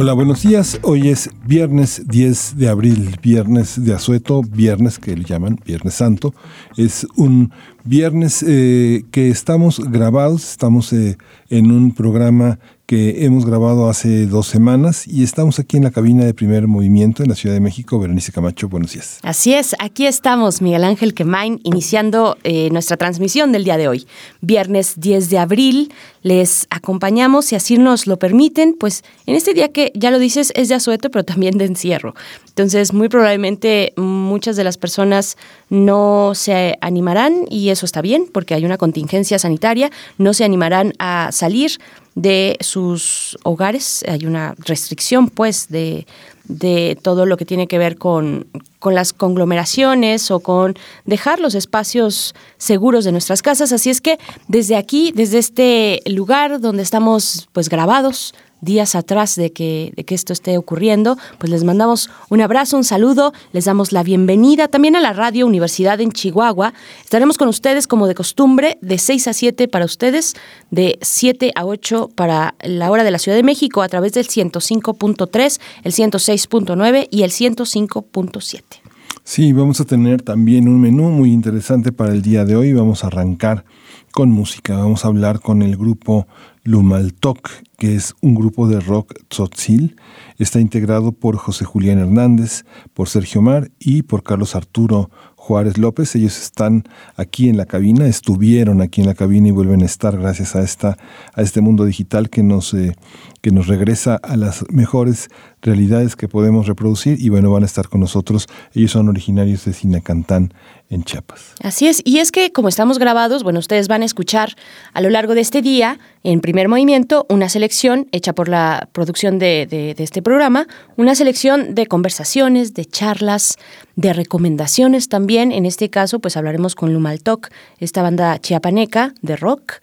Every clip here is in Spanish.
Hola, buenos días. Hoy es viernes 10 de abril, viernes de asueto, viernes que le llaman Viernes Santo. Es un viernes eh, que estamos grabados, estamos eh, en un programa que hemos grabado hace dos semanas y estamos aquí en la cabina de primer movimiento en la Ciudad de México. Berenice Camacho, buenos días. Así es, aquí estamos, Miguel Ángel Quemain, iniciando eh, nuestra transmisión del día de hoy. Viernes 10 de abril, les acompañamos, si así nos lo permiten, pues en este día que ya lo dices es de asueto, pero también de encierro. Entonces, muy probablemente muchas de las personas no se animarán y eso está bien porque hay una contingencia sanitaria, no se animarán a salir de sus hogares. Hay una restricción, pues, de, de todo lo que tiene que ver con, con, las conglomeraciones o con dejar los espacios seguros de nuestras casas. Así es que desde aquí, desde este lugar donde estamos pues grabados, días atrás de que, de que esto esté ocurriendo, pues les mandamos un abrazo, un saludo, les damos la bienvenida también a la Radio Universidad en Chihuahua. Estaremos con ustedes como de costumbre, de 6 a 7 para ustedes, de 7 a 8 para la hora de la Ciudad de México a través del 105.3, el 106.9 y el 105.7. Sí, vamos a tener también un menú muy interesante para el día de hoy. Vamos a arrancar con música. Vamos a hablar con el grupo Lumaltok, que es un grupo de rock tzotzil. Está integrado por José Julián Hernández, por Sergio Mar y por Carlos Arturo Juárez López. Ellos están aquí en la cabina, estuvieron aquí en la cabina y vuelven a estar gracias a, esta, a este mundo digital que nos, eh, que nos regresa a las mejores realidades que podemos reproducir y bueno, van a estar con nosotros. Ellos son originarios de Sinacantán en Chiapas. Así es, y es que como estamos grabados, bueno, ustedes van a escuchar a lo largo de este día, en primer movimiento, una selección hecha por la producción de, de, de este programa, una selección de conversaciones, de charlas, de recomendaciones también. En este caso, pues hablaremos con Lumaltok, esta banda chiapaneca de rock.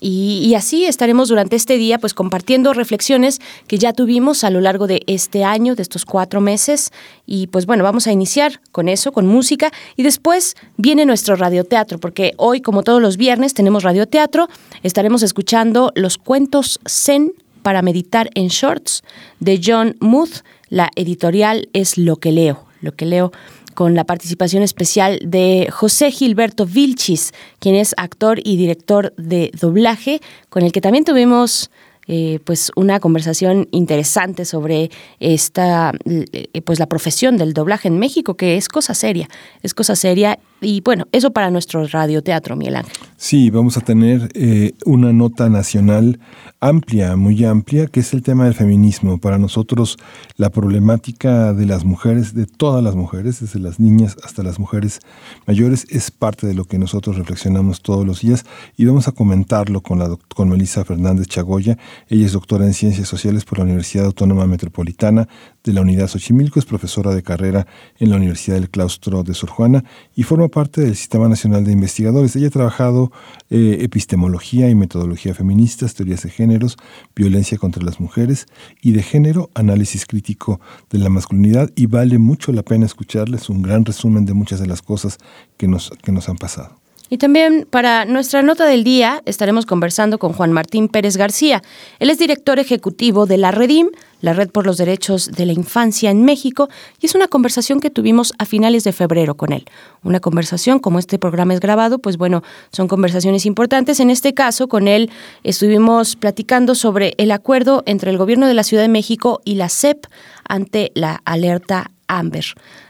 Y, así estaremos durante este día pues compartiendo reflexiones que ya tuvimos a lo largo de este año, de estos cuatro meses. Y pues bueno, vamos a iniciar con eso, con música. Y después viene nuestro radioteatro, porque hoy, como todos los viernes, tenemos radioteatro. Estaremos escuchando los cuentos Zen para meditar en shorts de John Muth. La editorial es Lo que leo. Lo que leo con la participación especial de José Gilberto Vilchis, quien es actor y director de doblaje, con el que también tuvimos eh, pues una conversación interesante sobre esta eh, pues la profesión del doblaje en México que es cosa seria es cosa seria. Y bueno eso para nuestro radioteatro Miguel Ángel. Sí vamos a tener eh, una nota nacional amplia muy amplia que es el tema del feminismo. Para nosotros la problemática de las mujeres de todas las mujeres desde las niñas hasta las mujeres mayores es parte de lo que nosotros reflexionamos todos los días. Y vamos a comentarlo con la con Melissa Fernández Chagoya ella es doctora en Ciencias Sociales por la Universidad Autónoma Metropolitana de la Unidad Xochimilco, es profesora de carrera en la Universidad del Claustro de Sor Juana y forma parte del Sistema Nacional de Investigadores. Ella ha trabajado eh, epistemología y metodología feministas, teorías de géneros, violencia contra las mujeres y de género, análisis crítico de la masculinidad y vale mucho la pena escucharles un gran resumen de muchas de las cosas que nos, que nos han pasado. Y también para nuestra nota del día estaremos conversando con Juan Martín Pérez García. Él es director ejecutivo de la Redim, la Red por los Derechos de la Infancia en México, y es una conversación que tuvimos a finales de febrero con él. Una conversación, como este programa es grabado, pues bueno, son conversaciones importantes. En este caso, con él estuvimos platicando sobre el acuerdo entre el gobierno de la Ciudad de México y la CEP ante la alerta Amber.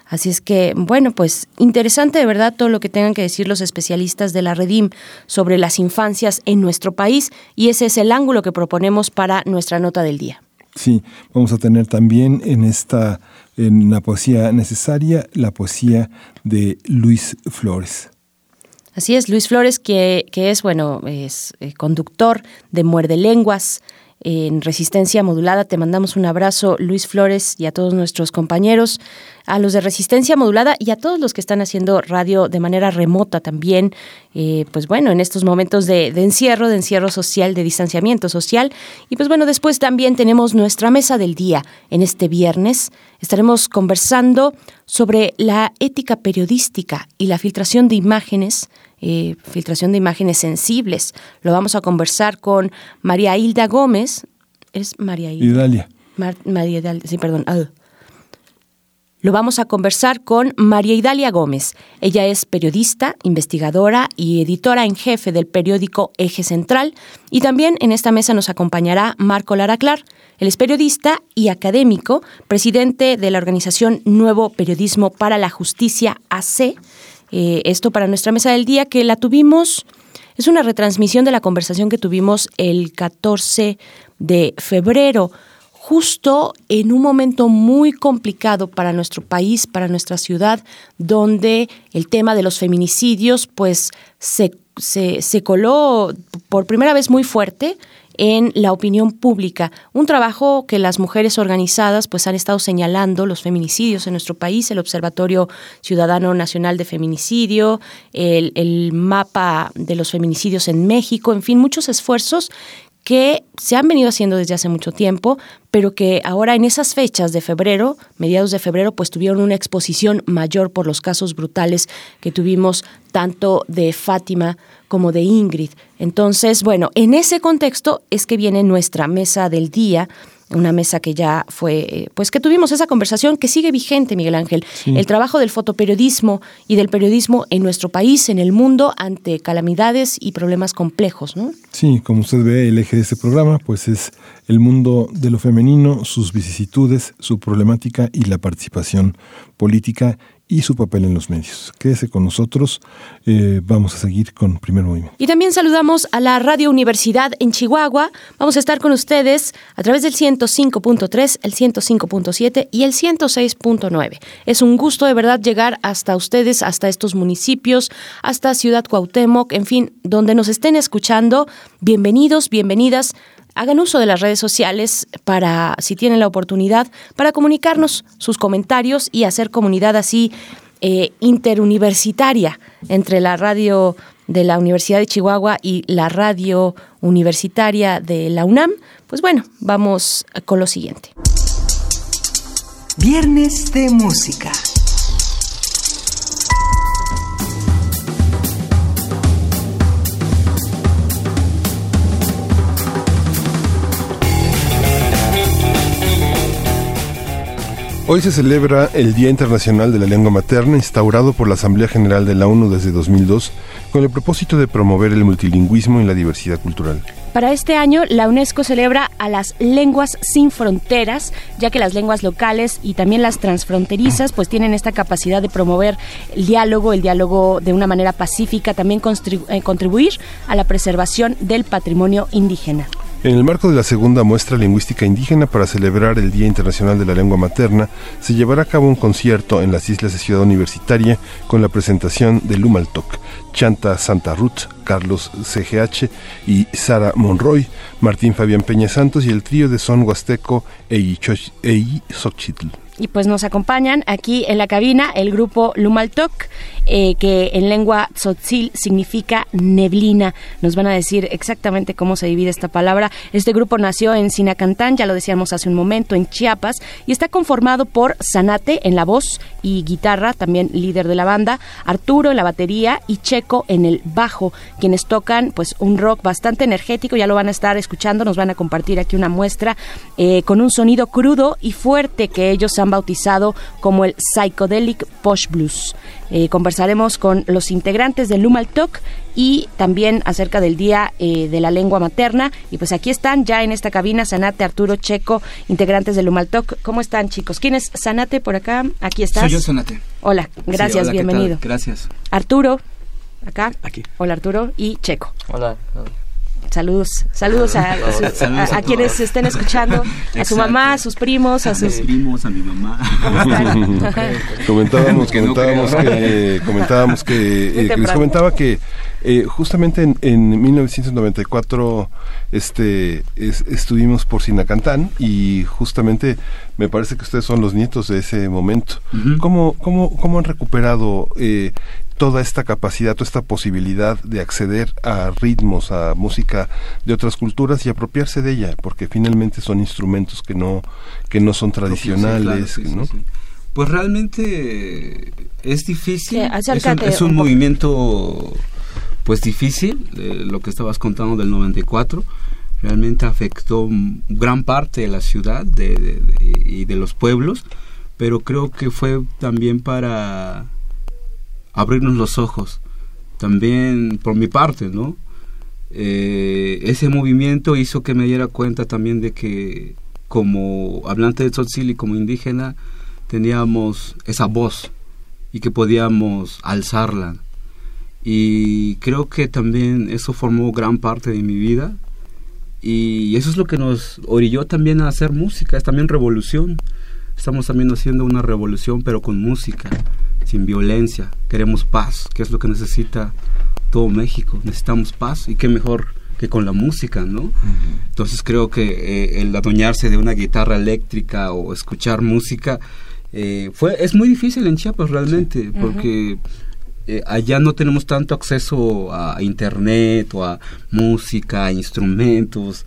Así es que, bueno, pues interesante de verdad todo lo que tengan que decir los especialistas de la Redim sobre las infancias en nuestro país y ese es el ángulo que proponemos para nuestra nota del día. Sí, vamos a tener también en esta, en la poesía necesaria, la poesía de Luis Flores. Así es, Luis Flores, que, que es, bueno, es eh, conductor de Muerde Lenguas, en Resistencia Modulada. Te mandamos un abrazo, Luis Flores, y a todos nuestros compañeros, a los de Resistencia Modulada y a todos los que están haciendo radio de manera remota también. Eh, pues bueno, en estos momentos de, de, encierro, de encierro social, de distanciamiento social. Y pues bueno, después también tenemos nuestra mesa del día en este viernes. Estaremos conversando sobre la ética periodística y la filtración de imágenes eh, filtración de imágenes sensibles. Lo vamos a conversar con María Hilda Gómez. ¿Es María Hilda? Hidalia. María Hidalia, sí, perdón. Ah. Lo vamos a conversar con María Hidalia Gómez. Ella es periodista, investigadora y editora en jefe del periódico Eje Central. Y también en esta mesa nos acompañará Marco Lara Clar. Él es periodista y académico, presidente de la organización Nuevo Periodismo para la Justicia AC eh, esto para nuestra mesa del día, que la tuvimos, es una retransmisión de la conversación que tuvimos el 14 de febrero, justo en un momento muy complicado para nuestro país, para nuestra ciudad, donde el tema de los feminicidios pues se, se, se coló por primera vez muy fuerte en la opinión pública. Un trabajo que las mujeres organizadas pues han estado señalando los feminicidios en nuestro país, el Observatorio Ciudadano Nacional de Feminicidio, el, el mapa de los feminicidios en México, en fin, muchos esfuerzos que se han venido haciendo desde hace mucho tiempo, pero que ahora en esas fechas de febrero, mediados de febrero, pues tuvieron una exposición mayor por los casos brutales que tuvimos tanto de Fátima como de Ingrid. Entonces, bueno, en ese contexto es que viene nuestra mesa del día una mesa que ya fue, eh, pues que tuvimos esa conversación que sigue vigente, Miguel Ángel, el trabajo del fotoperiodismo y del periodismo en nuestro país, en el mundo, ante calamidades y problemas complejos, ¿no? Sí, como usted ve, el eje de este programa, pues es el mundo de lo femenino, sus vicisitudes, su problemática y la participación política y su papel en los medios. Quédese con nosotros, eh, vamos a seguir con Primer Movimiento. Y también saludamos a la Radio Universidad en Chihuahua. Vamos a estar con ustedes a través del 105.3, el 105.7 y el 106.9. Es un gusto de verdad llegar hasta ustedes, hasta estos municipios, hasta Ciudad Cuauhtémoc, en fin, donde nos estén escuchando. Bienvenidos, bienvenidas hagan uso de las redes sociales para, si tienen la oportunidad, para comunicarnos sus comentarios y hacer comunidad así eh, interuniversitaria entre la radio de la Universidad de Chihuahua y la radio universitaria de la UNAM. Pues bueno, vamos con lo siguiente. Viernes de música. Hoy se celebra el Día Internacional de la Lengua Materna, instaurado por la Asamblea General de la ONU desde 2002, con el propósito de promover el multilingüismo y la diversidad cultural. Para este año, la UNESCO celebra a las lenguas sin fronteras, ya que las lenguas locales y también las transfronterizas pues tienen esta capacidad de promover el diálogo, el diálogo de una manera pacífica, también eh, contribuir a la preservación del patrimonio indígena. En el marco de la segunda muestra lingüística indígena para celebrar el Día Internacional de la Lengua Materna, se llevará a cabo un concierto en las islas de Ciudad Universitaria con la presentación de Lumaltok, Chanta Santa Ruth, Carlos CGH y Sara Monroy, Martín Fabián Peña Santos y el trío de son huasteco Ei Xochitl. Y pues nos acompañan aquí en la cabina el grupo Lumaltok, eh, que en lengua tzotzil significa neblina. Nos van a decir exactamente cómo se divide esta palabra. Este grupo nació en Sinacantán, ya lo decíamos hace un momento, en Chiapas, y está conformado por Zanate en la voz y guitarra, también líder de la banda, Arturo en la batería y Checo en el bajo, quienes tocan pues un rock bastante energético, ya lo van a estar escuchando, nos van a compartir aquí una muestra eh, con un sonido crudo y fuerte que ellos han bautizado como el Psychedelic Posh Blues. Eh, conversaremos con los integrantes del Lumal Talk y también acerca del Día eh, de la Lengua Materna. Y pues aquí están ya en esta cabina Sanate, Arturo, Checo, integrantes del Lumal Talk. ¿Cómo están chicos? ¿Quién es Sanate por acá? Aquí estás. Soy yo, Sanate. Hola, gracias, bienvenido. Gracias. Arturo, acá. Aquí. Hola Arturo y Checo. Hola. Saludos, saludos a, a, quienes estén escuchando, a su mamá, a sus primos, a, sus primos, a mi mamá. comentábamos, comentábamos que, comentábamos que, eh, les comentaba que eh, justamente en, en, 1994 este, estuvimos por Sinacantán y justamente me parece que ustedes son los nietos de ese momento. ¿Cómo, cómo, cómo han recuperado eh, toda esta capacidad, toda esta posibilidad de acceder a ritmos, a música de otras culturas y apropiarse de ella? Porque finalmente son instrumentos que no, que no son tradicionales. Pues realmente es difícil. es un, movimiento pues difícil, eh, lo que estabas contando del 94, realmente afectó gran parte de la ciudad y de los pueblos, pero creo que fue también para abrirnos los ojos, también por mi parte, ¿no? Eh, ese movimiento hizo que me diera cuenta también de que como hablante de Tzotzil y como indígena teníamos esa voz y que podíamos alzarla. Y creo que también eso formó gran parte de mi vida. Y eso es lo que nos orilló también a hacer música, es también revolución. Estamos también haciendo una revolución pero con música, sin violencia. Queremos paz, que es lo que necesita todo México. Necesitamos paz y qué mejor que con la música, ¿no? Entonces creo que eh, el adueñarse de una guitarra eléctrica o escuchar música eh, fue es muy difícil en Chiapas realmente porque eh, allá no tenemos tanto acceso a internet o a música, a instrumentos.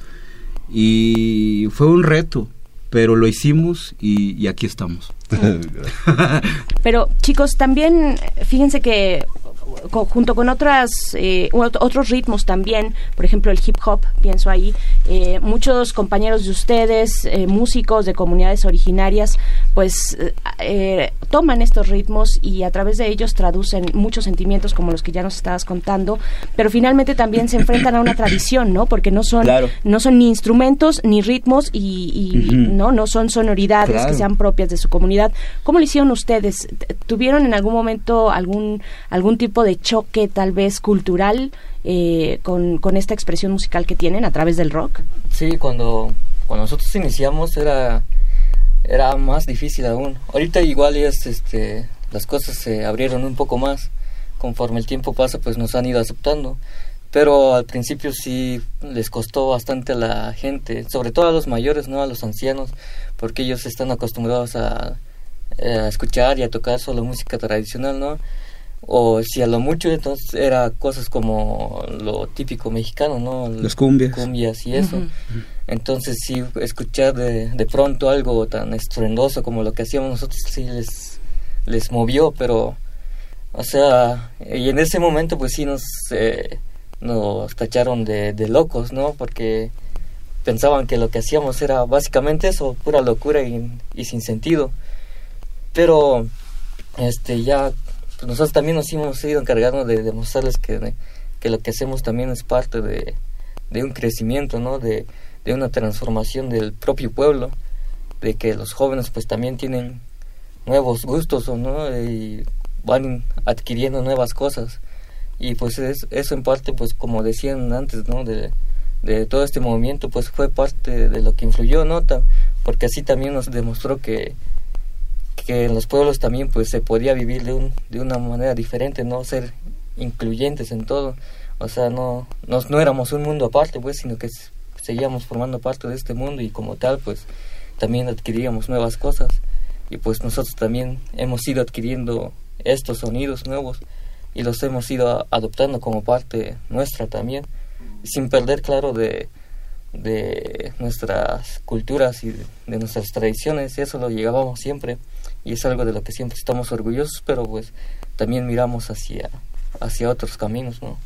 Y fue un reto, pero lo hicimos y, y aquí estamos. pero chicos, también fíjense que junto con otras eh, otros ritmos también, por ejemplo el hip hop, pienso ahí, eh, muchos compañeros de ustedes, eh, músicos de comunidades originarias, pues toman estos ritmos y a través de ellos traducen muchos sentimientos como los que ya nos estabas contando, pero finalmente también se enfrentan a una tradición, ¿no? Porque no son no son ni instrumentos ni ritmos y, no no son sonoridades que sean propias de su comunidad. ¿Cómo lo hicieron ustedes? ¿Tuvieron en algún momento algún algún tipo de choque tal vez cultural eh, con, con, esta expresión musical que tienen a través del rock? Sí, cuando, cuando nosotros iniciamos era, era más difícil aún. Ahorita igual es, este, las cosas se abrieron un poco más. Conforme el tiempo pasa, pues nos han ido aceptando. Pero al principio sí les costó bastante a la gente, sobre todo a los mayores, no a los ancianos, porque ellos están acostumbrados a, a escuchar y a tocar solo música tradicional, ¿no? O si a lo mucho entonces era cosas como lo típico mexicano, ¿no? Las cumbias. Cumbias y eso. Entonces sí, escuchar de, de pronto algo tan estruendoso como lo que hacíamos nosotros sí les, les movió, pero, o sea, y en ese momento pues sí nos, eh, nos tacharon de, de locos, ¿no? Porque pensaban que lo que hacíamos era básicamente eso, pura locura y, y sin sentido. Pero, este, ya nosotros también nos hemos ido encargando de demostrarles que, que lo que hacemos también es parte de, de un crecimiento, ¿no? De, de, una transformación del propio pueblo, de que los jóvenes pues también tienen nuevos gustos, ¿no? Y van adquiriendo nuevas cosas. Y pues es, eso en parte, pues como decían antes, ¿no? De, de todo este movimiento, pues fue parte de lo que influyó, ¿no? Porque así también nos demostró que, que en los pueblos también pues se podía vivir de, un, de una manera diferente, no ser incluyentes en todo, o sea, no, no, no éramos un mundo aparte pues, sino que seguíamos formando parte de este mundo y como tal pues también adquiríamos nuevas cosas. Y pues nosotros también hemos ido adquiriendo estos sonidos nuevos y los hemos ido adoptando como parte nuestra también, sin perder claro de, de nuestras culturas y de, nuestras tradiciones, eso lo llegábamos siempre y es algo de lo que siempre estamos orgullosos, pero pues también miramos hacia, hacia otros caminos, ¿no?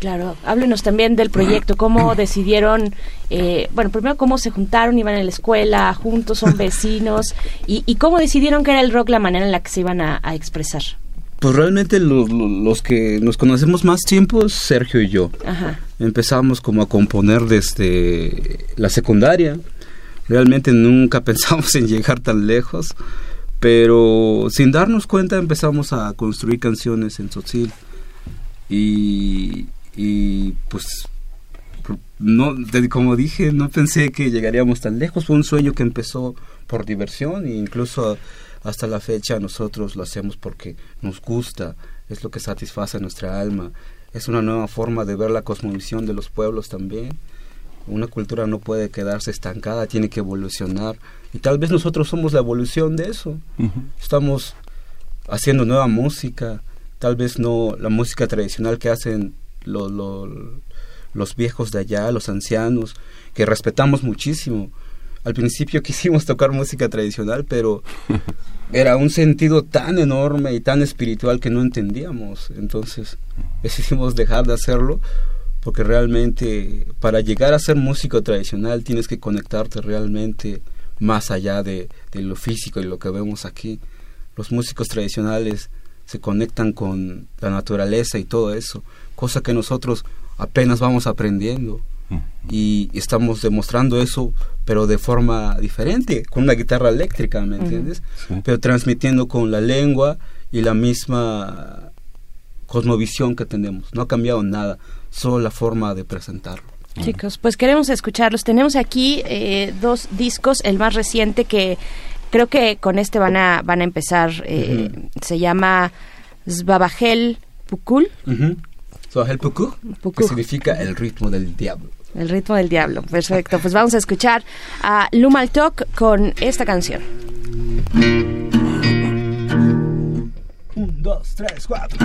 claro, háblenos también del proyecto, cómo decidieron, eh, bueno, primero cómo se juntaron, iban a la escuela, juntos, son vecinos, y, cómo decidieron que era el rock la manera en la que se iban a, expresar. Pues realmente los, que nos conocemos más tiempo, Sergio y yo. Empezamos como a componer desde la secundaria. Realmente nunca pensamos en llegar tan lejos pero sin darnos cuenta empezamos a construir canciones en Tzotzil y, y pues no, como dije, no pensé que llegaríamos tan lejos. Fue un sueño que empezó por diversión e incluso hasta la fecha nosotros lo hacemos porque nos gusta, es lo que satisface nuestra alma. Es una nueva forma de ver la cosmovisión de los pueblos también. Una cultura no puede quedarse estancada, tiene que evolucionar. Y tal vez nosotros somos la evolución de eso. Estamos haciendo nueva música, tal vez no la música tradicional que hacen los, los viejos de allá, los ancianos, que respetamos muchísimo. Al principio quisimos tocar música tradicional, pero era un sentido tan enorme y tan espiritual que no entendíamos. Entonces decidimos dejar de hacerlo porque realmente para llegar a ser músico tradicional tienes que conectarte realmente más allá de, de lo físico y lo que vemos aquí. Los músicos tradicionales se conectan con la naturaleza y todo eso, cosa que nosotros apenas vamos aprendiendo. Y estamos demostrando eso pero de forma diferente con una guitarra eléctrica me entiendes pero transmitiendo con la lengua y la misma cosmovisión que tenemos. No ha cambiado nada solo la forma de presentarlo chicos pues queremos escucharlos tenemos aquí eh, dos discos el más reciente que creo que con este van a van a empezar eh, se llama Zbabagel Pukul el puku, que significa el ritmo del diablo. El ritmo del diablo, perfecto. Pues vamos a escuchar a Lumaltok con esta canción. Un, dos, tres, cuatro.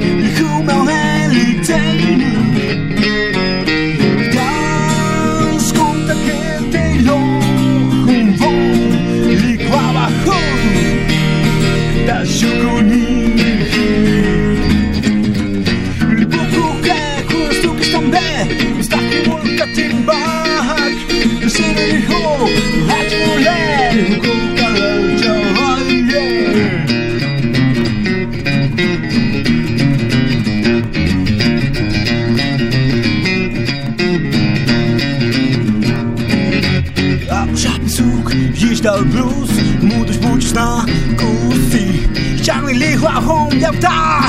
prawda?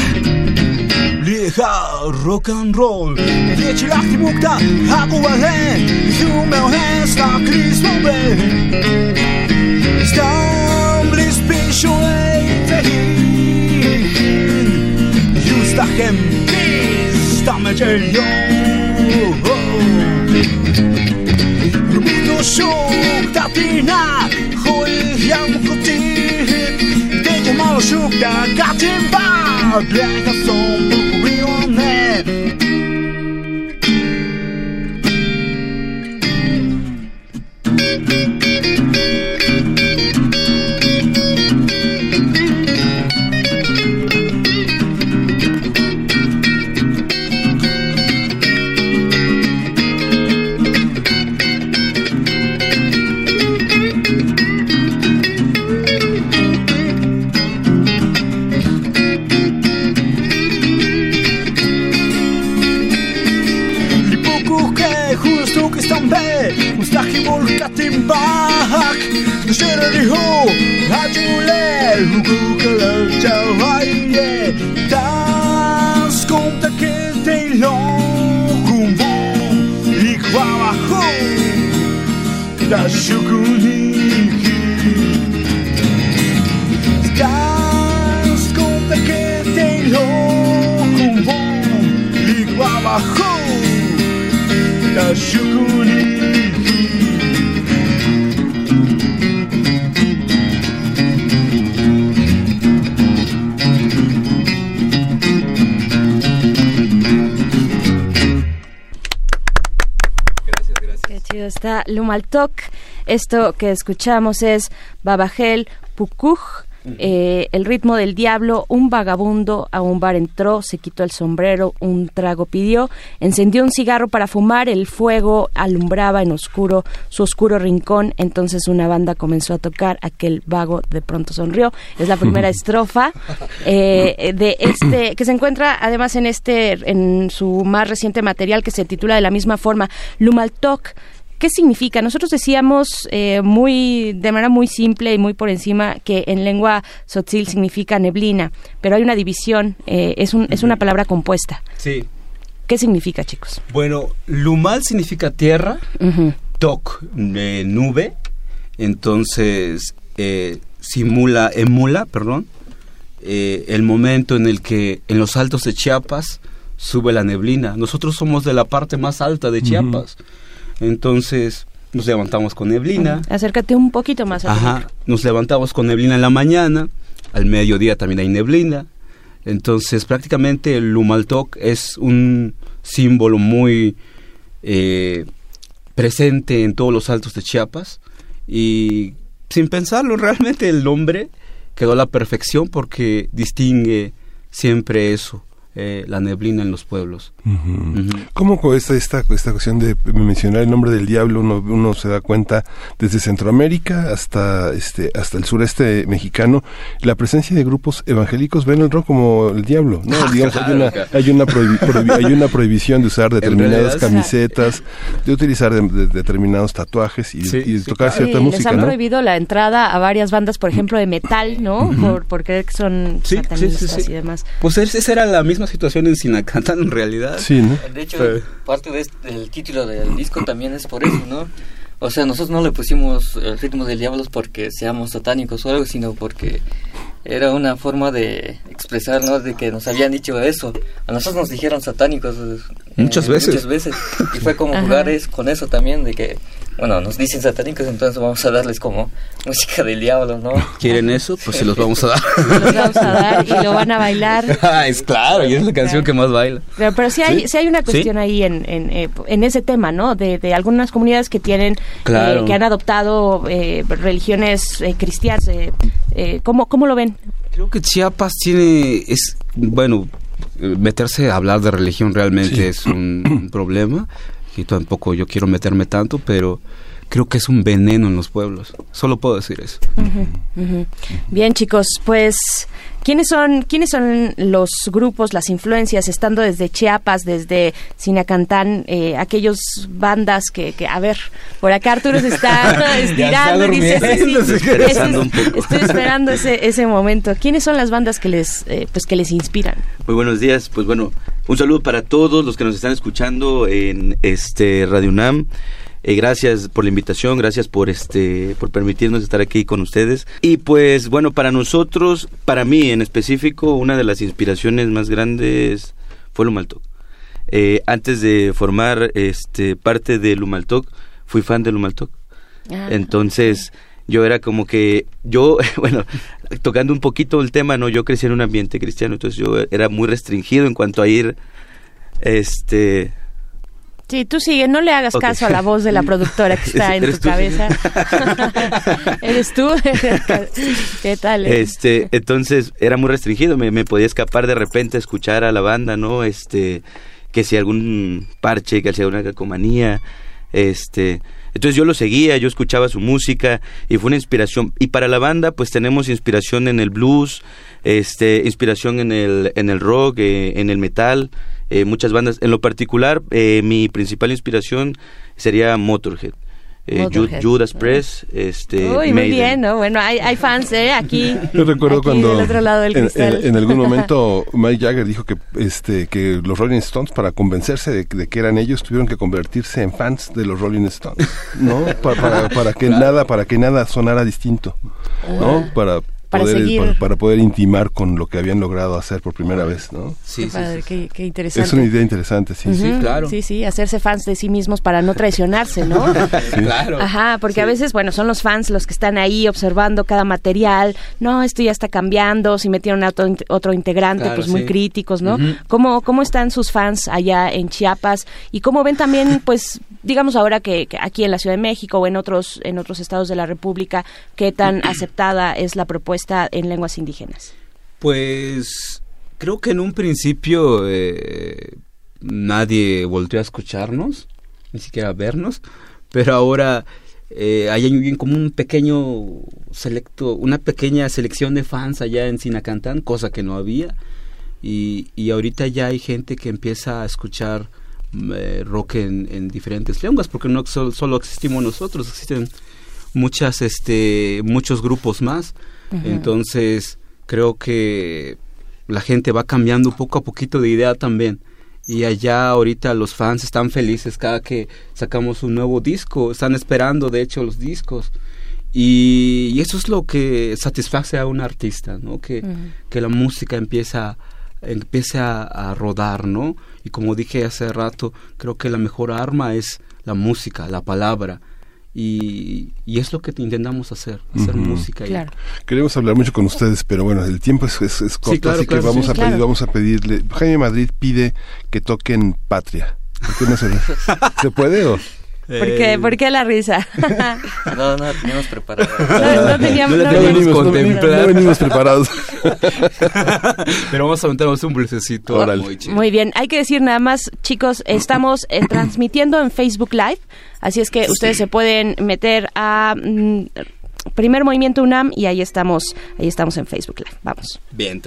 Licha rock and roll. Wiecie jak ty mógł tak? da Hakuale Zumę hesta Chris Nobel Stam list piszu Już dachem Stamy dzielnią Rumunio szuk Tatina machuca, catimba, aberta som Esto que escuchamos es Babagel Pukuj eh, el ritmo del diablo, un vagabundo a un bar entró, se quitó el sombrero, un trago pidió, encendió un cigarro para fumar, el fuego alumbraba en oscuro su oscuro rincón, entonces una banda comenzó a tocar, aquel vago de pronto sonrió. Es la primera estrofa eh, de este que se encuentra además en este en su más reciente material que se titula de la misma forma Lumaltok ¿Qué significa? Nosotros decíamos eh, muy de manera muy simple y muy por encima que en lengua tzotzil significa neblina, pero hay una división, eh, es, un, es una palabra compuesta. Sí. ¿Qué significa, chicos? Bueno, lumal significa tierra, tok, eh, nube, entonces simula, emula, perdón, el momento en el que en los altos de Chiapas sube la neblina. Nosotros somos de la parte más alta de Chiapas. Entonces nos levantamos con neblina. Acércate un poquito más. Ajá, nos levantamos con neblina en la mañana, al mediodía también hay neblina. Entonces prácticamente el Lumaltok es un símbolo muy eh, presente en todos los altos de Chiapas y sin pensarlo realmente el nombre quedó a la perfección porque distingue siempre eso eh, la neblina en los pueblos. ¿Cómo con esta, esta, cuestión de mencionar el nombre del diablo uno, se da cuenta desde Centroamérica hasta este hasta el sureste mexicano la presencia de grupos evangélicos ven el rock como el diablo no digamos hay una hay una hay una prohibición de usar determinadas camisetas de utilizar determinados tatuajes y, tocar cierta música les han prohibido la entrada a varias bandas por ejemplo de metal no por, porque son satanistas y demás. Pues esa era la misma situación en Sinacantán en realidad. Sí, ¿no? De hecho, parte del título del disco también es por eso, ¿no? O sea, nosotros no le pusimos el ritmo del diablo porque seamos satánicos o algo, sino porque era una forma de expresar, ¿no? De que nos habían dicho eso. A nosotros nos dijeron satánicos. Eh, muchas veces. Muchas veces. Y fue como jugar con eso también, de que bueno, nos dicen satánicos, entonces vamos a darles como música del diablo, ¿no? ¿Quieren eso? Pues se los vamos a dar. los vamos a dar y lo van a bailar. Ah, es claro, y es la canción que más baila. Pero, pero sí, hay, ¿Sí? hay una cuestión ahí en, en, eh, en, ese tema, ¿no? De, de algunas comunidades que tienen, eh, que han adoptado eh, religiones cristianas. ¿cómo, ¿Cómo lo ven? Creo que Chiapas tiene, es, bueno, meterse a hablar de religión realmente es un problema y tampoco yo quiero meterme tanto, pero creo que es un veneno en los pueblos. Solo puedo decir eso. Bien, chicos, pues ¿quiénes son quiénes son los grupos, las influencias estando desde Chiapas, desde Sinacantán, eh, aquellos bandas que, que, a ver, por acá Arturo se está estirando, dice, estoy esperando ese ese momento. ¿Quiénes son las bandas que les eh, pues que les inspiran? Muy buenos días, pues bueno, un saludo para todos los que nos están escuchando en este Radio UNAM. Eh, gracias por la invitación, gracias por este, por permitirnos estar aquí con ustedes. Y pues bueno, para nosotros, para mí en específico, una de las inspiraciones más grandes fue Lumaltok. Eh, antes de formar este parte de Lumaltok, fui fan de Lumaltok. Ah, Entonces, yo era como que yo, bueno, tocando un poquito el tema, no, yo crecí en un ambiente cristiano, entonces yo era muy restringido en cuanto a ir este Sí, tú sigue, no le hagas caso a la voz de la productora que está en tu cabeza. ¿Eres tú? ¿Qué tal? Eh? Este, entonces era muy restringido, me, me, podía escapar de repente a escuchar a la banda, ¿no? Este, que si algún parche, que si alguna calcomanía, este, entonces yo lo seguía, yo escuchaba su música y fue una inspiración. Y para la banda, pues tenemos inspiración en el blues, este, inspiración en el, en el rock, eh, en el metal, eh, muchas bandas. En lo particular, eh, mi principal inspiración sería Motorhead. Eh, Judas Press, este, Uy, muy bien, ¿no? Bueno, hay, hay fans, ¿eh? Aquí. Yo recuerdo cuando en, algún momento Mike Jagger dijo que, este, que los Rolling Stones, para convencerse de, que eran ellos, tuvieron que convertirse en fans de los Rolling Stones, ¿no? Para, para, que nada, para que nada sonara distinto, ¿no? Para para, poder, para, poder intimar con lo que habían logrado hacer por primera vez, ¿no? Sí, qué, qué, interesante. Es una idea interesante, sí. Sí, claro. Sí, sí, hacerse fans de sí mismos para no traicionarse, ¿no? Claro. Ajá, porque a veces, bueno, son los fans los que están ahí observando cada material, no, esto ya está cambiando, si metieron a otro, otro integrante, pues muy críticos, ¿no? ¿Cómo, ¿Cómo están sus fans allá en Chiapas? Y cómo ven también, pues, digamos ahora que, que aquí en la Ciudad de México o en otros, en otros estados de la República, qué tan aceptada es la propuesta propuesta en lenguas indígenas? Pues creo que en un principio eh, nadie volvió a escucharnos, ni siquiera a vernos, pero ahora eh, hay como un pequeño selecto, una pequeña selección de fans allá en Sinacantán, cosa que no había. Y, y ahorita ya hay gente que empieza a escuchar eh, rock en, diferentes lenguas, porque no solo, existimos nosotros, existen muchas, este, muchos grupos más. Entonces, creo que la gente va cambiando poco a poquito de idea también y allá ahorita los fans están felices cada que sacamos un nuevo disco, están esperando de hecho los discos. Y, eso es lo que satisface a un artista, ¿no? Que, que la música empieza, empiece a, rodar, ¿no? Y como dije hace rato, creo que la mejor arma es la música, la palabra. Y, y, es lo que intentamos hacer, hacer música. Claro. Queremos hablar mucho con ustedes, pero bueno, el tiempo es, es, corto, así que vamos, a pedir, vamos a pedirle. Jaime Madrid pide que toquen Patria. no se, ¿Se puede o...? ¿Por qué, ¿Por la risa? no, no teníamos preparado. No, teníamos, no, venimos, no venimos preparados. Pero vamos a aventarnos un blusecito. Muy, muy bien, hay que decir nada más, chicos, estamos eh, transmitiendo en Facebook Live, así es que ustedes se pueden meter a... Mm, Primer Movimiento UNAM y ahí estamos, ahí estamos en Facebook Live. Vamos. Bien,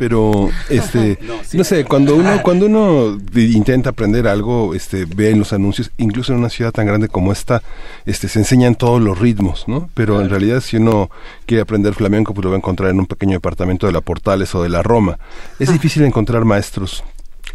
pero este no sé cuando uno cuando uno intenta aprender algo este ve en los anuncios incluso en una ciudad tan grande como esta este se enseñan todos los ritmos no pero en realidad si uno quiere aprender flamenco pues lo va a encontrar en un pequeño departamento de la Portales o de la Roma es ah. difícil encontrar maestros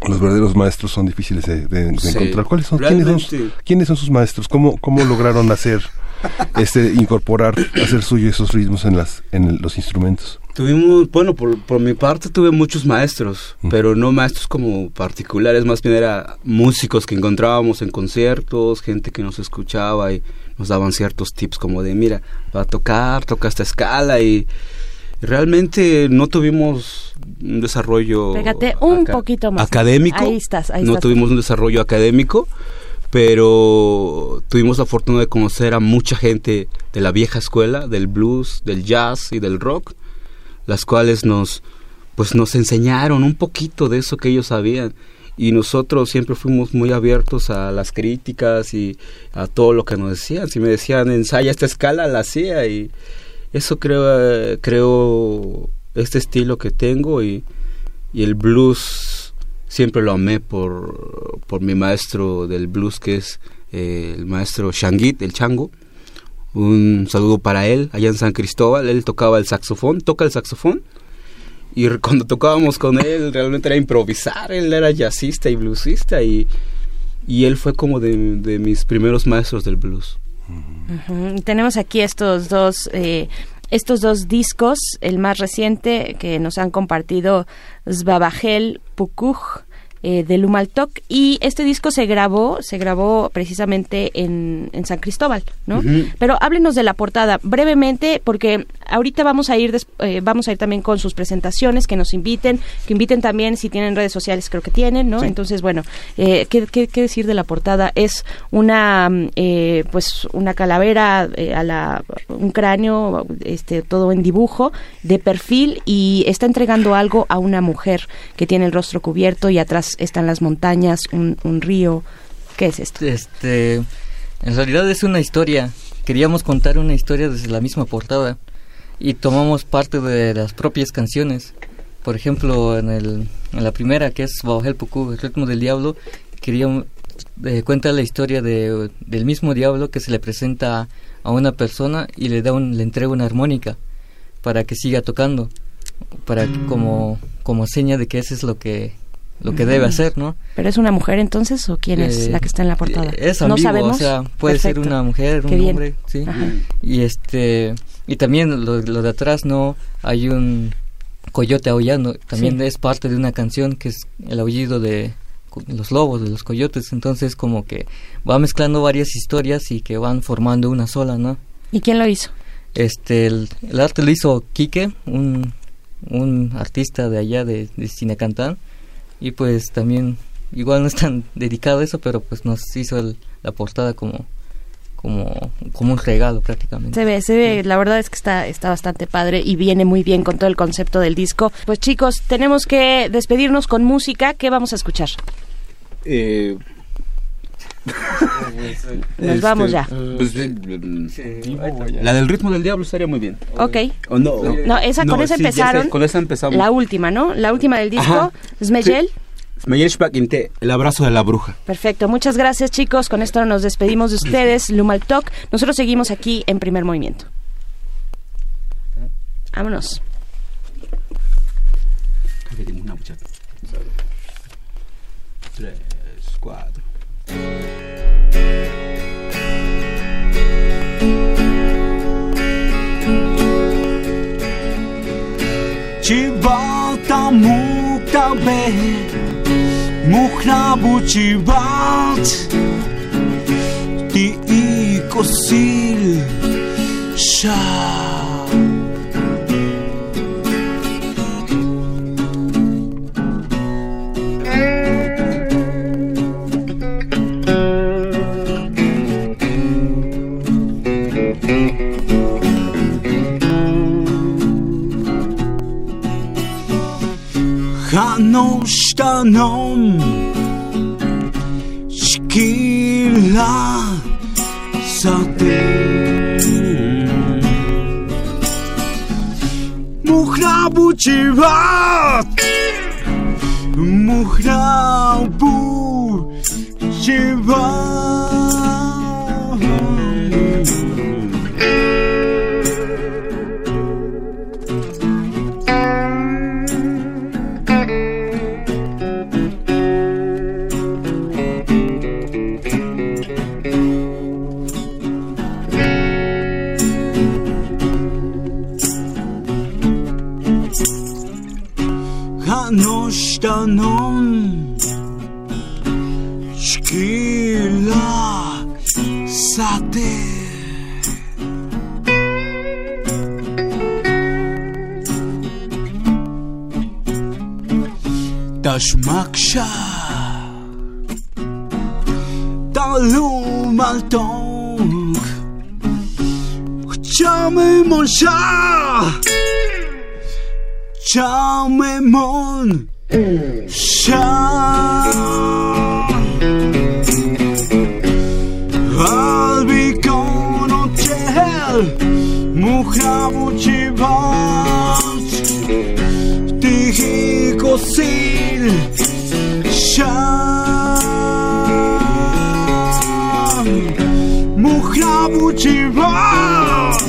los verdaderos maestros son difíciles de, encontrar. ¿Cuáles son? ¿Quiénes son, sus maestros? ¿Cómo, cómo lograron hacer, este, incorporar, hacer suyo esos ritmos en las, en los instrumentos? Tuvimos, bueno, por, por mi parte tuve muchos maestros, pero no maestros como particulares, más bien era músicos que encontrábamos en conciertos, gente que nos escuchaba y nos daban ciertos tips como de, mira, va a tocar, toca esta escala y realmente no tuvimos un desarrollo un poquito más. académico. Ahí estás, ahí no tuvimos un desarrollo académico, pero tuvimos la fortuna de conocer a mucha gente de la vieja escuela, del blues, del jazz y del rock las cuales nos pues nos enseñaron un poquito de eso que ellos sabían y nosotros siempre fuimos muy abiertos a las críticas y a todo lo que nos decían. Si me decían ensaya esta escala, la hacía y eso creo, creo este estilo que tengo y, y el blues siempre lo amé por, por mi maestro del blues que es eh, el maestro Shangit, el chango. Un saludo para él allá en San Cristóbal. Él tocaba el saxofón, toca el saxofón y cuando tocábamos con él realmente era improvisar, él era jazzista y bluesista y, y él fue como de, mis primeros maestros del blues. Tenemos aquí estos dos... Eh, estos dos discos, el más reciente que nos han compartido Zbabagel Pukuj eh, de Lumaltok y este disco se grabó, se grabó precisamente en, San Cristóbal, ¿no? Pero háblenos de la portada brevemente porque ahorita vamos a ir eh, vamos a ir también con sus presentaciones, que nos inviten, que inviten también si tienen redes sociales, creo que tienen, ¿no? Entonces, bueno, eh, ¿qué, qué, decir de la portada? Es una eh, pues una calavera a la un cráneo este todo en dibujo de perfil y está entregando algo a una mujer que tiene el rostro cubierto y atrás están las montañas, un, un río. ¿Qué es esto? Este, en realidad es una historia. Queríamos contar una historia desde la misma portada y tomamos parte de las propias canciones. Por ejemplo, en, el, en la primera, que es Bajo el Pucú, el ritmo del diablo, queríamos eh, cuenta la historia de, del mismo diablo que se le presenta a una persona y le da un, le entrega una armónica para que siga tocando, para como como seña de que eso es lo que lo que debe hacer, ¿no? Pero es una mujer entonces o quién es la que está en la portada? Es ambiguo, no sabemos. O sea, puede ser una mujer, un hombre, sí. Y este y también lo, de atrás no hay un coyote aullando, también es parte de una canción que es el aullido de los lobos, de los coyotes, entonces como que va mezclando varias historias y que van formando una sola, ¿no? ¿Y quién lo hizo? Este, el, arte lo hizo Quique, un, un artista de allá de, de Cinecantán, y pues también igual no es tan dedicado a eso pero pues nos hizo la portada como como como un regalo prácticamente. Se ve se ve la verdad es que está está bastante padre y viene muy bien con todo el concepto del disco. Pues chicos tenemos que despedirnos con música. Qué vamos a escuchar eh, Nos vamos ya. Pues, la del ritmo del diablo estaría muy bien. Ok. no, esa, con esa empezaron. con esa empezamos. La última, ¿no? La última del disco. Smejel. el abrazo de la bruja. Perfecto, muchas gracias chicos. Con esto nos despedimos de ustedes, Lumal Talk. Nosotros seguimos aquí en primer movimiento. Vámonos. Tres, cuatro. Чибалта муктабе Мухна бучибалт Ти и косил Шаа の下の仕切らさて muchra buchivat muchra buchivat Taşmakşa Talumaltok Chciamy monsza Chciamy mon Sza Albikon odciel Muchrawu ci bądź. Tych i kosy chan Muhram uchivat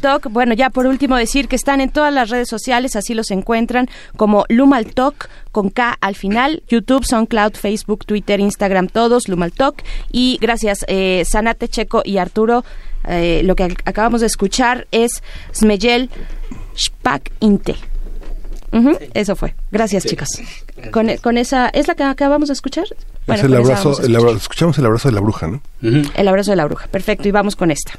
Lumaltok. Bueno, ya por último decir que están en todas las redes sociales, así los encuentran como Lumaltok con K al final, YouTube, SoundCloud, Facebook, Twitter, Instagram, todos Lumaltok. Y gracias, eh, Sanate Checo y Arturo. Eh, lo que acabamos de escuchar es Smeyel Spak Inte. Eso fue. Gracias, chicos. Con, con, esa, ¿es la que acabamos de escuchar? Bueno, el abrazo, el escuchamos el abrazo de la bruja, ¿no? El abrazo de la bruja. Perfecto, y vamos con esta.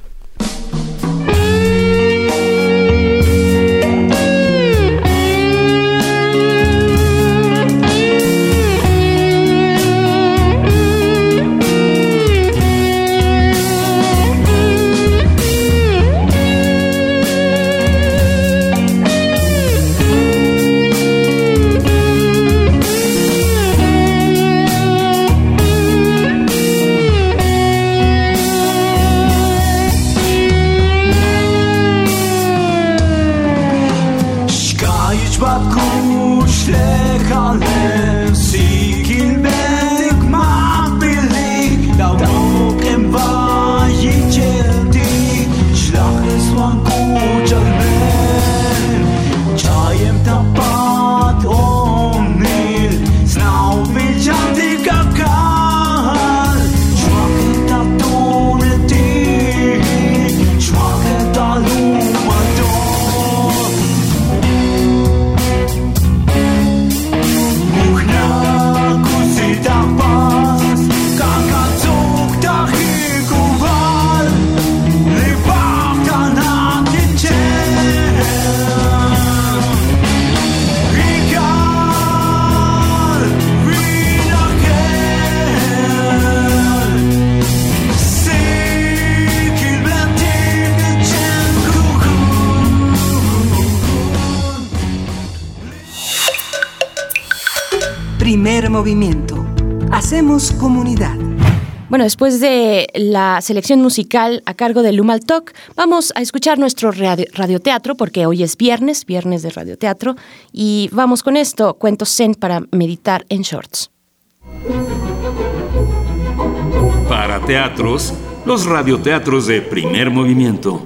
Movimiento. Hacemos comunidad. Bueno, después de la selección musical a cargo de Lumal Talk, vamos a escuchar nuestro radioteatro, porque hoy es viernes, viernes de radioteatro, y vamos con esto, cuentos zen para meditar en shorts. Para teatros, los radioteatros de primer movimiento.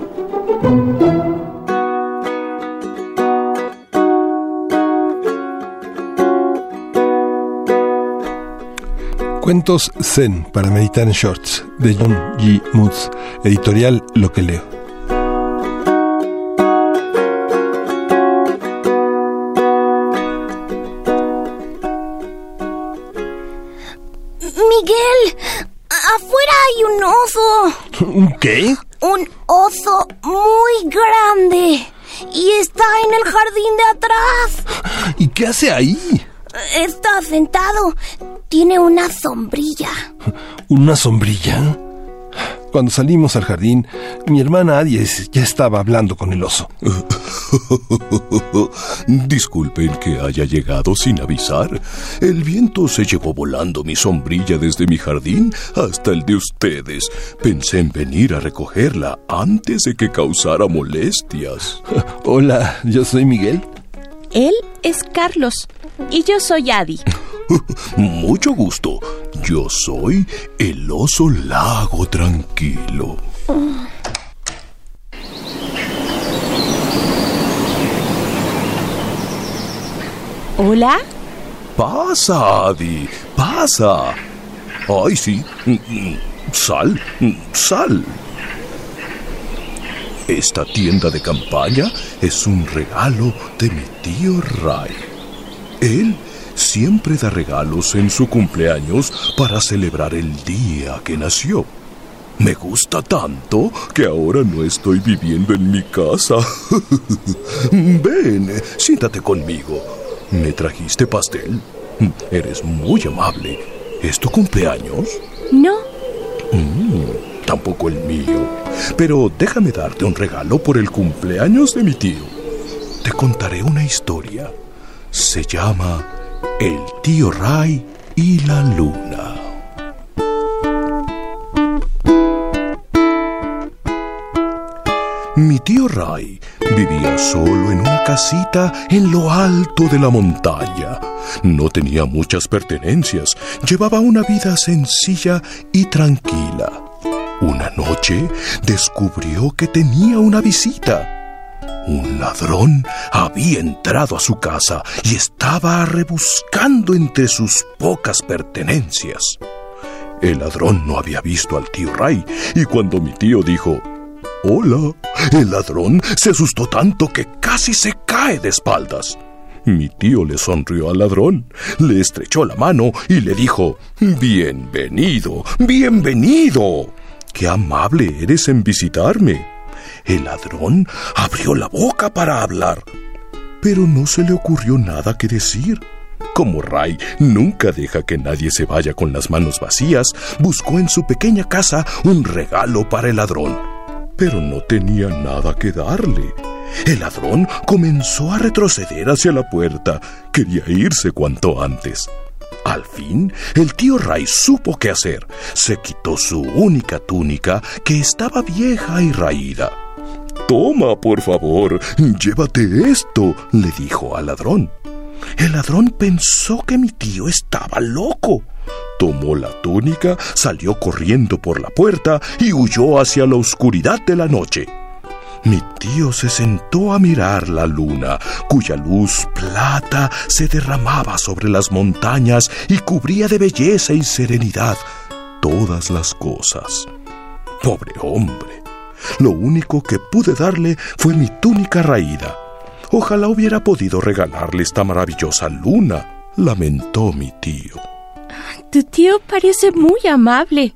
Cuentos Zen para meditar en shorts de John G. Moods, editorial Lo que leo. Miguel, afuera hay un oso. ¿Un qué? Un oso muy grande. Y está en el jardín de atrás. ¿Y qué hace ahí? Está sentado. Tiene una sombrilla. ¿Una sombrilla? Cuando salimos al jardín, mi hermana Aries ya estaba hablando con el oso. Disculpen que haya llegado sin avisar. El viento se llevó volando mi sombrilla desde mi jardín hasta el de ustedes. Pensé en venir a recogerla antes de que causara molestias. Hola, yo soy Miguel. Él es Carlos y yo soy Adi. Mucho gusto. Yo soy el oso lago tranquilo. ¿Hola? Pasa, Adi, pasa. Ay, sí. Sal, sal. Esta tienda de campaña es un regalo de mi tío Ray. Él siempre da regalos en su cumpleaños para celebrar el día que nació. Me gusta tanto que ahora no estoy viviendo en mi casa. Ven, siéntate conmigo. ¿Me trajiste pastel? Eres muy amable. ¿Es tu cumpleaños? No. Mm, tampoco el mío. Pero déjame darte un regalo por el cumpleaños de mi tío. Te contaré una historia. Se llama El tío Ray y la luna. Mi tío Ray vivía solo en una casita en lo alto de la montaña. No tenía muchas pertenencias, llevaba una vida sencilla y tranquila. Una noche descubrió que tenía una visita. Un ladrón había entrado a su casa y estaba rebuscando entre sus pocas pertenencias. El ladrón no había visto al tío Ray y cuando mi tío dijo, Hola, el ladrón se asustó tanto que casi se cae de espaldas. Mi tío le sonrió al ladrón, le estrechó la mano y le dijo, Bienvenido, bienvenido. Qué amable eres en visitarme. El ladrón abrió la boca para hablar, pero no se le ocurrió nada que decir. Como Ray nunca deja que nadie se vaya con las manos vacías, buscó en su pequeña casa un regalo para el ladrón, pero no tenía nada que darle. El ladrón comenzó a retroceder hacia la puerta. Quería irse cuanto antes. Al fin, el tío Ray supo qué hacer. Se quitó su única túnica, que estaba vieja y raída. Toma, por favor, llévate esto, le dijo al ladrón. El ladrón pensó que mi tío estaba loco. Tomó la túnica, salió corriendo por la puerta y huyó hacia la oscuridad de la noche. Mi tío se sentó a mirar la luna, cuya luz plata se derramaba sobre las montañas y cubría de belleza y serenidad todas las cosas. Pobre hombre. Lo único que pude darle fue mi túnica raída. Ojalá hubiera podido regalarle esta maravillosa luna, lamentó mi tío. Tu tío parece muy amable.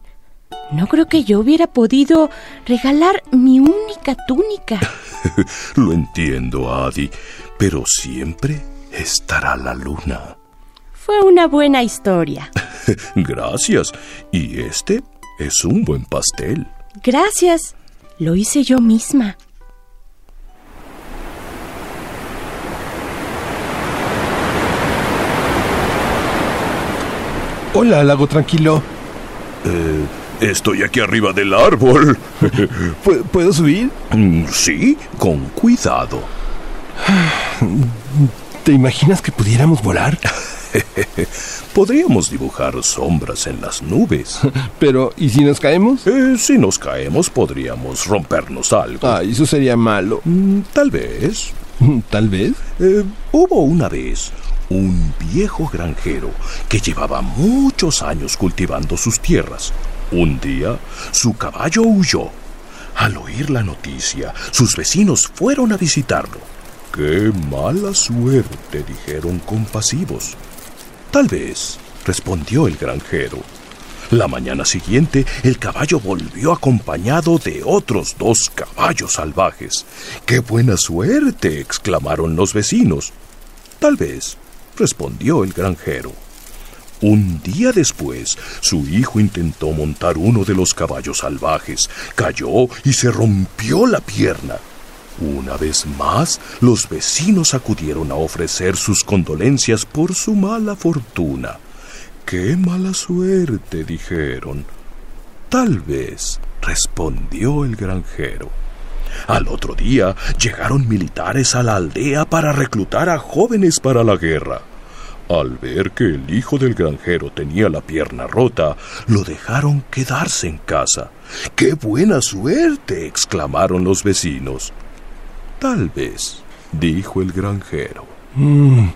No creo que yo hubiera podido regalar mi única túnica. Lo entiendo, Adi, pero siempre estará la luna. Fue una buena historia. Gracias. Y este es un buen pastel. Gracias. Lo hice yo misma. Hola, lago tranquilo. Eh, Estoy aquí arriba del árbol. ¿Puedo subir? Mm, sí, con cuidado. ¿Te imaginas que pudiéramos volar? Podríamos dibujar sombras en las nubes. Pero, ¿y si nos caemos? Eh, si nos caemos, podríamos rompernos algo. Ah, eso sería malo. Mm, tal vez. Tal vez. Eh, hubo una vez un viejo granjero que llevaba muchos años cultivando sus tierras. Un día, su caballo huyó. Al oír la noticia, sus vecinos fueron a visitarlo. ¡Qué mala suerte! dijeron compasivos. Tal vez, respondió el granjero. La mañana siguiente, el caballo volvió acompañado de otros dos caballos salvajes. ¡Qué buena suerte! exclamaron los vecinos. Tal vez, respondió el granjero. Un día después, su hijo intentó montar uno de los caballos salvajes, cayó y se rompió la pierna. Una vez más, los vecinos acudieron a ofrecer sus condolencias por su mala fortuna. ¡Qué mala suerte! dijeron. Tal vez, respondió el granjero. Al otro día llegaron militares a la aldea para reclutar a jóvenes para la guerra. Al ver que el hijo del granjero tenía la pierna rota, lo dejaron quedarse en casa. ¡Qué buena suerte! exclamaron los vecinos. Tal vez, dijo el granjero. Mm,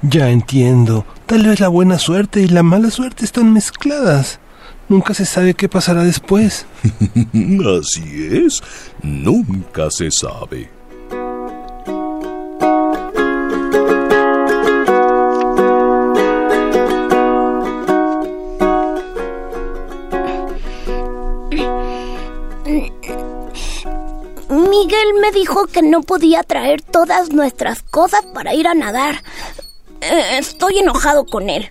ya entiendo. Tal vez la buena suerte y la mala suerte están mezcladas. Nunca se sabe qué pasará después. Así es. Nunca se sabe. Miguel me dijo que no podía traer todas nuestras cosas para ir a nadar. Eh, estoy enojado con él.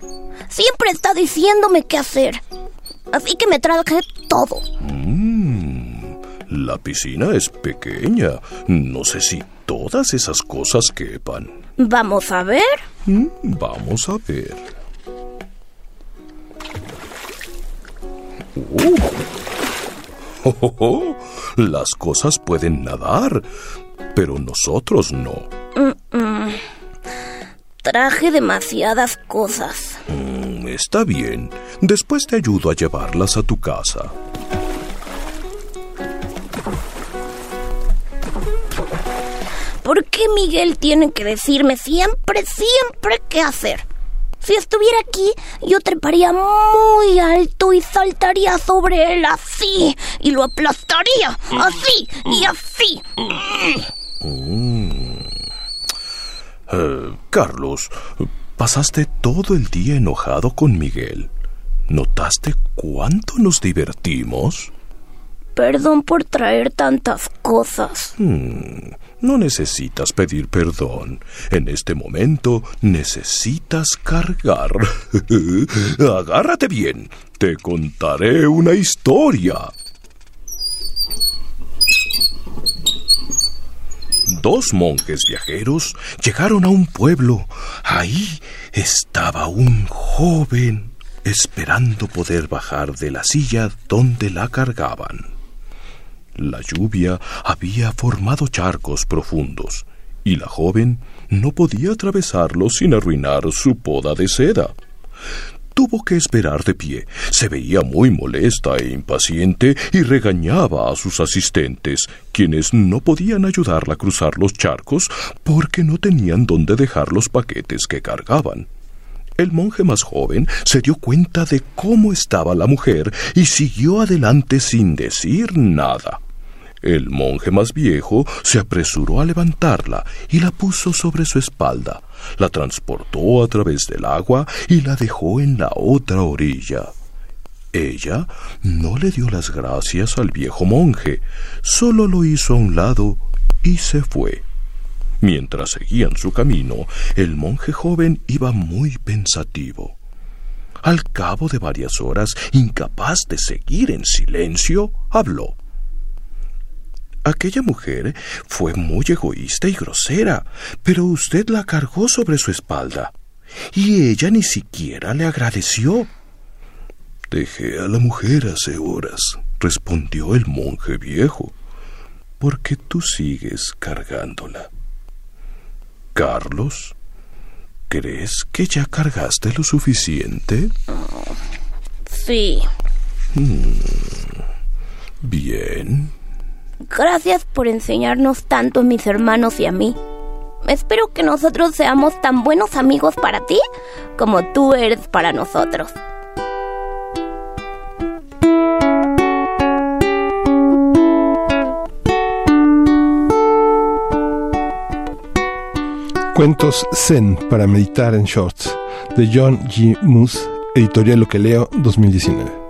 Siempre está diciéndome qué hacer. Así que me traje todo. Mm, la piscina es pequeña. No sé si todas esas cosas quepan. Vamos a ver. Mm, vamos a ver. Uh. Oh, las cosas pueden nadar, pero nosotros no. Traje demasiadas cosas. Mm, está bien. Después te ayudo a llevarlas a tu casa. ¿Por qué Miguel tiene que decirme siempre, siempre qué hacer? Si estuviera aquí, yo treparía muy alto y saltaría sobre él así, y lo aplastaría, así y así. Mm. Eh, Carlos, pasaste todo el día enojado con Miguel. ¿Notaste cuánto nos divertimos? Perdón por traer tantas cosas. Hmm, no necesitas pedir perdón. En este momento necesitas cargar. Agárrate bien. Te contaré una historia. Dos monjes viajeros llegaron a un pueblo. Ahí estaba un joven esperando poder bajar de la silla donde la cargaban. La lluvia había formado charcos profundos, y la joven no podía atravesarlos sin arruinar su poda de seda. Tuvo que esperar de pie. Se veía muy molesta e impaciente y regañaba a sus asistentes, quienes no podían ayudarla a cruzar los charcos porque no tenían dónde dejar los paquetes que cargaban. El monje más joven se dio cuenta de cómo estaba la mujer y siguió adelante sin decir nada. El monje más viejo se apresuró a levantarla y la puso sobre su espalda, la transportó a través del agua y la dejó en la otra orilla. Ella no le dio las gracias al viejo monje, solo lo hizo a un lado y se fue. Mientras seguían su camino, el monje joven iba muy pensativo. Al cabo de varias horas, incapaz de seguir en silencio, habló. Aquella mujer fue muy egoísta y grosera, pero usted la cargó sobre su espalda, y ella ni siquiera le agradeció. Dejé a la mujer hace horas, respondió el monje viejo. ¿Por qué tú sigues cargándola? Carlos, ¿crees que ya cargaste lo suficiente? Sí. Hmm. Bien. Gracias por enseñarnos tanto mis hermanos y a mí. Espero que nosotros seamos tan buenos amigos para ti como tú eres para nosotros. Cuentos Zen para meditar en shorts de John G. Moose, editorial Lo que leo 2019.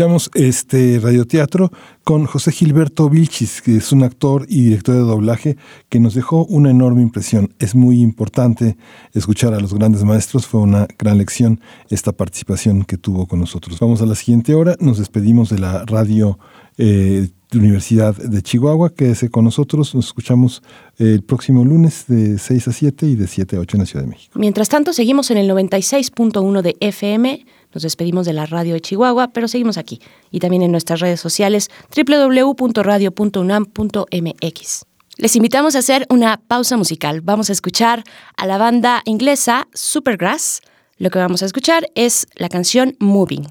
Escuchamos este radioteatro con José Gilberto Vilchis, que es un actor y director de doblaje que nos dejó una enorme impresión. Es muy importante escuchar a los grandes maestros, fue una gran lección esta participación que tuvo con nosotros. Vamos a la siguiente hora, nos despedimos de la radio eh, Universidad de Chihuahua. Quédese con nosotros. Nos escuchamos el próximo lunes de 6 a 7 y de 7 a 8 en la Ciudad de México. Mientras tanto, seguimos en el 96.1 de FM. Nos despedimos de la radio de Chihuahua, pero seguimos aquí. Y también en nuestras redes sociales www.radio.unam.mx. Les invitamos a hacer una pausa musical. Vamos a escuchar a la banda inglesa Supergrass. Lo que vamos a escuchar es la canción Moving.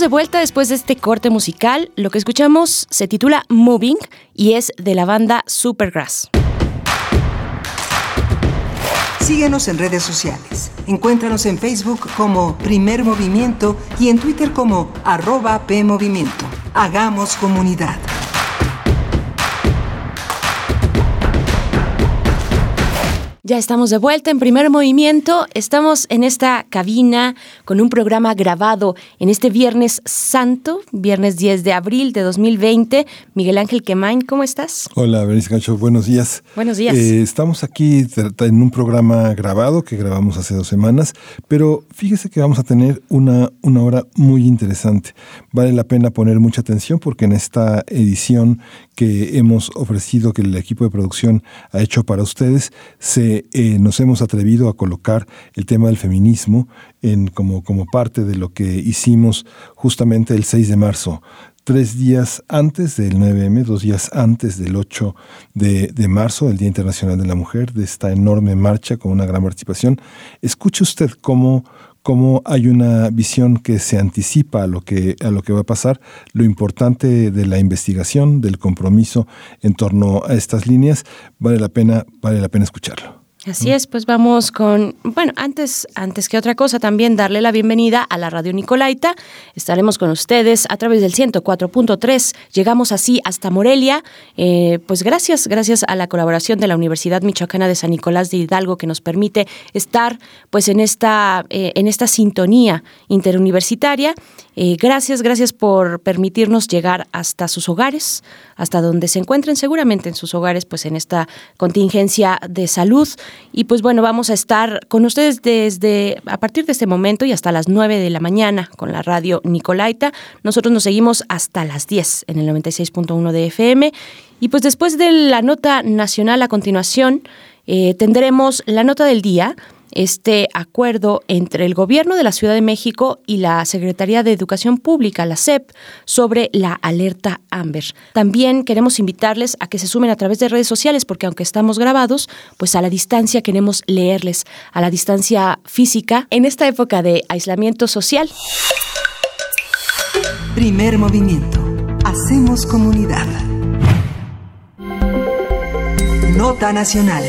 De vuelta después de este corte musical. Lo que escuchamos se titula Moving y es de la banda Supergrass. Síguenos en redes sociales. Encuéntranos en Facebook como Primer Movimiento y en Twitter como arroba PMovimiento. Hagamos comunidad. Ya estamos de vuelta en primer movimiento. Estamos en esta cabina con un programa grabado en este Viernes Santo, viernes 10 de abril de 2020. Miguel Ángel Quemain, ¿cómo estás? Hola, Berenice Cancho, buenos días. Buenos días. Eh, estamos aquí en un programa grabado que grabamos hace dos semanas, pero fíjese que vamos a tener una, una hora muy interesante. Vale la pena poner mucha atención porque en esta edición que hemos ofrecido, que el equipo de producción ha hecho para ustedes, se, eh, nos hemos atrevido a colocar el tema del feminismo en, como, como parte de lo que hicimos justamente el 6 de marzo tres días antes del 9M, dos días antes del 8 de, de, marzo, el Día Internacional de la Mujer, de esta enorme marcha con una gran participación. Escuche usted cómo, cómo hay una visión que se anticipa a lo que, a lo que va a pasar, lo importante de la investigación, del compromiso en torno a estas líneas, vale la pena, vale la pena escucharlo. Así es, pues vamos con, bueno, antes, antes que otra cosa, también darle la bienvenida a la Radio Nicolaita. Estaremos con ustedes a través del 104.3. Llegamos así hasta Morelia. Eh, pues gracias, gracias a la colaboración de la Universidad Michoacana de San Nicolás de Hidalgo que nos permite estar pues en esta, eh, en esta sintonía interuniversitaria. Eh, gracias, gracias por permitirnos llegar hasta sus hogares, hasta donde se encuentren seguramente en sus hogares, pues en esta contingencia de salud. Y pues bueno, vamos a estar con ustedes desde a partir de este momento y hasta las 9 de la mañana con la radio Nicolaita. Nosotros nos seguimos hasta las 10 en el 96.1 de FM. Y pues después de la nota nacional a continuación, eh, tendremos la nota del día este acuerdo entre el gobierno de la Ciudad de México y la Secretaría de Educación Pública, la SEP, sobre la alerta Amber. También queremos invitarles a que se sumen a través de redes sociales porque aunque estamos grabados, pues a la distancia queremos leerles, a la distancia física, en esta época de aislamiento social. Primer movimiento. Hacemos comunidad. Nota Nacional.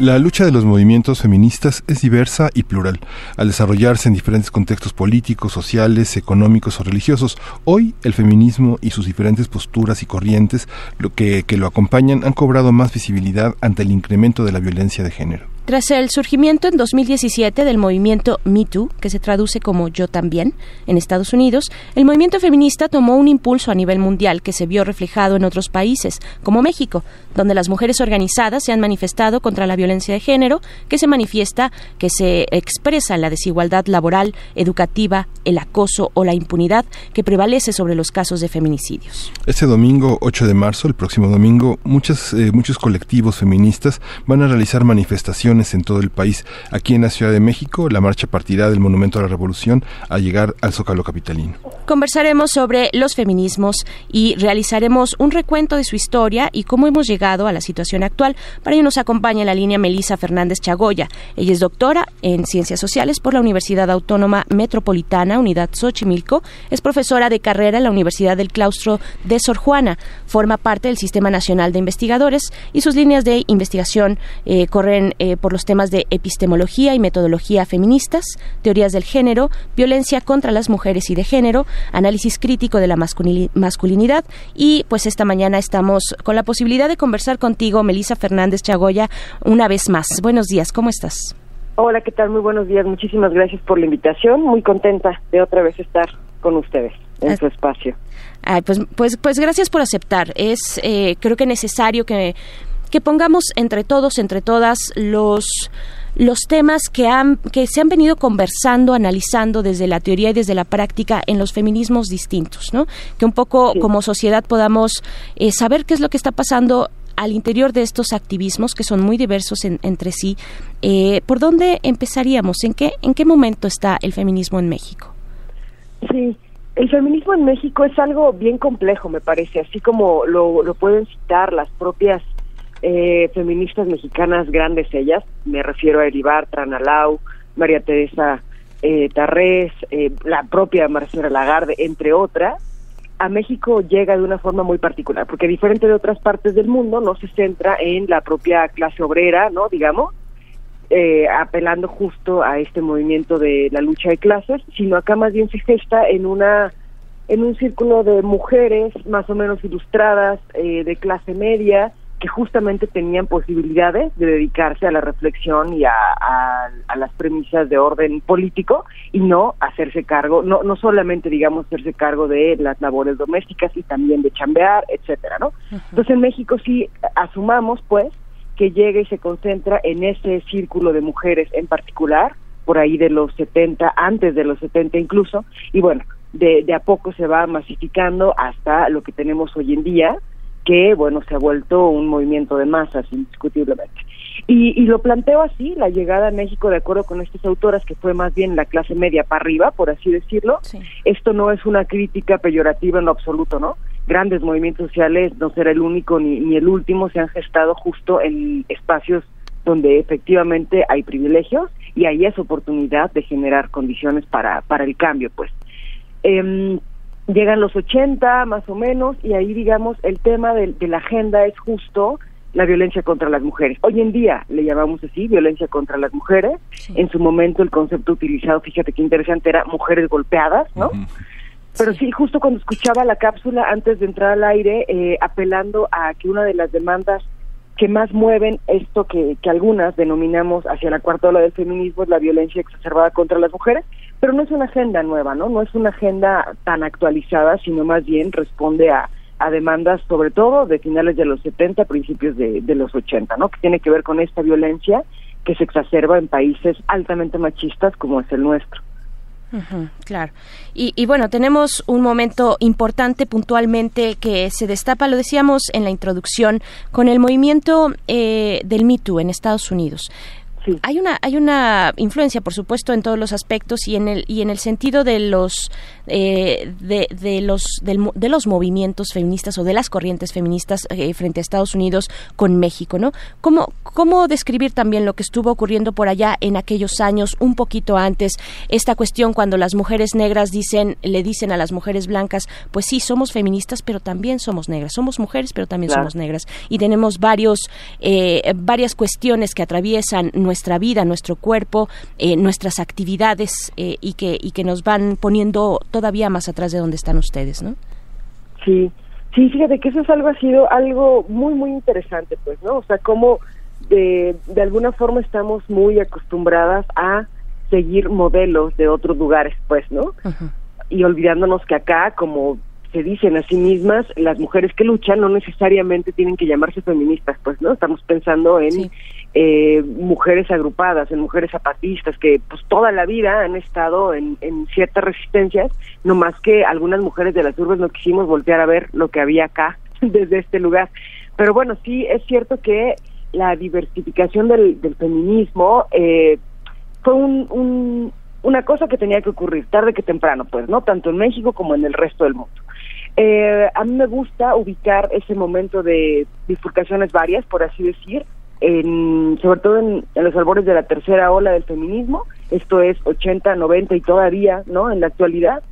La lucha de los movimientos feministas es diversa y plural, al desarrollarse en diferentes contextos políticos, sociales, económicos o religiosos. Hoy el feminismo y sus diferentes posturas y corrientes lo que, que lo acompañan han cobrado más visibilidad ante el incremento de la violencia de género. Tras el surgimiento en 2017 del movimiento Me Too, que se traduce como Yo también, en Estados Unidos, el movimiento feminista tomó un impulso a nivel mundial que se vio reflejado en otros países, como México, donde las mujeres organizadas se han manifestado contra la violencia de género, que se manifiesta, que se expresa en la desigualdad laboral, educativa, el acoso o la impunidad que prevalece sobre los casos de feminicidios. Este domingo 8 de marzo, el próximo domingo, muchos, eh, muchos colectivos feministas van a realizar manifestaciones en todo el país. Aquí en la Ciudad de México, la marcha partirá del Monumento a la Revolución a llegar al Zócalo Capitalino. Conversaremos sobre los feminismos y realizaremos un recuento de su historia y cómo hemos llegado a la situación actual. Para ello nos acompaña la línea Melisa Fernández Chagoya. Ella es doctora en Ciencias Sociales por la Universidad Autónoma Metropolitana, Unidad Xochimilco. Es profesora de carrera en la Universidad del Claustro de Sor Juana. Forma parte del Sistema Nacional de Investigadores y sus líneas de investigación eh, corren eh, por los temas de epistemología y metodología feministas, teorías del género, violencia contra las mujeres y de género, análisis crítico de la masculinidad y pues esta mañana estamos con la posibilidad de conversar contigo, Melisa Fernández Chagoya, una vez más. Buenos días, ¿cómo estás? Hola, ¿qué tal? Muy buenos días. Muchísimas gracias por la invitación. Muy contenta de otra vez estar con ustedes en ah. su espacio. pues, pues, pues gracias por aceptar. Es eh, creo que necesario que que pongamos entre todos, entre todas, los los temas que, han, que se han venido conversando, analizando desde la teoría y desde la práctica en los feminismos distintos, ¿no? Que un poco como sociedad podamos eh, saber qué es lo que está pasando al interior de estos activismos que son muy diversos entre sí. Eh, ¿Por dónde empezaríamos? ¿En qué, ¿En qué momento está el feminismo en México? Sí, el feminismo en México es algo bien complejo, me parece, así como lo, lo pueden citar las propias eh, feministas mexicanas, grandes ellas, me refiero a Eribar, Tranalau, María Teresa eh, Tarrés, eh, la propia Marcela Lagarde, entre otras, a México llega de una forma muy particular, porque diferente de otras partes del mundo, no se centra en la propia clase obrera, ¿no? Digamos, eh, apelando justo a este movimiento de la lucha de clases, sino acá más bien se gesta en una en un círculo de mujeres más o menos ilustradas eh, de clase media que justamente tenían posibilidades de dedicarse a la reflexión y a, a, las premisas de orden político y no hacerse cargo, no, no solamente digamos hacerse cargo de las labores domésticas y también de chambear, etcétera, ¿no? Entonces en México sí asumamos pues que llega y se concentra en ese círculo de mujeres en particular, por ahí de los 70, antes de los 70 incluso, y bueno, de, de a poco se va masificando hasta lo que tenemos hoy en día, que bueno, se ha vuelto un movimiento de masas indiscutiblemente. Y, y, lo planteo así, la llegada a México, de acuerdo con estas autoras, que fue más bien la clase media para arriba, por así decirlo, esto no es una crítica peyorativa en lo absoluto, ¿no? Grandes movimientos sociales, no será el único ni, ni el último, se han gestado justo en espacios donde efectivamente hay privilegios y ahí es oportunidad de generar condiciones para, para el cambio, pues. Eh, llegan los 80 más o menos y ahí digamos el tema de, la agenda es justo la violencia contra las mujeres. Hoy en día le llamamos así, violencia contra las mujeres. En su momento el concepto utilizado, fíjate qué interesante, era mujeres golpeadas, ¿no? Pero sí. justo cuando escuchaba la cápsula antes de entrar al aire, eh, apelando a que una de las demandas que más mueven esto que, que algunas denominamos hacia la cuarta ola del feminismo es la violencia exacerbada contra las mujeres, pero no es una agenda nueva, ¿no? No es una agenda tan actualizada, sino más bien responde a, a demandas sobre todo de finales de los 70, principios de, de los 80, ¿no? Que tiene que ver con esta violencia que se exacerba en países altamente machistas como es el nuestro claro. Y, bueno, tenemos un momento importante puntualmente que se destapa, lo decíamos en la introducción, con el movimiento eh, del Me en Estados Unidos. Hay una hay una influencia, por supuesto, en todos los aspectos y en el y en el sentido de los eh, de, los de los movimientos feministas o de las corrientes feministas eh, frente a Estados Unidos con México, ¿no? ¿Cómo cómo describir también lo que estuvo ocurriendo por allá en aquellos años, un poquito antes, esta cuestión cuando las mujeres negras dicen le dicen a las mujeres blancas, pues sí somos feministas, pero también somos negras, somos mujeres, pero también somos negras. Y tenemos varios eh, varias cuestiones que atraviesan nuestra vida, nuestro cuerpo, eh, nuestras actividades eh, y, que, y que nos van poniendo todavía más atrás de donde están ustedes, ¿no? Sí, sí, fíjate que eso es algo, ha sido algo muy, muy interesante, pues, ¿no? O sea, cómo de, de alguna forma estamos muy acostumbradas a seguir modelos de otros lugares, pues, ¿no? Y olvidándonos que acá, como se dicen a sí mismas, las mujeres que luchan no necesariamente tienen que llamarse feministas, pues, ¿no? Estamos pensando en eh, mujeres agrupadas, en mujeres zapatistas, que pues toda la vida han estado en, en ciertas resistencias, no más que algunas mujeres de las urbes no quisimos voltear a ver lo que había acá, desde este lugar. Pero bueno, sí es cierto que la diversificación del, feminismo eh, fue un, una cosa que tenía que ocurrir tarde que temprano, pues, ¿no? Tanto en México como en el resto del mundo. Eh, a mí me gusta ubicar ese momento de bifurcaciones varias, por así decir, en, sobre todo en, los albores de la tercera ola del feminismo, esto es 80, 90 y todavía, ¿no? En la actualidad.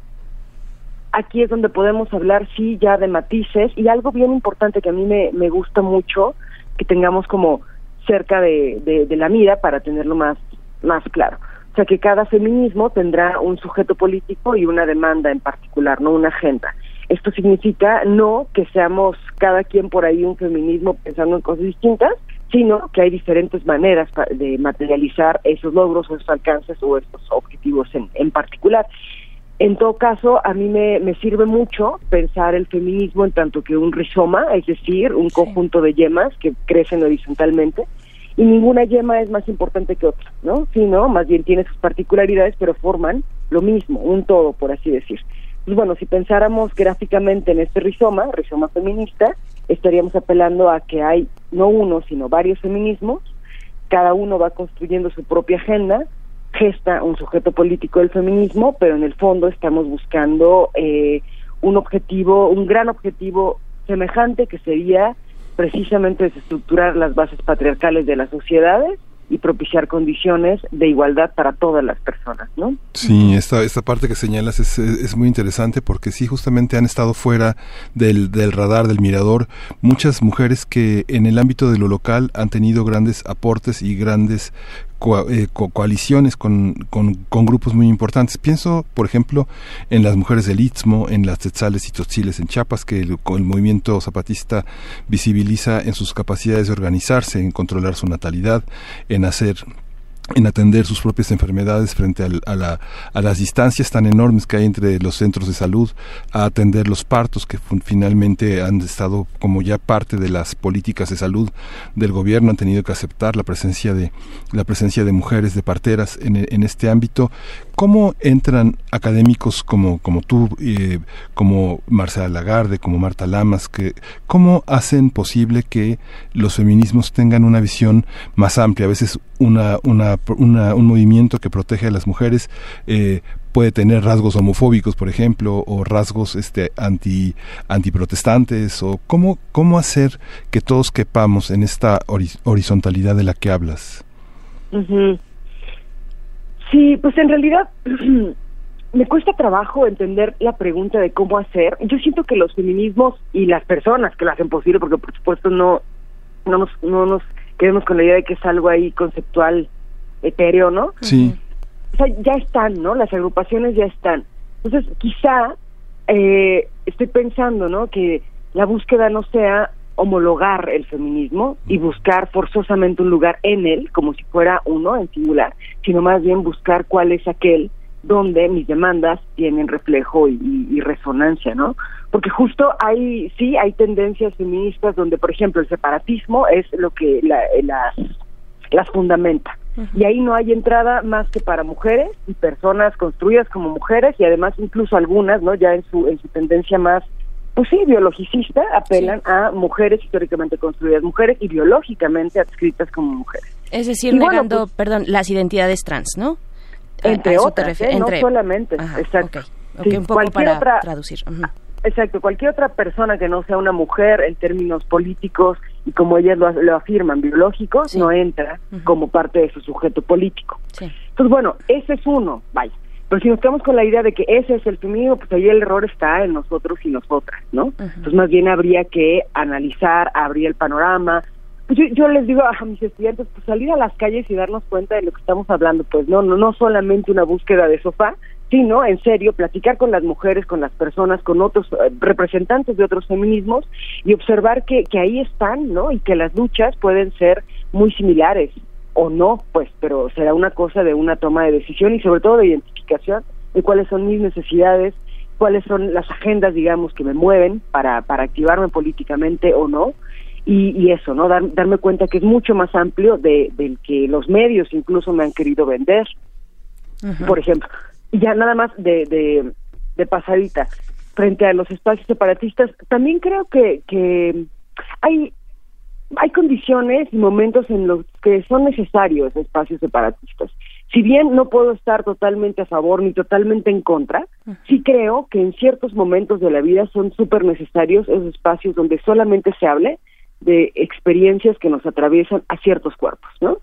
Aquí es donde podemos hablar, sí, ya de matices y algo bien importante que a mí me, me gusta mucho que tengamos como cerca de, de, de la mira para tenerlo más, más claro. O sea, que cada feminismo tendrá un sujeto político y una demanda en particular, no una agenda. Esto significa no que seamos cada quien por ahí un feminismo pensando en cosas distintas, sino que hay diferentes maneras de materializar esos logros o esos alcances o estos objetivos en, en particular. En todo caso, a mí me, me, sirve mucho pensar el feminismo en tanto que un rizoma, es decir, un conjunto de yemas que crecen horizontalmente, y ninguna yema es más importante que otra, ¿no? Sino, más bien tiene sus particularidades, pero forman lo mismo, un todo, por así decir. Pues bueno, si pensáramos gráficamente en este rizoma, rizoma feminista, estaríamos apelando a que hay no uno, sino varios feminismos, cada uno va construyendo su propia agenda, gesta un sujeto político del feminismo, pero en el fondo estamos buscando eh, un objetivo, un gran objetivo semejante que sería precisamente desestructurar las bases patriarcales de las sociedades y propiciar condiciones de igualdad para todas las personas, ¿no? Sí, esta, esta parte que señalas es, es muy interesante porque sí, justamente han estado fuera del, del radar, del mirador, muchas mujeres que en el ámbito de lo local han tenido grandes aportes y grandes eh, coaliciones con, con, grupos muy importantes. Pienso, por ejemplo, en las mujeres del Istmo, en las Tetzales y Totziles en Chiapas, que el, el movimiento zapatista visibiliza en sus capacidades de organizarse, en controlar su natalidad, en hacer en atender sus propias enfermedades frente a, la, a, las distancias tan enormes que hay entre los centros de salud, a atender los partos que finalmente han estado como ya parte de las políticas de salud del gobierno, han tenido que aceptar la presencia de la presencia de mujeres de parteras en, en este ámbito. ¿Cómo entran académicos como, como tú, eh, como Marcela Lagarde, como Marta Lamas, que cómo hacen posible que los feminismos tengan una visión más amplia? A veces una, una, un movimiento que protege a las mujeres eh, puede tener rasgos homofóbicos, por ejemplo, o rasgos este anti antiprotestantes o cómo cómo hacer que todos quepamos en esta horizontalidad de la que hablas. Sí, pues en realidad me cuesta trabajo entender la pregunta de cómo hacer. Yo siento que los feminismos y las personas que lo hacen posible, porque por supuesto no no nos no nos quedemos con la idea de que es algo ahí conceptual etéreo, ¿no? Sí. O sea, ya están, ¿no? Las agrupaciones ya están. Entonces, quizá eh, estoy pensando, ¿no? Que la búsqueda no sea homologar el feminismo y buscar forzosamente un lugar en él, como si fuera uno en singular, sino más bien buscar cuál es aquel donde mis demandas tienen reflejo y, resonancia, ¿no? Porque justo hay, sí, hay tendencias feministas donde, por ejemplo, el separatismo es lo que la, las, las fundamenta. Y ahí no hay entrada más que para mujeres y personas construidas como mujeres y además incluso algunas, ¿no? Ya en su, en su tendencia más pues sí, biologicista, apelan a mujeres históricamente construidas, mujeres y biológicamente adscritas como mujeres. Es decir, negando, pues, perdón, las identidades trans, ¿no? Entre otras, ¿eh? no solamente, exacto. un poco para traducir. Exacto, cualquier otra persona que no sea una mujer en términos políticos y como ellas lo, afirman, biológicos, no entra como parte de su sujeto político. Entonces, bueno, ese es uno, vaya. Pero si nos quedamos con la idea de que ese es el feminismo, pues ahí el error está en nosotros y nosotras, ¿no? Entonces más bien habría que analizar, abrir el panorama. Pues yo, yo les digo a mis estudiantes, pues salir a las calles y darnos cuenta de lo que estamos hablando, pues no, no, no solamente una búsqueda de sofá, sino en serio platicar con las mujeres, con las personas, con otros eh, representantes de otros feminismos y observar que, que ahí están, ¿no? Y que las luchas pueden ser muy similares o no, pues, pero será una cosa de una toma de decisión y sobre todo de identificación de cuáles son mis necesidades, cuáles son las agendas, digamos, que me mueven para, para activarme políticamente o no. Y, eso, ¿no? darme cuenta que es mucho más amplio de, del que los medios incluso me han querido vender. Por ejemplo, y ya nada más de, de, de pasadita, frente a los espacios separatistas, también creo que, que hay hay condiciones y momentos en los que son necesarios espacios separatistas. Si bien no puedo estar totalmente a favor ni totalmente en contra, sí creo que en ciertos momentos de la vida son súper necesarios esos espacios donde solamente se hable de experiencias que nos atraviesan a ciertos cuerpos, ¿no?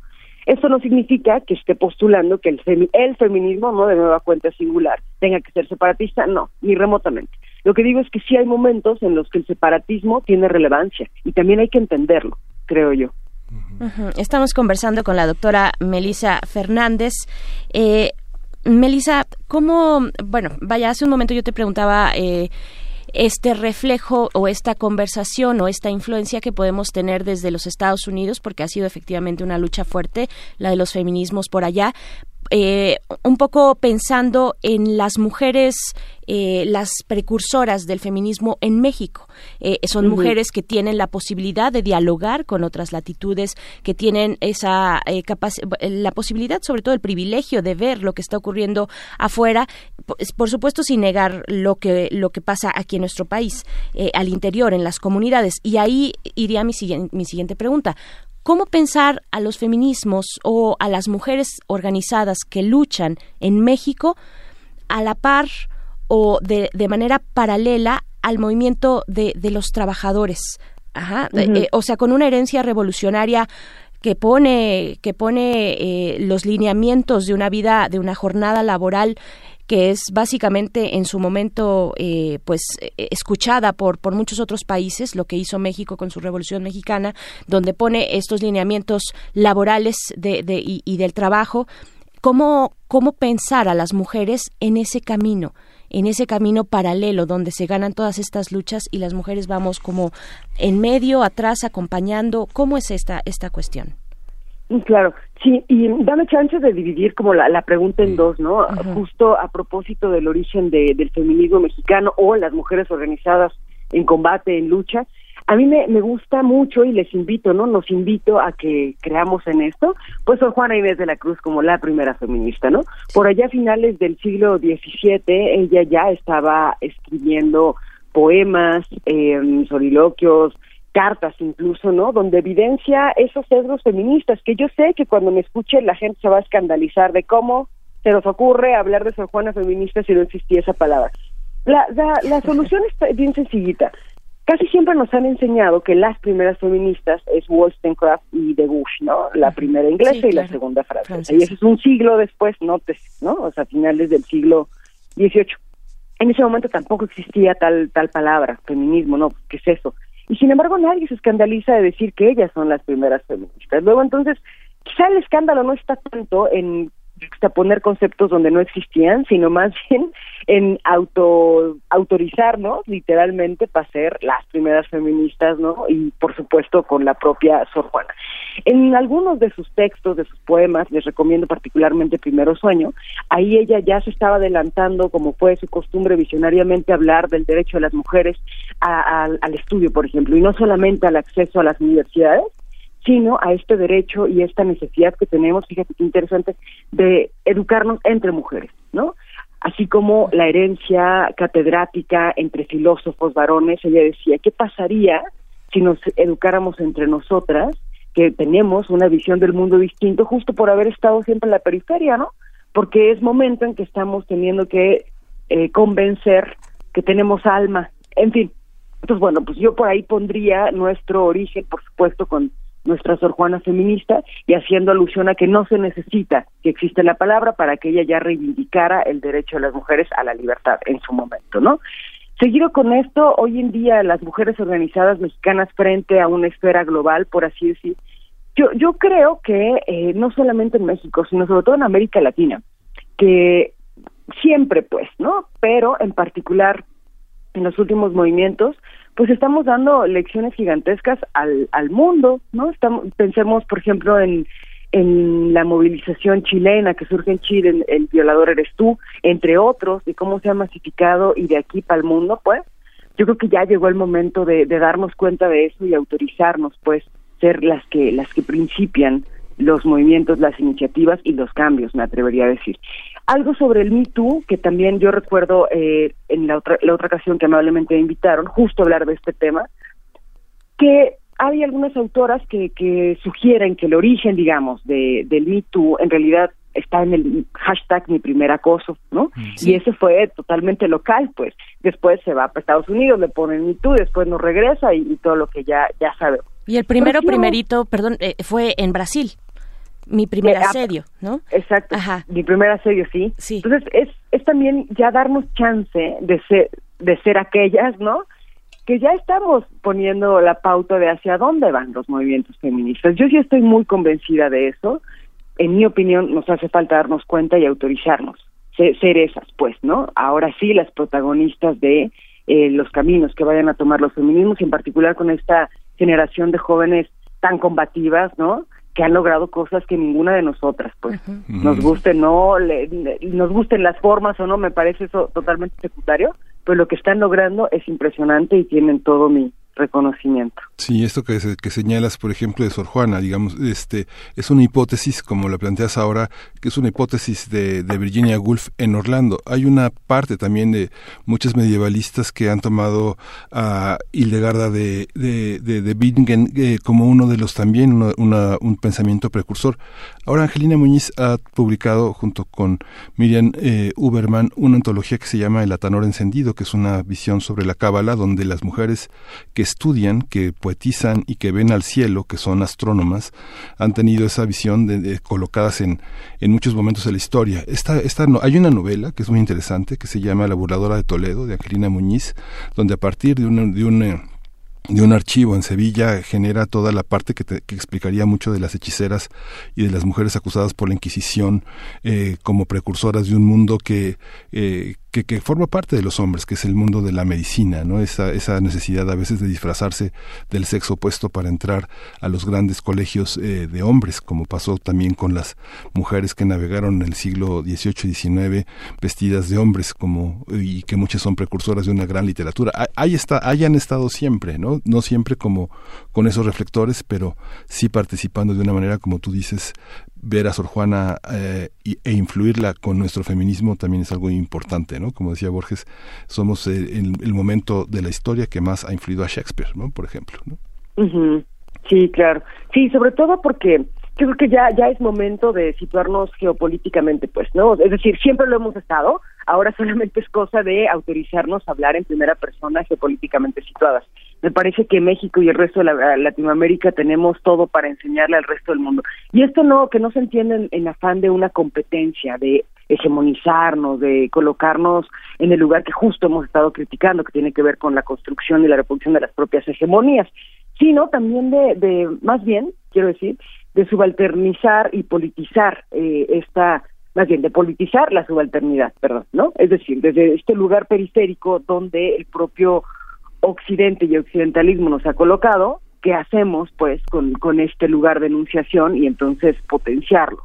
Esto no significa que esté postulando que el, el feminismo, no de nueva cuenta singular, tenga que ser separatista, no, ni remotamente. Lo que digo es que sí hay momentos en los que el separatismo tiene relevancia y también hay que entenderlo, creo yo. Estamos conversando con la doctora Melisa Fernández. Eh, Melisa, ¿cómo, bueno, vaya, hace un momento yo te preguntaba eh, este reflejo o esta conversación o esta influencia que podemos tener desde los Estados Unidos, porque ha sido efectivamente una lucha fuerte, la de los feminismos por allá, eh, un poco pensando en las mujeres, eh, las precursoras del feminismo en México. Eh, son mujeres que tienen la posibilidad de dialogar con otras latitudes, que tienen esa la posibilidad, sobre todo el privilegio de ver lo que está ocurriendo afuera, por, supuesto sin negar lo que lo que pasa aquí en nuestro país, al interior, en las comunidades. Y ahí iría mi, mi siguiente pregunta cómo pensar a los feminismos o a las mujeres organizadas que luchan en México a la par o de, de manera paralela al movimiento de, de los trabajadores. Ajá, eh, o sea, con una herencia revolucionaria que pone, que pone eh, los lineamientos de una vida, de una jornada laboral que es básicamente en su momento eh, pues escuchada por, por muchos otros países, lo que hizo México con su Revolución Mexicana, donde pone estos lineamientos laborales de, de, y, del trabajo. ¿Cómo, ¿Cómo pensar a las mujeres en ese camino? en ese camino paralelo donde se ganan todas estas luchas y las mujeres vamos como en medio, atrás, acompañando. ¿Cómo es esta, esta cuestión? Claro, sí, y dame chance de dividir como la, la pregunta en dos, ¿no? Justo a propósito del origen de, del feminismo mexicano o las mujeres organizadas en combate, en lucha, a mí me, me gusta mucho y les invito, ¿no? Nos invito a que creamos en esto, pues Sor Juana Inés de la Cruz como la primera feminista, ¿no? Por allá a finales del siglo XVII, ella ya estaba escribiendo poemas, eh, soliloquios, cartas incluso, ¿no? Donde evidencia esos sesgos feministas, que yo sé que cuando me escuche la gente se va a escandalizar de cómo se nos ocurre hablar de Sor Juana feminista si no existía esa palabra. La, la, la solución es bien sencillita. Casi siempre nos han enseñado que las primeras feministas es Wollstonecraft y de Bush, ¿no? La primera inglesa y la segunda francesa. Y eso es un siglo después, ¿no? ¿no? O sea, finales del siglo XVIII. En ese momento tampoco existía tal tal palabra, feminismo, ¿no? ¿Qué es eso? Y sin embargo nadie se escandaliza de decir que ellas son las primeras feministas. Luego entonces, quizá el escándalo no está tanto en poner conceptos donde no existían, sino más bien en auto autorizarnos literalmente para ser las primeras feministas, ¿no? Y por supuesto con la propia Sor Juana. En algunos de sus textos, de sus poemas, les recomiendo particularmente Primero Sueño, ahí ella ya se estaba adelantando, como fue su costumbre visionariamente, hablar del derecho de las mujeres al estudio, por ejemplo, y no solamente al acceso a las universidades, sino a este derecho y esta necesidad que tenemos, fíjate qué interesante, de educarnos entre mujeres, ¿no? Así como la herencia catedrática entre filósofos varones, ella decía, ¿qué pasaría si nos educáramos entre nosotras, que tenemos una visión del mundo distinto justo por haber estado siempre en la periferia, ¿no? Porque es momento en que estamos teniendo que eh, convencer que tenemos alma, en fin. Entonces, bueno, pues yo por ahí pondría nuestro origen, por supuesto, con nuestra Sor Juana feminista y haciendo alusión a que no se necesita que exista la palabra para que ella ya reivindicara el derecho de las mujeres a la libertad en su momento, ¿no? Seguido con esto, hoy en día las mujeres organizadas mexicanas frente a una esfera global, por así decir, yo, yo creo que eh, no solamente en México, sino sobre todo en América Latina, que siempre pues, ¿no? Pero en particular en los últimos movimientos, pues estamos dando lecciones gigantescas al, al mundo, ¿no? Estamos, pensemos, por ejemplo, en, en la movilización chilena que surge en Chile, el, violador eres tú, entre otros, y cómo se ha masificado y de aquí para el mundo, pues, yo creo que ya llegó el momento de, de darnos cuenta de eso y autorizarnos, pues, ser las que, las que principian los movimientos, las iniciativas y los cambios, me atrevería a decir. Algo sobre el Me Too, que también yo recuerdo eh, en la otra, la otra ocasión que amablemente me invitaron, justo hablar de este tema, que hay algunas autoras que, que sugieren que el origen, digamos, de, del Me Too en realidad está en el hashtag mi primer acoso, ¿no? Mm, y ese fue totalmente local, pues. Después se va para Estados Unidos, le ponen Me Too, después nos regresa y, todo lo que ya, ya sabemos. Y el primero, primerito, perdón, eh, fue en Brasil mi primer asedio, ¿no? Exacto. Mi primer asedio, sí. sí. Entonces es, es también ya darnos chance de ser, de ser aquellas, ¿no? Que ya estamos poniendo la pauta de hacia dónde van los movimientos feministas. Yo sí estoy muy convencida de eso. En mi opinión, nos hace falta darnos cuenta y autorizarnos, ser, esas, pues, ¿no? Ahora sí, las protagonistas de eh, los caminos que vayan a tomar los feminismos, en particular con esta generación de jóvenes tan combativas, ¿no? Que han logrado cosas que ninguna de nosotras, pues, nos guste no, nos gusten las formas o no, me parece eso totalmente secundario, pero lo que están logrando es impresionante y tienen todo mi, reconocimiento. Sí, esto que, que señalas, por ejemplo, de Sor Juana, digamos, este, es una hipótesis, como la planteas ahora, que es una hipótesis de, de Virginia Woolf en Orlando. Hay una parte también de muchos medievalistas que han tomado a Hildegarda de, de, de, Bingen eh, como uno de los también, una, un pensamiento precursor. Ahora Angelina Muñiz ha publicado junto con Miriam eh, Uberman una antología que se llama El Atanor Encendido, que es una visión sobre la Cábala, donde las mujeres que estudian, que poetizan y que ven al cielo, que son astrónomas, han tenido esa visión de, colocadas en, en muchos momentos de la historia. Esta, esta, hay una novela que es muy interesante que se llama La burladora de Toledo, de Angelina Muñiz, donde a partir de un, de un de un archivo en Sevilla genera toda la parte que, que, explicaría mucho de las hechiceras y de las mujeres acusadas por la Inquisición eh, como precursoras de un mundo que, eh, que, que, forma parte de los hombres, que es el mundo de la medicina, ¿no? Esa, esa necesidad a veces de disfrazarse del sexo opuesto para entrar a los grandes colegios eh, de hombres, como pasó también con las mujeres que navegaron en el siglo XVIII y XIX vestidas de hombres, como, y que muchas son precursoras de una gran literatura. Ahí está, hayan estado siempre, ¿no? No siempre como con esos reflectores, pero sí participando de una manera, como tú dices, ver a Sor Juana eh, e influirla con nuestro feminismo también es algo importante, ¿no? Como decía Borges, somos el, el, momento de la historia que más ha influido a Shakespeare, ¿no? Por ejemplo, ¿no? Sí, claro. Sí, sobre todo porque creo que ya ya es momento de situarnos geopolíticamente, pues, ¿no? Es decir, siempre lo hemos estado, ahora solamente es cosa de autorizarnos a hablar en primera persona geopolíticamente situadas. Me parece que México y el resto de la, Latinoamérica tenemos todo para enseñarle al resto del mundo. Y esto no, que no se entiende en, afán de una competencia, de hegemonizarnos, de colocarnos en el lugar que justo hemos estado criticando, que tiene que ver con la construcción y la reproducción de las propias hegemonías, sino también de, de más bien, quiero decir, de subalternizar y politizar eh, esta más bien de politizar la subalternidad, perdón, ¿no? Es decir, desde este lugar periférico donde el propio Occidente y occidentalismo nos ha colocado, ¿qué hacemos pues con, con este lugar de enunciación y entonces potenciarlo?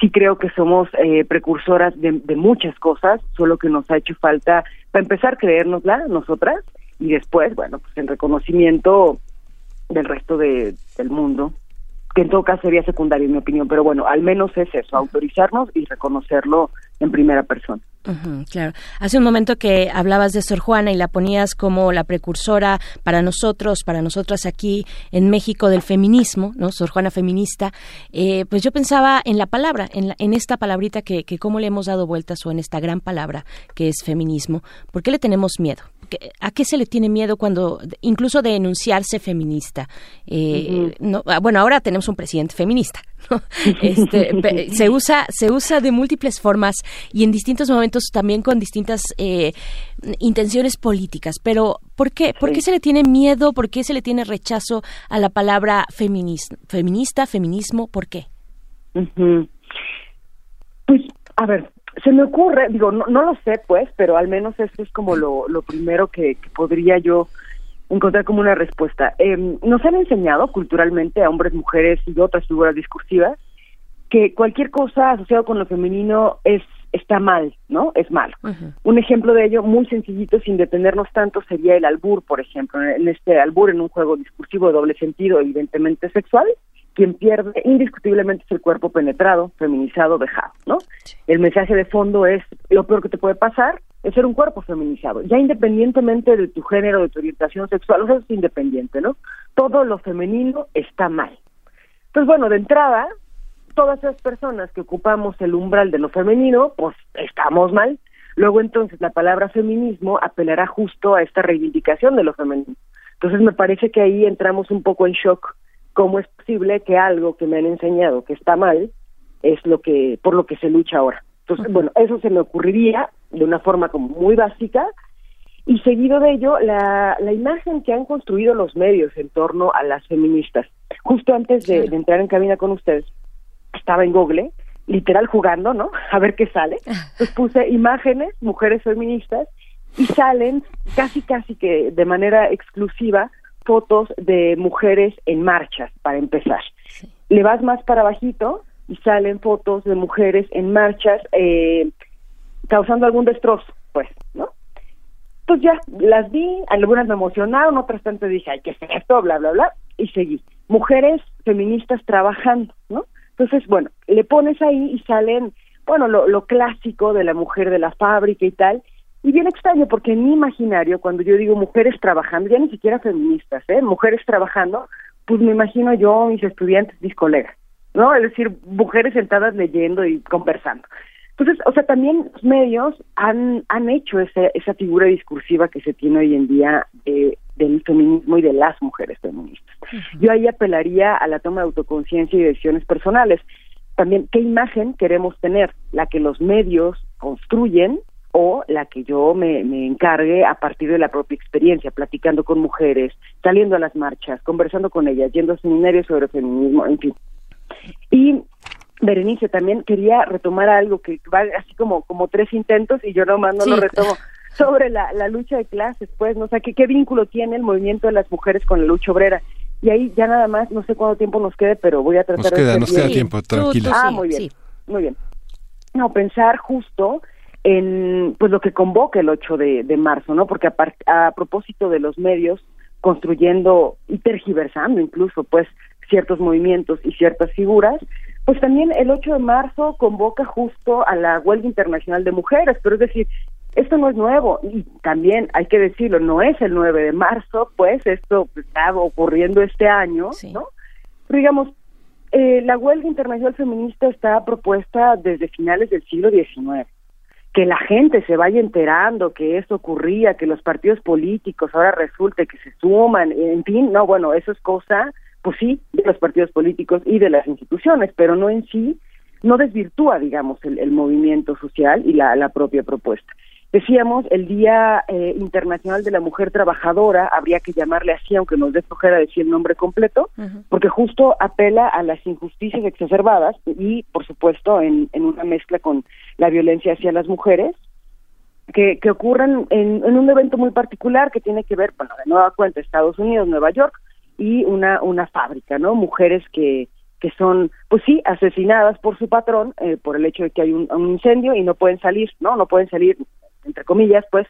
Sí creo que somos eh, precursoras de, de, muchas cosas, solo que nos ha hecho falta, para empezar, creérnosla nosotras y después, bueno, pues el reconocimiento del resto de, del mundo que en todo caso sería secundario en mi opinión, pero bueno, al menos es eso, autorizarnos y reconocerlo en primera persona. claro. Hace un momento que hablabas de Sor Juana y la ponías como la precursora para nosotros, para nosotras aquí en México del feminismo, ¿no? Sor Juana feminista. Eh, pues yo pensaba en la palabra, en, en esta palabrita que, que cómo le hemos dado vueltas o en esta gran palabra que es feminismo. ¿Por qué le tenemos miedo? ¿A qué se le tiene miedo cuando, incluso de enunciarse feminista? Eh, no, ah, bueno, ahora tenemos un presidente feminista. Este, se usa, se usa de múltiples formas y en distintos momentos también con distintas eh, intenciones políticas. Pero ¿por qué? ¿Por qué se le tiene miedo? ¿Por qué se le tiene rechazo a la palabra feminista, feminista feminismo? ¿Por qué? Pues, a ver, se me ocurre, digo, no, no lo sé pues, pero al menos esto es como lo, lo primero que, podría yo encontrar como una respuesta. Eh, nos han enseñado culturalmente a hombres, mujeres y otras figuras discursivas que cualquier cosa asociada con lo femenino es está mal, ¿no? Es malo. Un ejemplo de ello muy sencillito, sin detenernos tanto, sería el albur, por ejemplo. En este albur, en un juego discursivo de doble sentido, evidentemente sexual, quien pierde indiscutiblemente es el cuerpo penetrado, feminizado, dejado, ¿no? El mensaje de fondo es lo peor que te puede pasar es ser un cuerpo feminizado, ya independientemente de tu género, de tu orientación sexual, o sea, es independiente, ¿no? Todo lo femenino está mal. Entonces, bueno, de entrada, todas esas personas que ocupamos el umbral de lo femenino, pues estamos mal. Luego entonces la palabra feminismo apelará justo a esta reivindicación de lo femenino. Entonces me parece que ahí entramos un poco en shock cómo es posible que algo que me han enseñado que está mal es lo que por lo que se lucha ahora. Entonces, bueno, eso se me ocurriría de una forma como muy básica y seguido de ello la, la imagen que han construido los medios en torno a las feministas. Justo antes de, entrar en cabina con ustedes, estaba en Google, literal jugando, ¿no? A ver qué sale. Pues puse imágenes, mujeres feministas, y salen casi, casi que de manera exclusiva fotos de mujeres en marchas, para empezar. Le vas más para bajito y salen fotos de mujeres en marchas eh, causando algún destrozo, pues, ¿no? Pues ya, las vi, algunas me emocionaron, otras tanto dije, ay, ¿qué es esto? Bla, bla, bla, y seguí. Mujeres feministas trabajando, ¿no? Entonces, bueno, le pones ahí y salen, bueno, lo, lo clásico de la mujer de la fábrica y tal, y bien extraño, porque en mi imaginario, cuando yo digo mujeres trabajando, ya ni siquiera feministas, ¿eh? Mujeres trabajando, pues me imagino yo, mis estudiantes, mis colegas, ¿no? Es decir, mujeres sentadas leyendo y conversando. Entonces, o sea, también los medios han, han hecho esa, esa figura discursiva que se tiene hoy en día del feminismo y de las mujeres feministas. Yo ahí apelaría a la toma de autoconciencia y decisiones personales. También, ¿qué imagen queremos tener? ¿La que los medios construyen o la que yo me, me encargue a partir de la propia experiencia, platicando con mujeres, saliendo a las marchas, conversando con ellas, yendo a seminarios sobre feminismo, en fin. Y Berenice, también quería retomar algo que va así como, como tres intentos y yo nomás no lo retomo sobre la, la lucha de clases, pues, ¿no? sé ¿qué, vínculo tiene el movimiento de las mujeres con la lucha obrera? Y ahí ya nada más, no sé cuánto tiempo nos quede, pero voy a tratar nos queda, Nos queda tiempo, tranquila. Ah, muy bien, muy bien. No, pensar justo en pues lo que convoca el 8 de, de marzo, ¿no? Porque a, a propósito de los medios construyendo y tergiversando incluso, pues, ciertos movimientos y ciertas figuras, pues también el 8 de marzo convoca justo a la huelga internacional de mujeres, pero es decir, esto no es nuevo y también hay que decirlo, no es el 9 de marzo, pues esto está ocurriendo este año, ¿no? Pero digamos, eh, la huelga internacional feminista está propuesta desde finales del siglo XIX. Que la gente se vaya enterando que esto ocurría, que los partidos políticos ahora resulte que se suman, en fin, no, bueno, eso es cosa pues sí, de los partidos políticos y de las instituciones, pero no en sí, no desvirtúa, digamos, el, movimiento social y la, propia propuesta. Decíamos, el Día eh, Internacional de la Mujer Trabajadora, habría que llamarle así, aunque nos dé flojera decir el nombre completo, porque justo apela a las injusticias exacerbadas y, por supuesto, en, una mezcla con la violencia hacia las mujeres, que, que ocurran en, en, un evento muy particular que tiene que ver, bueno, de nueva cuenta, Estados Unidos, Nueva York, y una, una fábrica, ¿no? Mujeres que, que son, pues sí, asesinadas por su patrón eh, por el hecho de que hay un, incendio y no pueden salir, ¿no? No pueden salir, entre comillas, pues,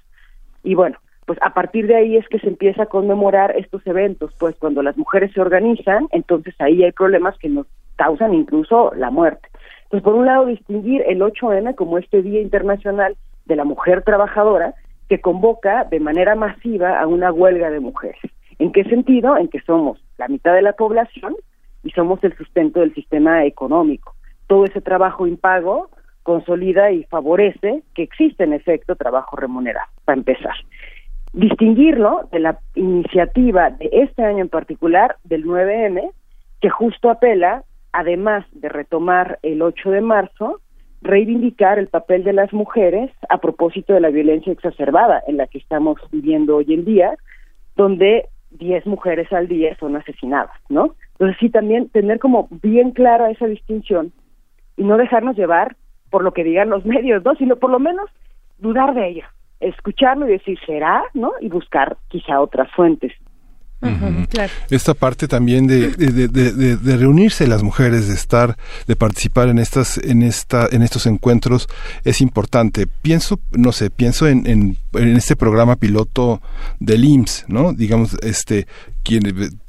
y bueno, pues a partir de ahí es que se empieza a conmemorar estos eventos, pues cuando las mujeres se organizan, entonces ahí hay problemas que nos causan incluso la muerte. Pues por un lado distinguir el 8M como este Día Internacional de la Mujer Trabajadora que convoca de manera masiva a una huelga de mujeres. ¿En qué sentido? En que somos la mitad de la población y somos el sustento del sistema económico. Todo ese trabajo impago consolida y favorece que existe en efecto trabajo remunerado, para empezar. Distinguirlo de la iniciativa de este año en particular, del 9M, que justo apela, además de retomar el 8 de marzo, reivindicar el papel de las mujeres a propósito de la violencia exacerbada en la que estamos viviendo hoy en día, donde 10 mujeres al día son asesinadas, ¿no? Entonces sí también tener como bien clara esa distinción y no dejarnos llevar por lo que digan los medios, ¿no? Sino por lo menos dudar de ello, escucharlo y decir será, ¿no? Y buscar quizá otras fuentes. Esta parte también de, de, reunirse las mujeres, de estar, de participar en estas, en esta, en estos encuentros es importante. Pienso, no sé, pienso en, en, en este programa piloto del IMSS, ¿no? Digamos, este, quien,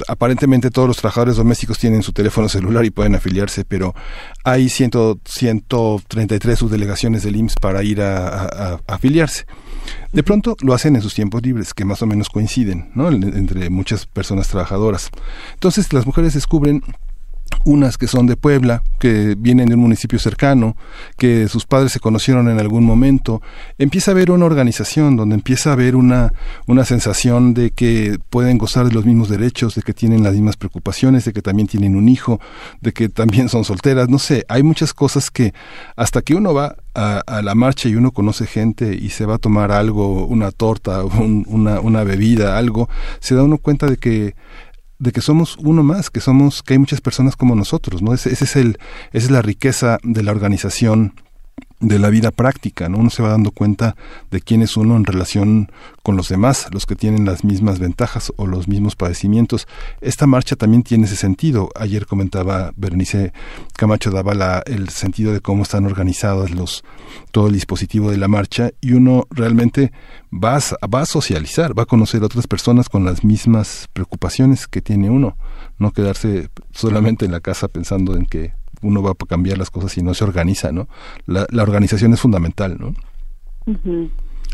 aparentemente todos los trabajadores domésticos tienen su teléfono celular y pueden afiliarse, pero hay ciento, 133 subdelegaciones del IMSS para ir a afiliarse. De pronto lo hacen en sus tiempos libres, que más o menos coinciden, ¿no? Entre muchas personas trabajadoras. Entonces las mujeres descubren unas que son de Puebla, que vienen de un municipio cercano, que sus padres se conocieron en algún momento, empieza a haber una organización donde empieza a haber una, una sensación de que pueden gozar de los mismos derechos, de que tienen las mismas preocupaciones, de que también tienen un hijo, de que también son solteras, no sé, hay muchas cosas que hasta que uno va a, la marcha y uno conoce gente y se va a tomar algo, una torta, una, una bebida, algo, se da uno cuenta de que de que somos uno más, que somos, que hay muchas personas como nosotros, ¿no? Ese, ese es el, esa es la riqueza de la organización de la vida práctica, ¿no? Uno se va dando cuenta de quién es uno en relación con los demás, los que tienen las mismas ventajas o los mismos padecimientos. Esta marcha también tiene ese sentido. Ayer comentaba Berenice Camacho daba la, el sentido de cómo están organizados los todo el dispositivo de la marcha y uno realmente va a, va a socializar, va a conocer a otras personas con las mismas preocupaciones que tiene uno, no quedarse solamente en la casa pensando en que uno va a cambiar las cosas si no se organiza, ¿no? La, organización es fundamental, ¿no?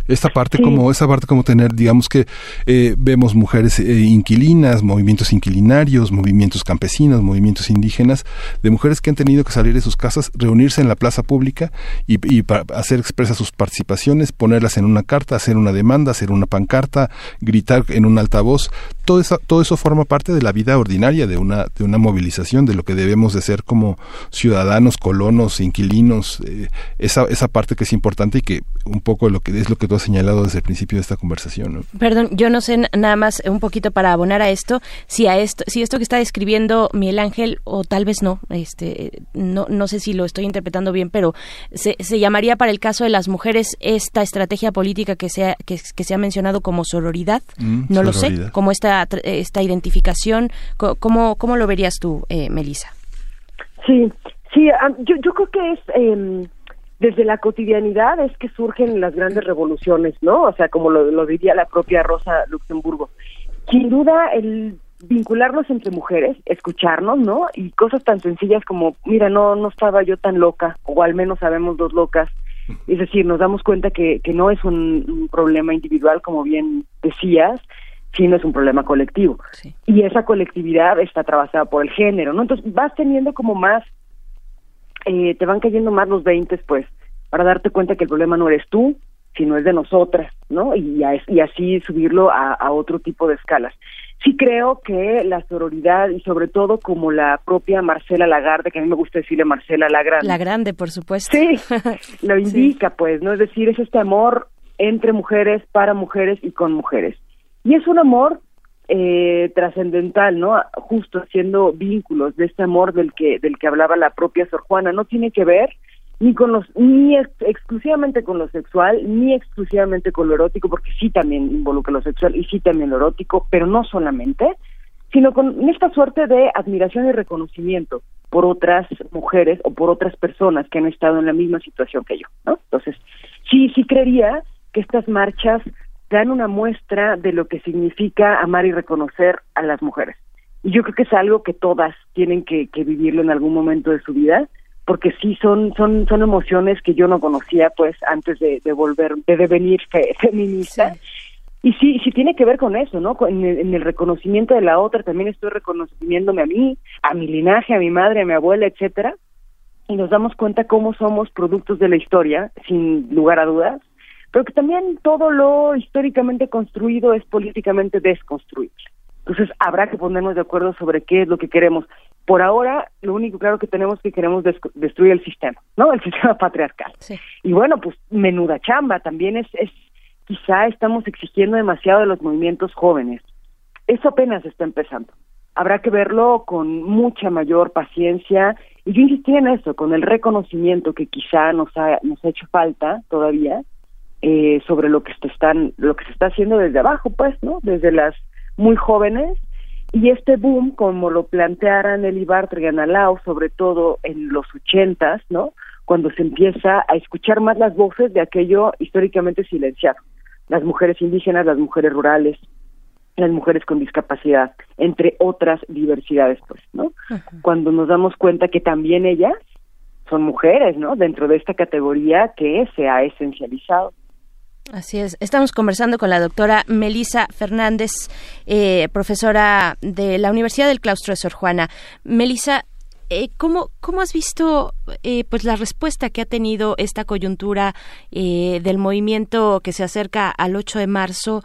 esta parte como esa parte como tener digamos que eh, vemos mujeres eh, inquilinas movimientos inquilinarios movimientos campesinos movimientos indígenas de mujeres que han tenido que salir de sus casas reunirse en la plaza pública y, y para hacer expresas sus participaciones ponerlas en una carta hacer una demanda hacer una pancarta gritar en un altavoz todo eso todo eso forma parte de la vida ordinaria de una de una movilización de lo que debemos de ser como ciudadanos colonos inquilinos eh, esa esa parte que es importante y que un poco lo que es lo que tú has señalado desde el principio de esta conversación. Perdón, yo no sé nada más un poquito para abonar a esto, si a esto, si esto que está describiendo Miguel Ángel o tal vez no, este, no, no sé si lo estoy interpretando bien, pero se, se llamaría para el caso de las mujeres esta estrategia política que se ha, que, se ha mencionado como sororidad, mm, no lo sé, como esta esta identificación, ¿cómo, cómo lo verías tú, eh, Melissa? Sí, sí, yo, yo creo que es eh, desde la cotidianidad es que surgen las grandes revoluciones, ¿no? O sea, como lo, diría la propia Rosa Luxemburgo. Sin duda, el vincularnos entre mujeres, escucharnos, ¿no? Y cosas tan sencillas como, mira, no, no estaba yo tan loca, o al menos sabemos dos locas. Es decir, nos damos cuenta que, que no es un, problema individual, como bien decías, sino es un problema colectivo. Y esa colectividad está atravesada por el género, ¿no? Entonces vas teniendo como más eh, te van cayendo más los 20, pues, para darte cuenta que el problema no eres tú, sino es de nosotras, ¿no? Y, y así subirlo a, otro tipo de escalas. Sí creo que la sororidad y sobre todo como la propia Marcela Lagarde, que a mí me gusta decirle Marcela la Grande. La Grande, por supuesto. Sí, lo indica, pues, ¿no? Es decir, es este amor entre mujeres, para mujeres y con mujeres. Y es un amor eh, trascendental, ¿no? Justo haciendo vínculos de este amor del que del que hablaba la propia Sor Juana, no tiene que ver ni con los ni exclusivamente con lo sexual ni exclusivamente con lo erótico porque sí también involucra lo sexual y sí también lo erótico pero no solamente sino con esta suerte de admiración y reconocimiento por otras mujeres o por otras personas que han estado en la misma situación que yo no entonces sí sí creería que estas marchas dan una muestra de lo que significa amar y reconocer a las mujeres. Y yo creo que es algo que todas tienen que, vivirlo en algún momento de su vida, porque sí son son son emociones que yo no conocía pues antes de, volver de devenir feminista. Y sí sí tiene que ver con eso no en el, en el, reconocimiento de la otra también estoy reconociéndome a mí a mi linaje a mi madre a mi abuela etcétera. Y nos damos cuenta cómo somos productos de la historia sin lugar a dudas pero que también todo lo históricamente construido es políticamente desconstruible. Entonces habrá que ponernos de acuerdo sobre qué es lo que queremos. Por ahora, lo único claro que tenemos es que queremos destruir el sistema, ¿no? El sistema patriarcal. Y bueno, pues menuda chamba, también es, es, quizá estamos exigiendo demasiado de los movimientos jóvenes. Eso apenas está empezando. Habrá que verlo con mucha mayor paciencia y yo insistí en eso, con el reconocimiento que quizá nos ha, nos ha hecho falta todavía, eh, sobre lo que se están lo que se está haciendo desde abajo pues no desde las muy jóvenes. Y este boom como lo plantearan el Bartra y Analao sobre todo en los ochentas no cuando se empieza a escuchar más las voces de aquello históricamente silenciado. Las mujeres indígenas las mujeres rurales las mujeres con discapacidad entre otras diversidades pues no cuando nos damos cuenta que también ellas son mujeres, ¿no? Dentro de esta categoría que se ha esencializado. Así es. Estamos conversando con la doctora Melisa Fernández, eh, profesora de la Universidad del Claustro de Sor Juana. Melisa, eh, ¿cómo, ¿cómo, has visto eh, pues la respuesta que ha tenido esta coyuntura del movimiento que se acerca al 8 de marzo?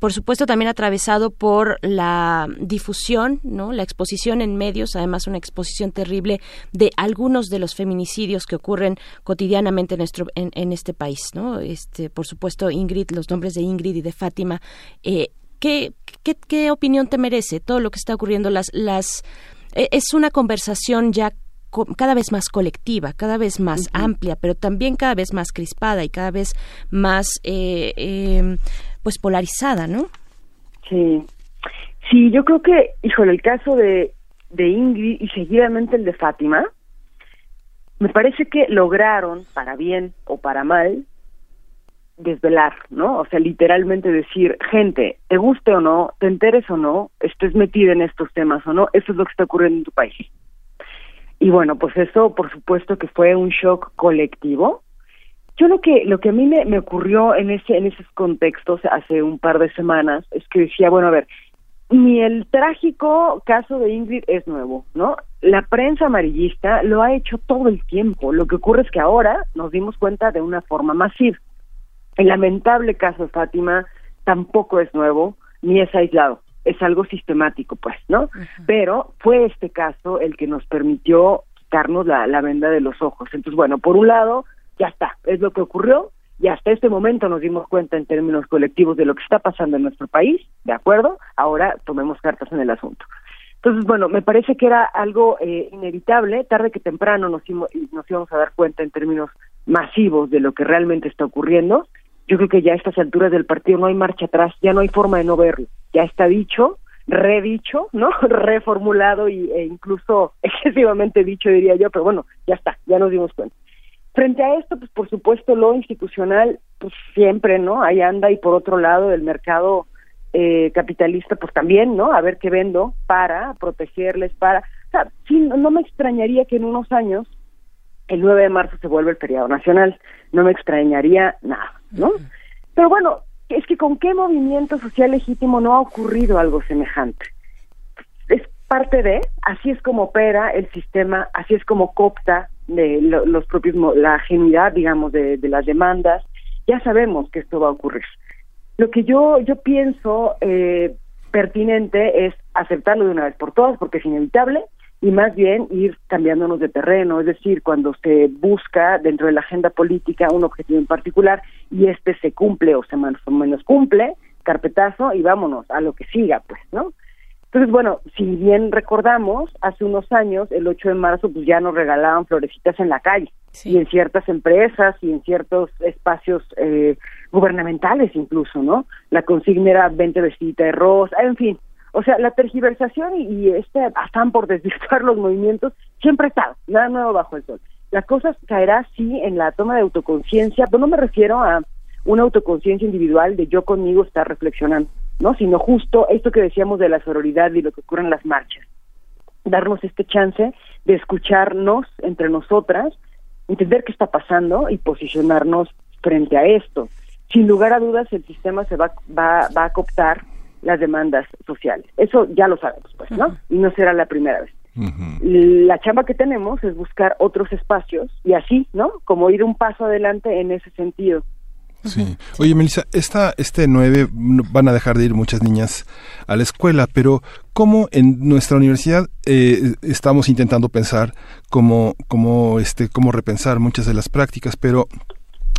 Por supuesto también atravesado por la difusión, ¿no? La exposición en medios, además una exposición terrible de algunos de los feminicidios que ocurren cotidianamente en nuestro en, este país, ¿no? Este, por supuesto, Ingrid, los nombres de Ingrid y de Fátima. Eh, ¿qué, qué, opinión te merece todo lo que está ocurriendo? Las las e, es una conversación ya cada vez más colectiva, cada vez más amplia, pero también cada vez más crispada y cada vez más eh, em, pues polarizada, ¿no? Sí, sí, yo creo que, híjole, el caso de, de Ingrid y seguidamente el de Fátima, me parece que lograron, para bien o para mal, desvelar, ¿no? O sea, literalmente decir, gente, te guste o no, te enteres o no, estés metida en estos temas o no, eso es lo que está ocurriendo en tu país. Y bueno, pues eso, por supuesto que fue un shock colectivo, Yo lo que lo que a mí me, me ocurrió en ese en esos contextos hace un par de semanas es que decía, bueno, a ver, ni el trágico caso de Ingrid es nuevo, ¿no? La prensa amarillista lo ha hecho todo el tiempo. Lo que ocurre es que ahora nos dimos cuenta de una forma masiva. El lamentable caso de Fátima tampoco es nuevo ni es aislado. Es algo sistemático, pues, ¿no? Pero fue este caso el que nos permitió quitarnos la, la venda de los ojos. Entonces, bueno, por un lado, ya está, es lo que ocurrió, y hasta este momento nos dimos cuenta en términos colectivos de lo que está pasando en nuestro país, ¿de acuerdo? Ahora tomemos cartas en el asunto. Entonces, bueno, me parece que era algo eh, inevitable, tarde que temprano nos, nos íbamos a dar cuenta en términos masivos de lo que realmente está ocurriendo. Yo creo que ya a estas alturas del partido no hay marcha atrás, ya no hay forma de no verlo, ya está dicho, redicho, ¿no? Reformulado y, e incluso excesivamente dicho, diría yo, pero bueno, ya está, ya nos dimos cuenta. Frente a esto, pues por supuesto lo institucional, pues siempre, ¿no? Ahí anda y por otro lado el mercado eh, capitalista, pues también, ¿no? A ver qué vendo para protegerles, para... O sea, sí, no me extrañaría que en unos años el 9 de marzo se vuelva el feriado nacional, no me extrañaría nada, ¿no? Pero bueno, es que con qué movimiento social legítimo no ha ocurrido algo semejante. Es parte de, así es como opera el sistema, así es como copta de los propios la genuidad digamos de, las demandas ya sabemos que esto va a ocurrir lo que yo yo pienso eh, pertinente es aceptarlo de una vez por todas porque es inevitable y más bien ir cambiándonos de terreno, es decir, cuando se busca dentro de la agenda política un objetivo en particular y este se cumple o se más o menos cumple, carpetazo y vámonos a lo que siga, pues, ¿no? Entonces, bueno, si bien recordamos, hace unos años, el 8 de marzo, pues ya nos regalaban florecitas en la calle y en ciertas empresas y en ciertos espacios eh, gubernamentales incluso, ¿no? La consigna era 20 vestidita de rosa, en fin. O sea, la tergiversación y, este afán por desvirtuar los movimientos siempre estado, nada nuevo bajo el sol. La cosa caerá sí en la toma de autoconciencia, pero no me refiero a una autoconciencia individual de yo conmigo estar reflexionando ¿no? Sino justo esto que decíamos de la sororidad y lo que ocurre en las marchas. Darnos este chance de escucharnos entre nosotras, entender qué está pasando y posicionarnos frente a esto. Sin lugar a dudas, el sistema se va, va, va a cooptar las demandas sociales. Eso ya lo sabemos, pues, ¿no? Y no será la primera vez. La chamba que tenemos es buscar otros espacios y así, ¿no? Como ir un paso adelante en ese sentido. Sí. Oye, Melissa, esta, este 9 van a dejar de ir muchas niñas a la escuela, pero ¿cómo en nuestra universidad eh, estamos intentando pensar cómo, cómo, este, cómo repensar muchas de las prácticas, pero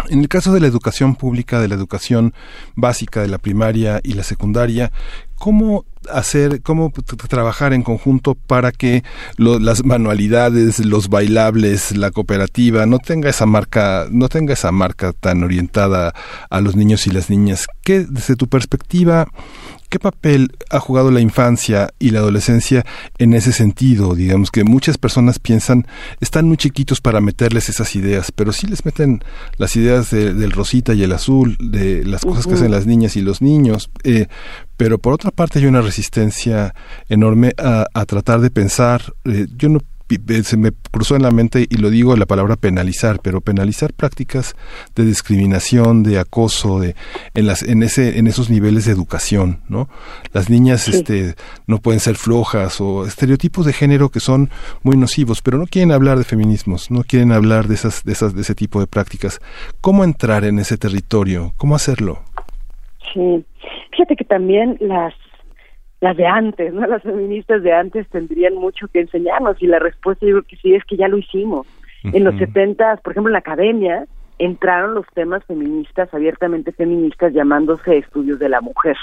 en el caso de la educación pública, de la educación básica, de la primaria y la secundaria, ¿cómo hacer, cómo trabajar en conjunto para que las manualidades, los bailables, la cooperativa no tenga esa marca, no tenga esa marca tan orientada a los niños y las niñas? ¿Qué, desde tu perspectiva, ¿Qué papel ha jugado la infancia y la adolescencia en ese sentido? Digamos que muchas personas piensan, están muy chiquitos para meterles esas ideas, pero sí les meten las ideas del rosita y el azul, de las cosas que hacen las niñas y los niños. Eh, pero por otra parte hay una resistencia enorme a, tratar de pensar. Eh, yo no se me cruzó en la mente y lo digo la palabra penalizar, pero penalizar prácticas de discriminación, de acoso, de en las en ese en esos niveles de educación, ¿no? Las niñas este no pueden ser flojas o estereotipos de género que son muy nocivos, pero no quieren hablar de feminismos, no quieren hablar de esas de esas de ese tipo de prácticas. ¿Cómo entrar en ese territorio? ¿Cómo hacerlo? Sí. Fíjate que también las las de antes, ¿no? Las feministas de antes tendrían mucho que enseñarnos y la respuesta yo creo que sí es que ya lo hicimos. En los setentas, por ejemplo, en la academia entraron los temas feministas, abiertamente feministas, llamándose estudios de la mujer.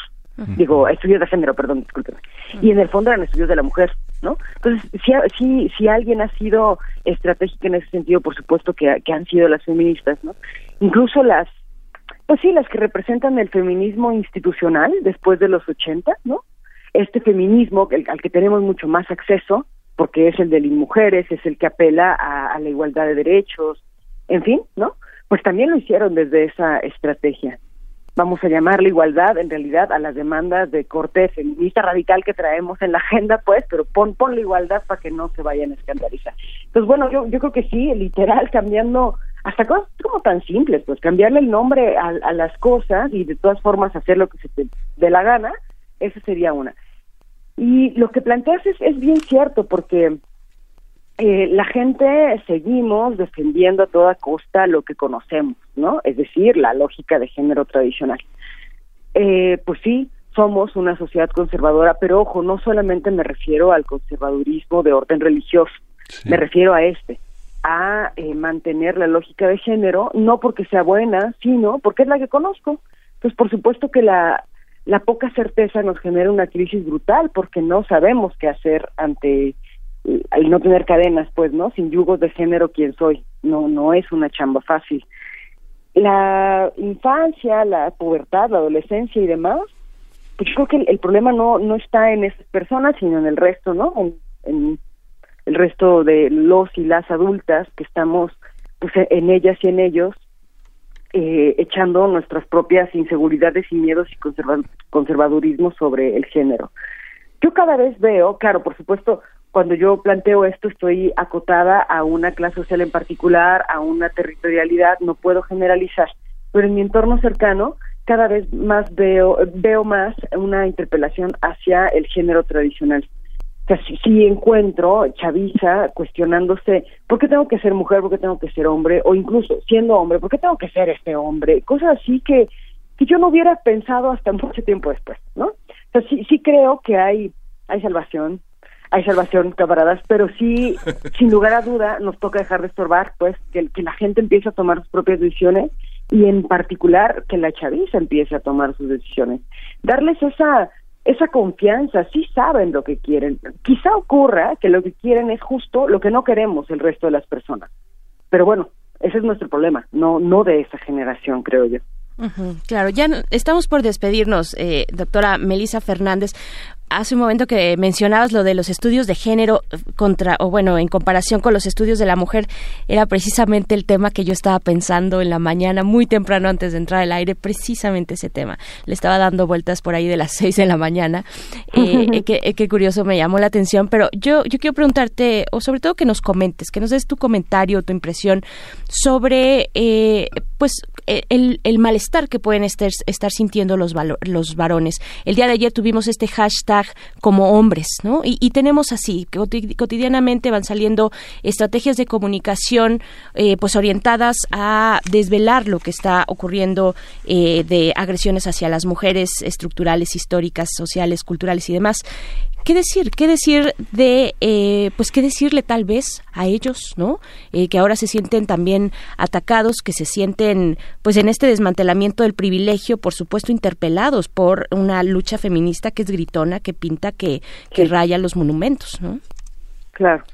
Digo, estudios de género, perdón, discúlpeme. Y en el fondo eran estudios de la mujer, ¿no? Entonces, si, si, si alguien ha sido estratégica en ese sentido, por supuesto que, que han sido las feministas, ¿no? Incluso las, pues sí, las que representan el feminismo institucional después de los ochenta, ¿no? Este feminismo al que tenemos mucho más acceso, porque es el de las mujeres, es el que apela a, la igualdad de derechos, en fin, ¿no? Pues también lo hicieron desde esa estrategia. Vamos a llamarle igualdad en realidad a las demandas de corte feminista radical que traemos en la agenda, pues, pero pon, pon la igualdad para que no se vayan a escandalizar. Entonces, bueno, yo, yo creo que sí, literal, cambiando hasta cosas como tan simples, pues cambiarle el nombre a, a las cosas y de todas formas hacer lo que se te dé la gana, esa sería una. Y lo que planteas es, es bien cierto, porque eh, la gente seguimos defendiendo a toda costa lo que conocemos, ¿no? Es decir, la lógica de género tradicional. Eh, pues sí, somos una sociedad conservadora, pero ojo, no solamente me refiero al conservadurismo de orden religioso, me refiero a este, a eh, mantener la lógica de género, no porque sea buena, sino porque es la que conozco. Pues por supuesto que la, la poca certeza nos genera una crisis brutal porque no sabemos qué hacer ante el no tener cadenas, pues, ¿no? Sin yugos de género, ¿quién soy? No, no es una chamba fácil. La infancia, la pubertad, la adolescencia y demás, pues yo creo que el, problema no, no está en esas personas, sino en el resto, ¿no? En, el resto de los y las adultas que estamos, pues, en ellas y en ellos, eh, echando nuestras propias inseguridades y miedos y conservadurismo sobre el género. Yo cada vez veo, claro, por supuesto, cuando yo planteo esto estoy acotada a una clase social en particular, a una territorialidad, no puedo generalizar, pero en mi entorno cercano cada vez más veo veo más una interpelación hacia el género tradicional. Sea, si, encuentro chaviza cuestionándose por qué tengo que ser mujer, por qué tengo que ser hombre, o incluso siendo hombre, por qué tengo que ser este hombre, cosas así que, que yo no hubiera pensado hasta mucho tiempo después, ¿no? O sea, sí, sí creo que hay, hay salvación, hay salvación, camaradas, pero sí, sin lugar a duda, nos toca dejar de estorbar, pues, que, que la gente empiece a tomar sus propias decisiones y en particular que la chaviza empiece a tomar sus decisiones. Darles esa esa confianza, sí saben lo que quieren. Quizá ocurra que lo que quieren es justo lo que no queremos el resto de las personas. Pero bueno, ese es nuestro problema, no no de esa generación, creo yo. claro, ya estamos por despedirnos, eh, doctora Melisa Fernández hace un momento que mencionabas lo de los estudios de género contra, o bueno, en comparación con los estudios de la mujer, era precisamente el tema que yo estaba pensando en la mañana, muy temprano antes de entrar al aire, precisamente ese tema. Le estaba dando vueltas por ahí de las seis de la mañana. Eh, eh, eh, qué, curioso, me llamó la atención, pero yo, yo quiero preguntarte, o sobre todo que nos comentes, que nos des tu comentario, tu impresión sobre, pues, el, el, malestar que pueden estar, estar sintiendo los, los varones. El día de ayer tuvimos este hashtag como hombres, ¿no? Y, tenemos así, cotidianamente van saliendo estrategias de comunicación eh, pues orientadas a desvelar lo que está ocurriendo eh, de agresiones hacia las mujeres estructurales, históricas, sociales, culturales y demás. ¿Qué decir? ¿Qué decir de, eh, pues qué decirle tal vez a ellos, ¿no? Eh, que ahora se sienten también atacados, que se sienten, pues en este desmantelamiento del privilegio, por supuesto, interpelados por una lucha feminista que es gritona, que pinta, que, que raya los monumentos, ¿no? Claro.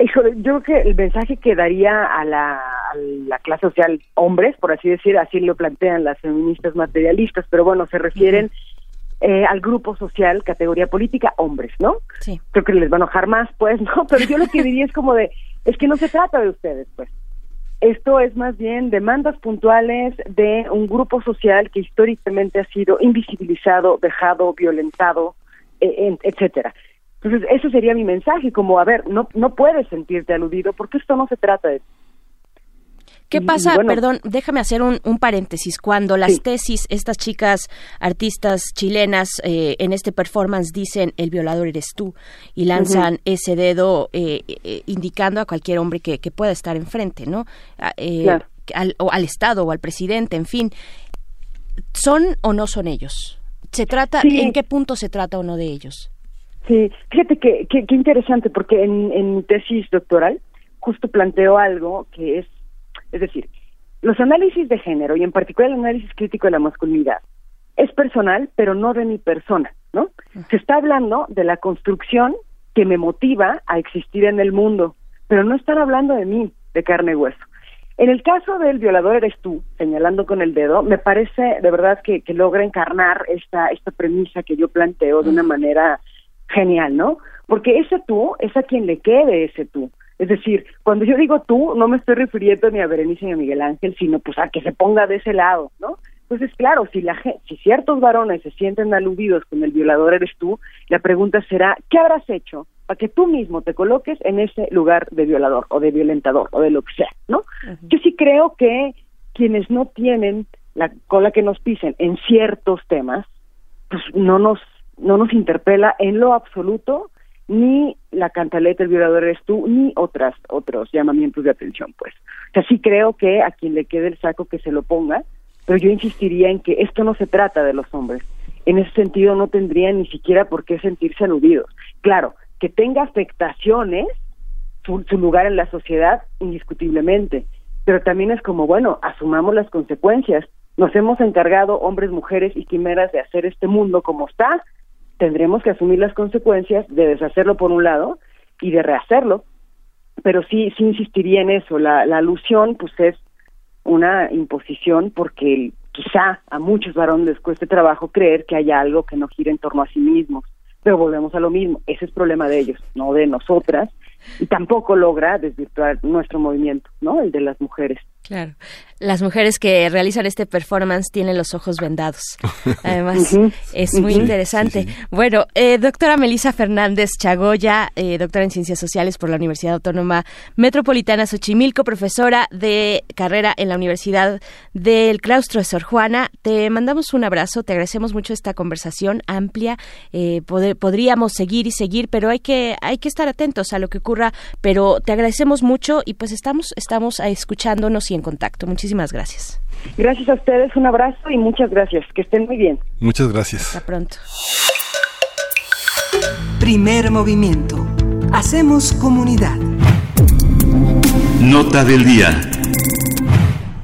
yo creo que el mensaje que daría a la, a la, clase social hombres, por así decir, así lo plantean las feministas materialistas, pero bueno, se refieren eh, al grupo social, categoría política, hombres, ¿no? Sí. Creo que les va a enojar más, pues, ¿no? Pero yo lo que diría es como de, es que no se trata de ustedes, pues. Esto es más bien demandas puntuales de un grupo social que históricamente ha sido invisibilizado, dejado, violentado, e, etcétera. Entonces, ese sería mi mensaje, como, a ver, no, no puedes sentirte aludido porque esto no se trata de ¿Qué pasa? Perdón, déjame hacer un, paréntesis. Cuando las tesis, estas chicas artistas chilenas eh, en este performance dicen el violador eres tú y lanzan ese dedo eh, eh, indicando a cualquier hombre que, pueda estar enfrente, ¿no? Al, o al Estado o al presidente, en fin. ¿Son o no son ellos? ¿Se trata, ¿En qué punto se trata o no de ellos? Sí, fíjate que, qué interesante, porque en, en mi tesis doctoral justo planteo algo que es es decir, los análisis de género y en particular el análisis crítico de la masculinidad es personal, pero no de mi persona, ¿no? Se está hablando de la construcción que me motiva a existir en el mundo, pero no están hablando de mí, de carne y hueso. En el caso del violador eres tú, señalando con el dedo, me parece de verdad que, que logra encarnar esta, esta premisa que yo planteo de una manera genial, ¿no? Porque ese tú es a quien le quede ese tú. Es decir, cuando yo digo tú, no me estoy refiriendo ni a Berenice ni a Miguel Ángel, sino pues a que se ponga de ese lado, ¿no? Entonces, claro, si, la, si ciertos varones se sienten aludidos con el violador eres tú, la pregunta será, ¿qué habrás hecho para que tú mismo te coloques en ese lugar de violador o de violentador o de lo que sea, ¿no? Yo sí creo que quienes no tienen la cola que nos pisen en ciertos temas, pues no nos no nos interpela en lo absoluto ni la cantaleta el violador eres tú ni otras otros llamamientos de atención pues. O sea sí creo que a quien le quede el saco que se lo ponga pero yo insistiría en que esto no se trata de los hombres. En ese sentido no tendrían ni siquiera por qué sentirse aludidos. Claro que tenga afectaciones su, lugar en la sociedad, indiscutiblemente, pero también es como, bueno, asumamos las consecuencias. Nos hemos encargado, hombres, mujeres y quimeras, de hacer este mundo como está, tendremos que asumir las consecuencias de deshacerlo por un lado y de rehacerlo. Pero sí, sí insistiría en eso, la, la alusión pues es una imposición porque quizá a muchos varones les cueste trabajo creer que haya algo que no gira en torno a sí mismos pero volvemos a lo mismo, ese es problema de ellos, no de nosotras, y tampoco logra desvirtuar nuestro movimiento, ¿no? El de las mujeres. Claro. Las mujeres que realizan este performance tienen los ojos vendados. Además, es muy interesante. Bueno, eh, doctora Melisa Fernández Chagoya, eh, doctora en Ciencias Sociales por la Universidad Autónoma Metropolitana Xochimilco, profesora de carrera en la Universidad del Claustro de Sor Juana. Te mandamos un abrazo, te agradecemos mucho esta conversación amplia. Eh, podríamos seguir y seguir, pero hay que, hay que estar atentos a lo que ocurra. Pero te agradecemos mucho y pues estamos, estamos escuchándonos y en contacto. Muchísimas gracias. Gracias a ustedes, un abrazo y muchas gracias. Que estén muy bien. Muchas gracias. Hasta pronto. Primer movimiento. Hacemos comunidad. Nota del día.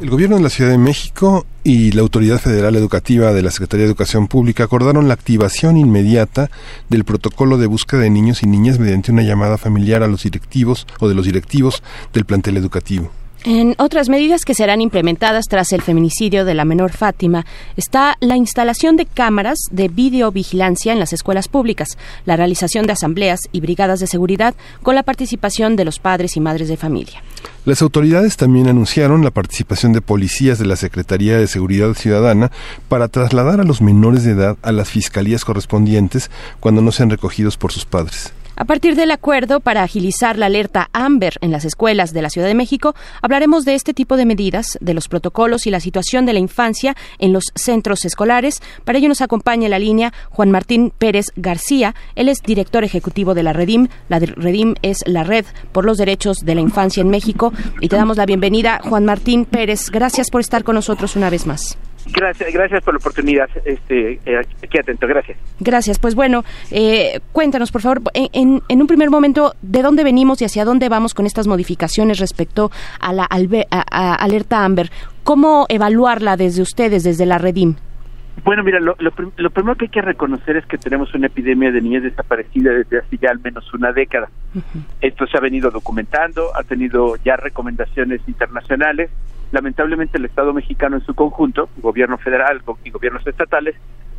El gobierno de la Ciudad de México y la Autoridad Federal Educativa de la Secretaría de Educación Pública acordaron la activación inmediata del protocolo de búsqueda de niños y niñas mediante una llamada familiar a los directivos o de los directivos del plantel educativo. En otras medidas que serán implementadas tras el feminicidio de la menor Fátima está la instalación de cámaras de videovigilancia en las escuelas públicas, la realización de asambleas y brigadas de seguridad con la participación de los padres y madres de familia. Las autoridades también anunciaron la participación de policías de la Secretaría de Seguridad Ciudadana para trasladar a los menores de edad a las fiscalías correspondientes cuando no sean recogidos por sus padres. A partir del acuerdo para agilizar la alerta AMBER en las escuelas de la Ciudad de México, hablaremos de este tipo de medidas, de los protocolos y la situación de la infancia en los centros escolares. Para ello nos acompaña en la línea Juan Martín Pérez García. Él es director ejecutivo de la Redim. La Redim es la Red por los Derechos de la Infancia en México. Y te damos la bienvenida, Juan Martín Pérez. Gracias por estar con nosotros una vez más. Gracias, gracias por la oportunidad. Este, eh, aquí atento, gracias. Gracias. Pues bueno, eh, cuéntanos, por favor, en, en, un primer momento, ¿de dónde venimos y hacia dónde vamos con estas modificaciones respecto a la alerta Amber? ¿Cómo evaluarla desde ustedes, desde la Redim? Bueno, mira, lo, lo, primero que hay que reconocer es que tenemos una epidemia de niñas desaparecidas desde hace ya al menos una década. Esto se ha venido documentando, ha tenido ya recomendaciones internacionales lamentablemente el Estado mexicano en su conjunto, gobierno federal y gobiernos estatales,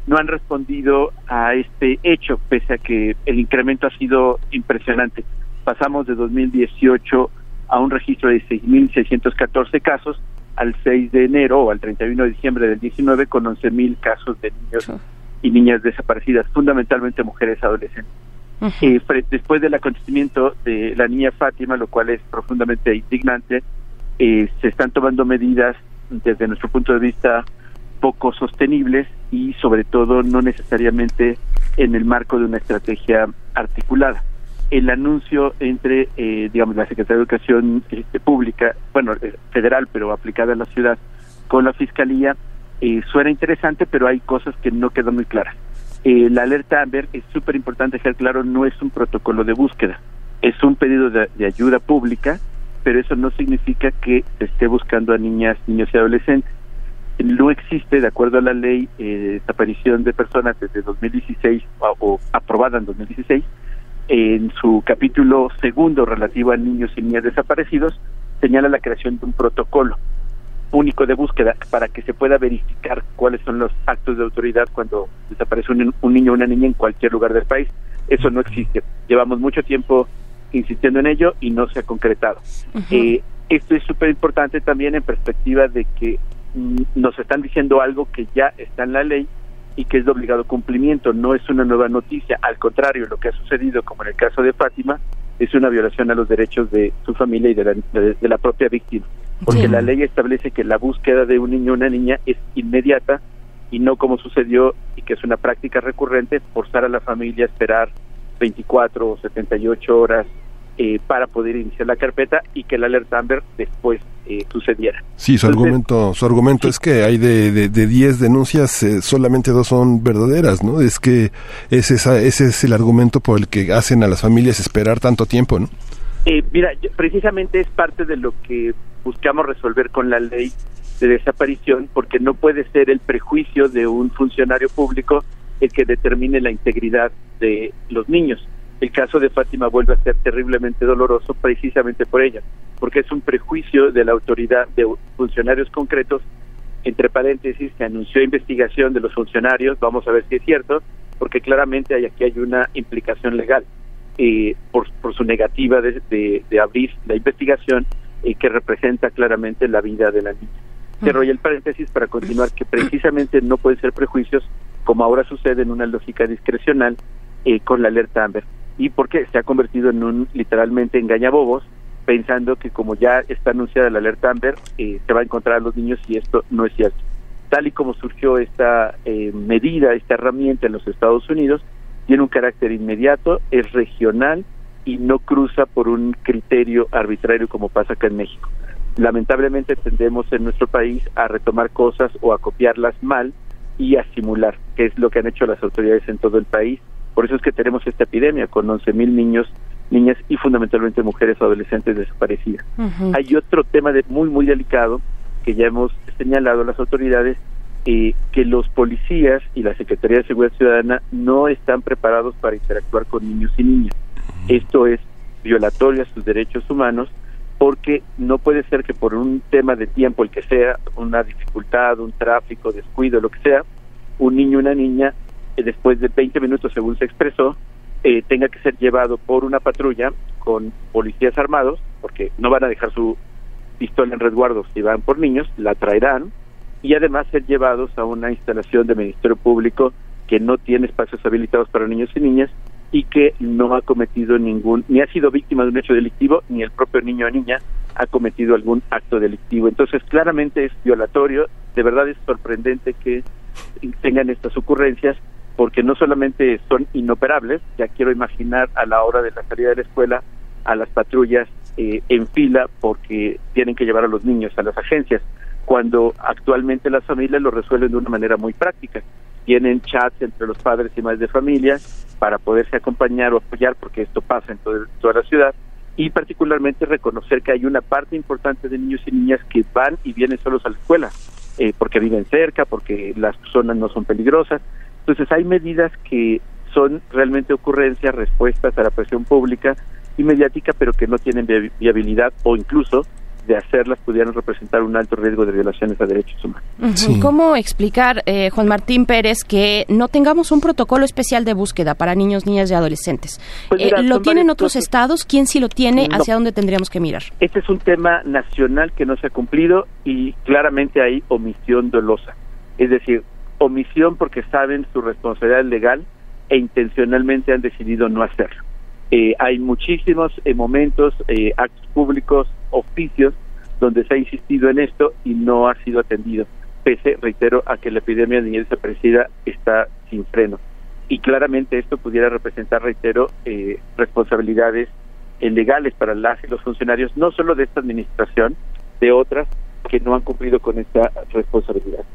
no han respondido a este hecho, pese a que el incremento ha sido impresionante. Pasamos de 2018 a un registro de 6.614 casos al 6 de enero o al 31 de diciembre del 19 con 11.000 casos de niños y niñas desaparecidas, fundamentalmente mujeres adolescentes. Eh, después del acontecimiento de la niña Fátima, lo cual es profundamente indignante, eh, se están tomando medidas desde nuestro punto de vista poco sostenibles y sobre todo no necesariamente en el marco de una estrategia articulada. El anuncio entre, eh, digamos, la Secretaría de Educación este, Pública, bueno, eh, federal, pero aplicada a la ciudad, con la Fiscalía, suena interesante, pero hay cosas que no quedan muy claras. la alerta Amber es súper importante dejar claro, no es un protocolo de búsqueda, es un pedido de ayuda pública pero eso no significa que se esté buscando a niñas, niños y adolescentes. No existe, de acuerdo a la ley eh, desaparición de personas desde 2016 o, aprobada en 2016, en su capítulo segundo relativo a niños y niñas desaparecidos, señala la creación de un protocolo único de búsqueda para que se pueda verificar cuáles son los actos de autoridad cuando desaparece un, un niño o una niña en cualquier lugar del país. Eso no existe. Llevamos mucho tiempo insistiendo en ello y no se ha concretado. Eh, esto es súper importante también en perspectiva de que mm, nos están diciendo algo que ya está en la ley y que es de obligado cumplimiento, no es una nueva noticia, al contrario, lo que ha sucedido, como en el caso de Fátima, es una violación a los derechos de su familia y de la, de, la propia víctima, porque la ley establece que la búsqueda de un niño o una niña es inmediata y no como sucedió y que es una práctica recurrente, forzar a la familia a esperar 24 o 78 horas eh, para poder iniciar la carpeta y que el alerta Amber después eh, sucediera. Sí, su argumento, su argumento es que hay de, de, de 10 denuncias, eh, solamente dos son verdaderas, ¿no? Es que es esa, ese es el argumento por el que hacen a las familias esperar tanto tiempo, ¿no? mira, precisamente es parte de lo que buscamos resolver con la ley de desaparición, porque no puede ser el prejuicio de un funcionario público el que determine la integridad de los niños. El caso de Fátima vuelve a ser terriblemente doloroso precisamente por ella, porque es un prejuicio de la autoridad de funcionarios concretos, entre paréntesis, que anunció investigación de los funcionarios, vamos a ver si es cierto, porque claramente hay, aquí hay una implicación legal eh, por, su negativa de, abrir la investigación y que representa claramente la vida de la niña. Cerro el paréntesis para continuar que precisamente no pueden ser prejuicios, como ahora sucede en una lógica discrecional eh, con la alerta Amber. Y porque se ha convertido en un literalmente engañabobos, pensando que como ya está anunciada la alerta Amber, eh, se va a encontrar a los niños y esto no es cierto. Tal y como surgió esta eh, medida, esta herramienta en los Estados Unidos, tiene un carácter inmediato, es regional y no cruza por un criterio arbitrario como pasa acá en México lamentablemente tendemos en nuestro país a retomar cosas o a copiarlas mal y a simular, que es lo que han hecho las autoridades en todo el país. Por eso es que tenemos esta epidemia con 11.000 niños, niñas y fundamentalmente mujeres o adolescentes desaparecidas. Hay otro tema de, muy, muy delicado que ya hemos señalado a las autoridades, eh, que los policías y la Secretaría de Seguridad Ciudadana no están preparados para interactuar con niños y niñas. Esto es violatorio a sus derechos humanos porque no puede ser que por un tema de tiempo, el que sea, una dificultad, un tráfico, descuido, lo que sea, un niño una niña, eh, después de 20 minutos, según se expresó, eh, tenga que ser llevado por una patrulla con policías armados, porque no van a dejar su pistola en resguardo si van por niños, la traerán, y además ser llevados a una instalación de Ministerio Público que no tiene espacios habilitados para niños y niñas y que no ha cometido ningún, ni ha sido víctima de un hecho delictivo, ni el propio niño o niña ha cometido algún acto delictivo. Entonces, claramente es violatorio, de verdad es sorprendente que tengan estas ocurrencias, porque no solamente son inoperables, ya quiero imaginar a la hora de la salida de la escuela a las patrullas eh, en fila porque tienen que llevar a los niños a las agencias, cuando actualmente las familias lo resuelven de una manera muy práctica. Tienen chats entre los padres y madres de familia, para poderse acompañar o apoyar, porque esto pasa en toda la ciudad, y particularmente reconocer que hay una parte importante de niños y niñas que van y vienen solos a la escuela, eh, porque viven cerca, porque las zonas no son peligrosas. Entonces hay medidas que son realmente ocurrencias, respuestas a la presión pública y mediática, pero que no tienen viabilidad o incluso de hacerlas pudieran representar un alto riesgo de violaciones a derechos humanos. ¿Cómo explicar, eh, Juan Martín Pérez, que no tengamos un protocolo especial de búsqueda para niños, niñas y adolescentes? Pues eh, ¿Lo tienen otros estados? ¿Quién sí lo tiene? ¿Hacia dónde tendríamos que mirar? Este es un tema nacional que no se ha cumplido y claramente hay omisión dolosa. Es decir, omisión porque saben su responsabilidad legal e intencionalmente han decidido no hacerlo. Eh, hay muchísimos eh, momentos, eh, actos públicos, oficios, donde se ha insistido en esto y no ha sido atendido, pese, reitero, a que la epidemia de niñez desaparecida está sin freno. Y claramente esto pudiera representar, reitero, responsabilidades legales para las y los funcionarios, no solo de esta administración, de otras que no han cumplido con esta responsabilidad.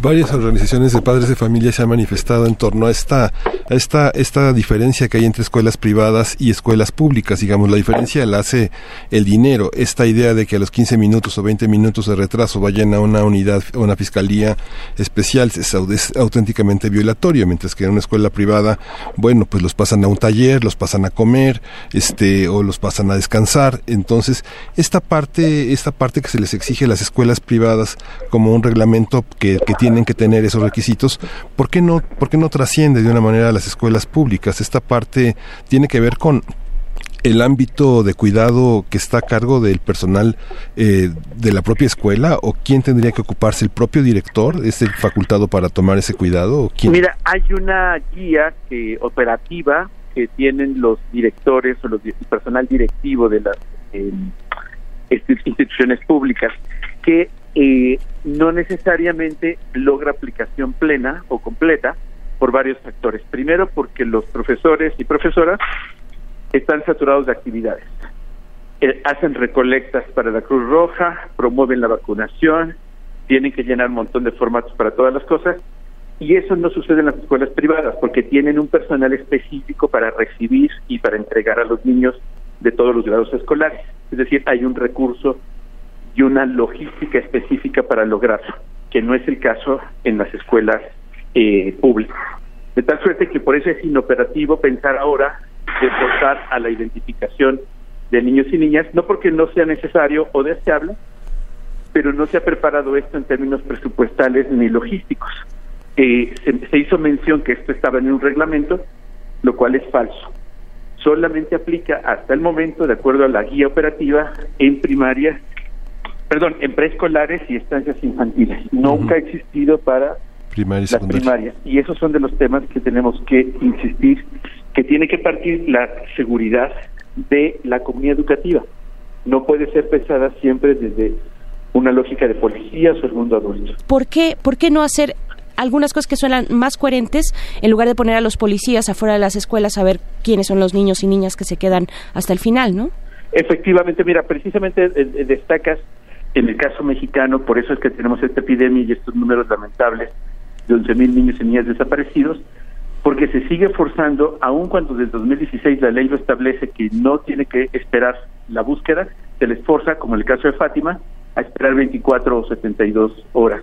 Varias organizaciones de padres de familia se han manifestado en torno a esta, esta, esta diferencia que hay entre escuelas privadas y escuelas públicas. Digamos, la diferencia la hace el dinero. Esta idea de que a los 15 minutos o 20 minutos de retraso vayan a una unidad o una fiscalía especial es, auténticamente violatorio, mientras que en una escuela privada, bueno, pues los pasan a un taller, los pasan a comer, este, o los pasan a descansar. Entonces, esta parte, esta parte que se les exige a las escuelas privadas como un reglamento que, tienen que tener esos requisitos, ¿por qué, no, ¿por qué no trasciende de una manera a las escuelas públicas? Esta parte tiene que ver con el ámbito de cuidado que está a cargo del personal eh, de la propia escuela o quién tendría que ocuparse el propio director es el facultado para tomar ese cuidado o quién? mira hay una guía que operativa que tienen los directores o los el personal directivo de las eh, instituciones públicas que eh, no necesariamente logra aplicación plena o completa por varios factores. Primero, porque los profesores y profesoras están saturados de actividades. Eh, hacen recolectas para la Cruz Roja, promueven la vacunación, tienen que llenar un montón de formatos para todas las cosas, y eso no sucede en las escuelas privadas, porque tienen un personal específico para recibir y para entregar a los niños de todos los grados escolares. Es decir, hay un recurso y una logística específica para lograrlo, que no es el caso en las escuelas eh, públicas. De tal suerte que por eso es inoperativo pensar ahora de forzar a la identificación de niños y niñas, no porque no sea necesario o deseable, pero no se ha preparado esto en términos presupuestales ni logísticos. Eh, se, se hizo mención que esto estaba en un reglamento, lo cual es falso. Solamente aplica hasta el momento, de acuerdo a la guía operativa, en primaria perdón, en preescolares y estancias infantiles. Nunca ha existido para Primaria las primarias. Y esos son de los temas que tenemos que insistir, que tiene que partir la seguridad de la comunidad educativa. No puede ser pensada siempre desde una lógica de policías o el mundo adulto. ¿Por qué, por qué no hacer algunas cosas que suenan más coherentes en lugar de poner a los policías afuera de las escuelas a ver quiénes son los niños y niñas que se quedan hasta el final, ¿no? Efectivamente, mira, precisamente eh, eh, destacas en el caso mexicano, por eso es que tenemos esta epidemia y estos números lamentables de 11.000 niños y niñas desaparecidos, porque se sigue forzando, aun cuando desde 2016 la ley lo establece que no tiene que esperar la búsqueda, se les forza, como en el caso de Fátima, a esperar 24 o 72 horas.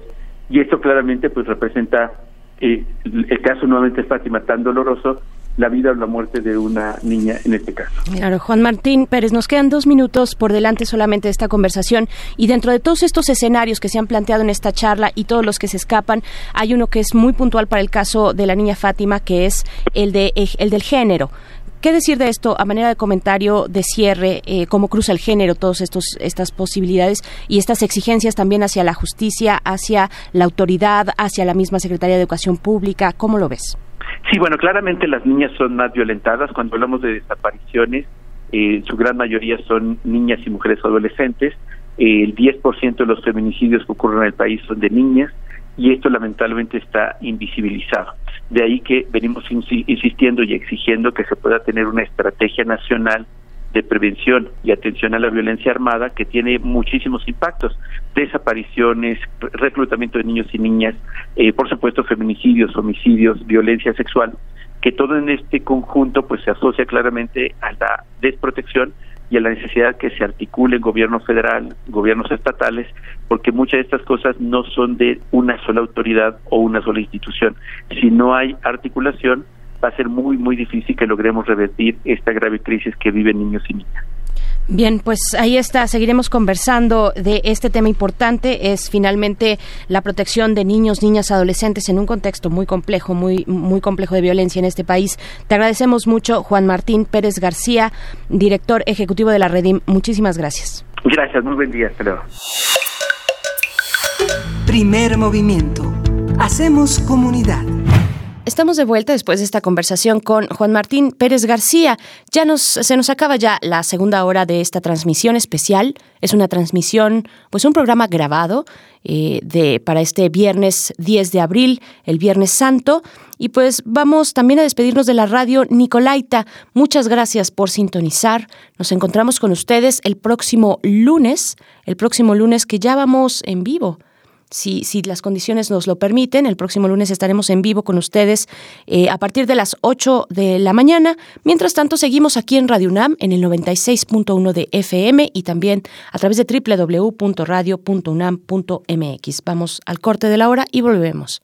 Y esto claramente pues representa eh, el caso nuevamente de Fátima tan doloroso la vida o la muerte de una niña en este caso. Claro, Juan Martín Pérez, nos quedan dos minutos por delante solamente de esta conversación y dentro de todos estos escenarios que se han planteado en esta charla y todos los que se escapan, hay uno que es muy puntual para el caso de la niña Fátima, que es el, de, el del género. ¿Qué decir de esto a manera de comentario de cierre? Eh, ¿Cómo cruza el género todas estas posibilidades y estas exigencias también hacia la justicia, hacia la autoridad, hacia la misma Secretaría de Educación Pública? ¿Cómo lo ves? Sí, bueno, claramente las niñas son más violentadas. Cuando hablamos de desapariciones, eh, su gran mayoría son niñas y mujeres adolescentes. el 10% de los feminicidios que ocurren en el país son de niñas y esto lamentablemente está invisibilizado. De ahí que venimos insistiendo y exigiendo que se pueda tener una estrategia nacional de prevención y atención a la violencia armada que tiene muchísimos impactos, desapariciones, reclutamiento de niños y niñas, eh, por supuesto feminicidios, homicidios, violencia sexual, que todo en este conjunto pues se asocia claramente a la desprotección y a la necesidad que se articule gobierno federal, gobiernos estatales, porque muchas de estas cosas no son de una sola autoridad o una sola institución. Si no hay articulación, va a ser muy, muy difícil que logremos revertir esta grave crisis que viven niños y niñas. Bien, pues ahí está, seguiremos conversando de este tema importante, es finalmente la protección de niños, niñas, adolescentes en un contexto muy complejo, muy muy complejo de violencia en este país. Te agradecemos mucho, Juan Martín Pérez García, director ejecutivo de la Redim. Muchísimas gracias. Gracias, muy buen día, hasta Primer movimiento. Hacemos comunidad. Estamos de vuelta después de esta conversación con Juan Martín Pérez García. Ya nos, se nos acaba ya la segunda hora de esta transmisión especial. Es una transmisión, pues un programa grabado eh, de, para este viernes 10 de abril, el Viernes Santo. Y pues vamos también a despedirnos de la radio Nicolaita. Muchas gracias por sintonizar. Nos encontramos con ustedes el próximo lunes, el próximo lunes que ya vamos en vivo si, las condiciones nos lo permiten. El próximo lunes estaremos en vivo con ustedes eh, a partir de las 8 de la mañana. Mientras tanto, seguimos aquí en Radio UNAM en el 96.1 de FM y también a través de www.radio.unam.mx. Vamos al corte de la hora y volvemos.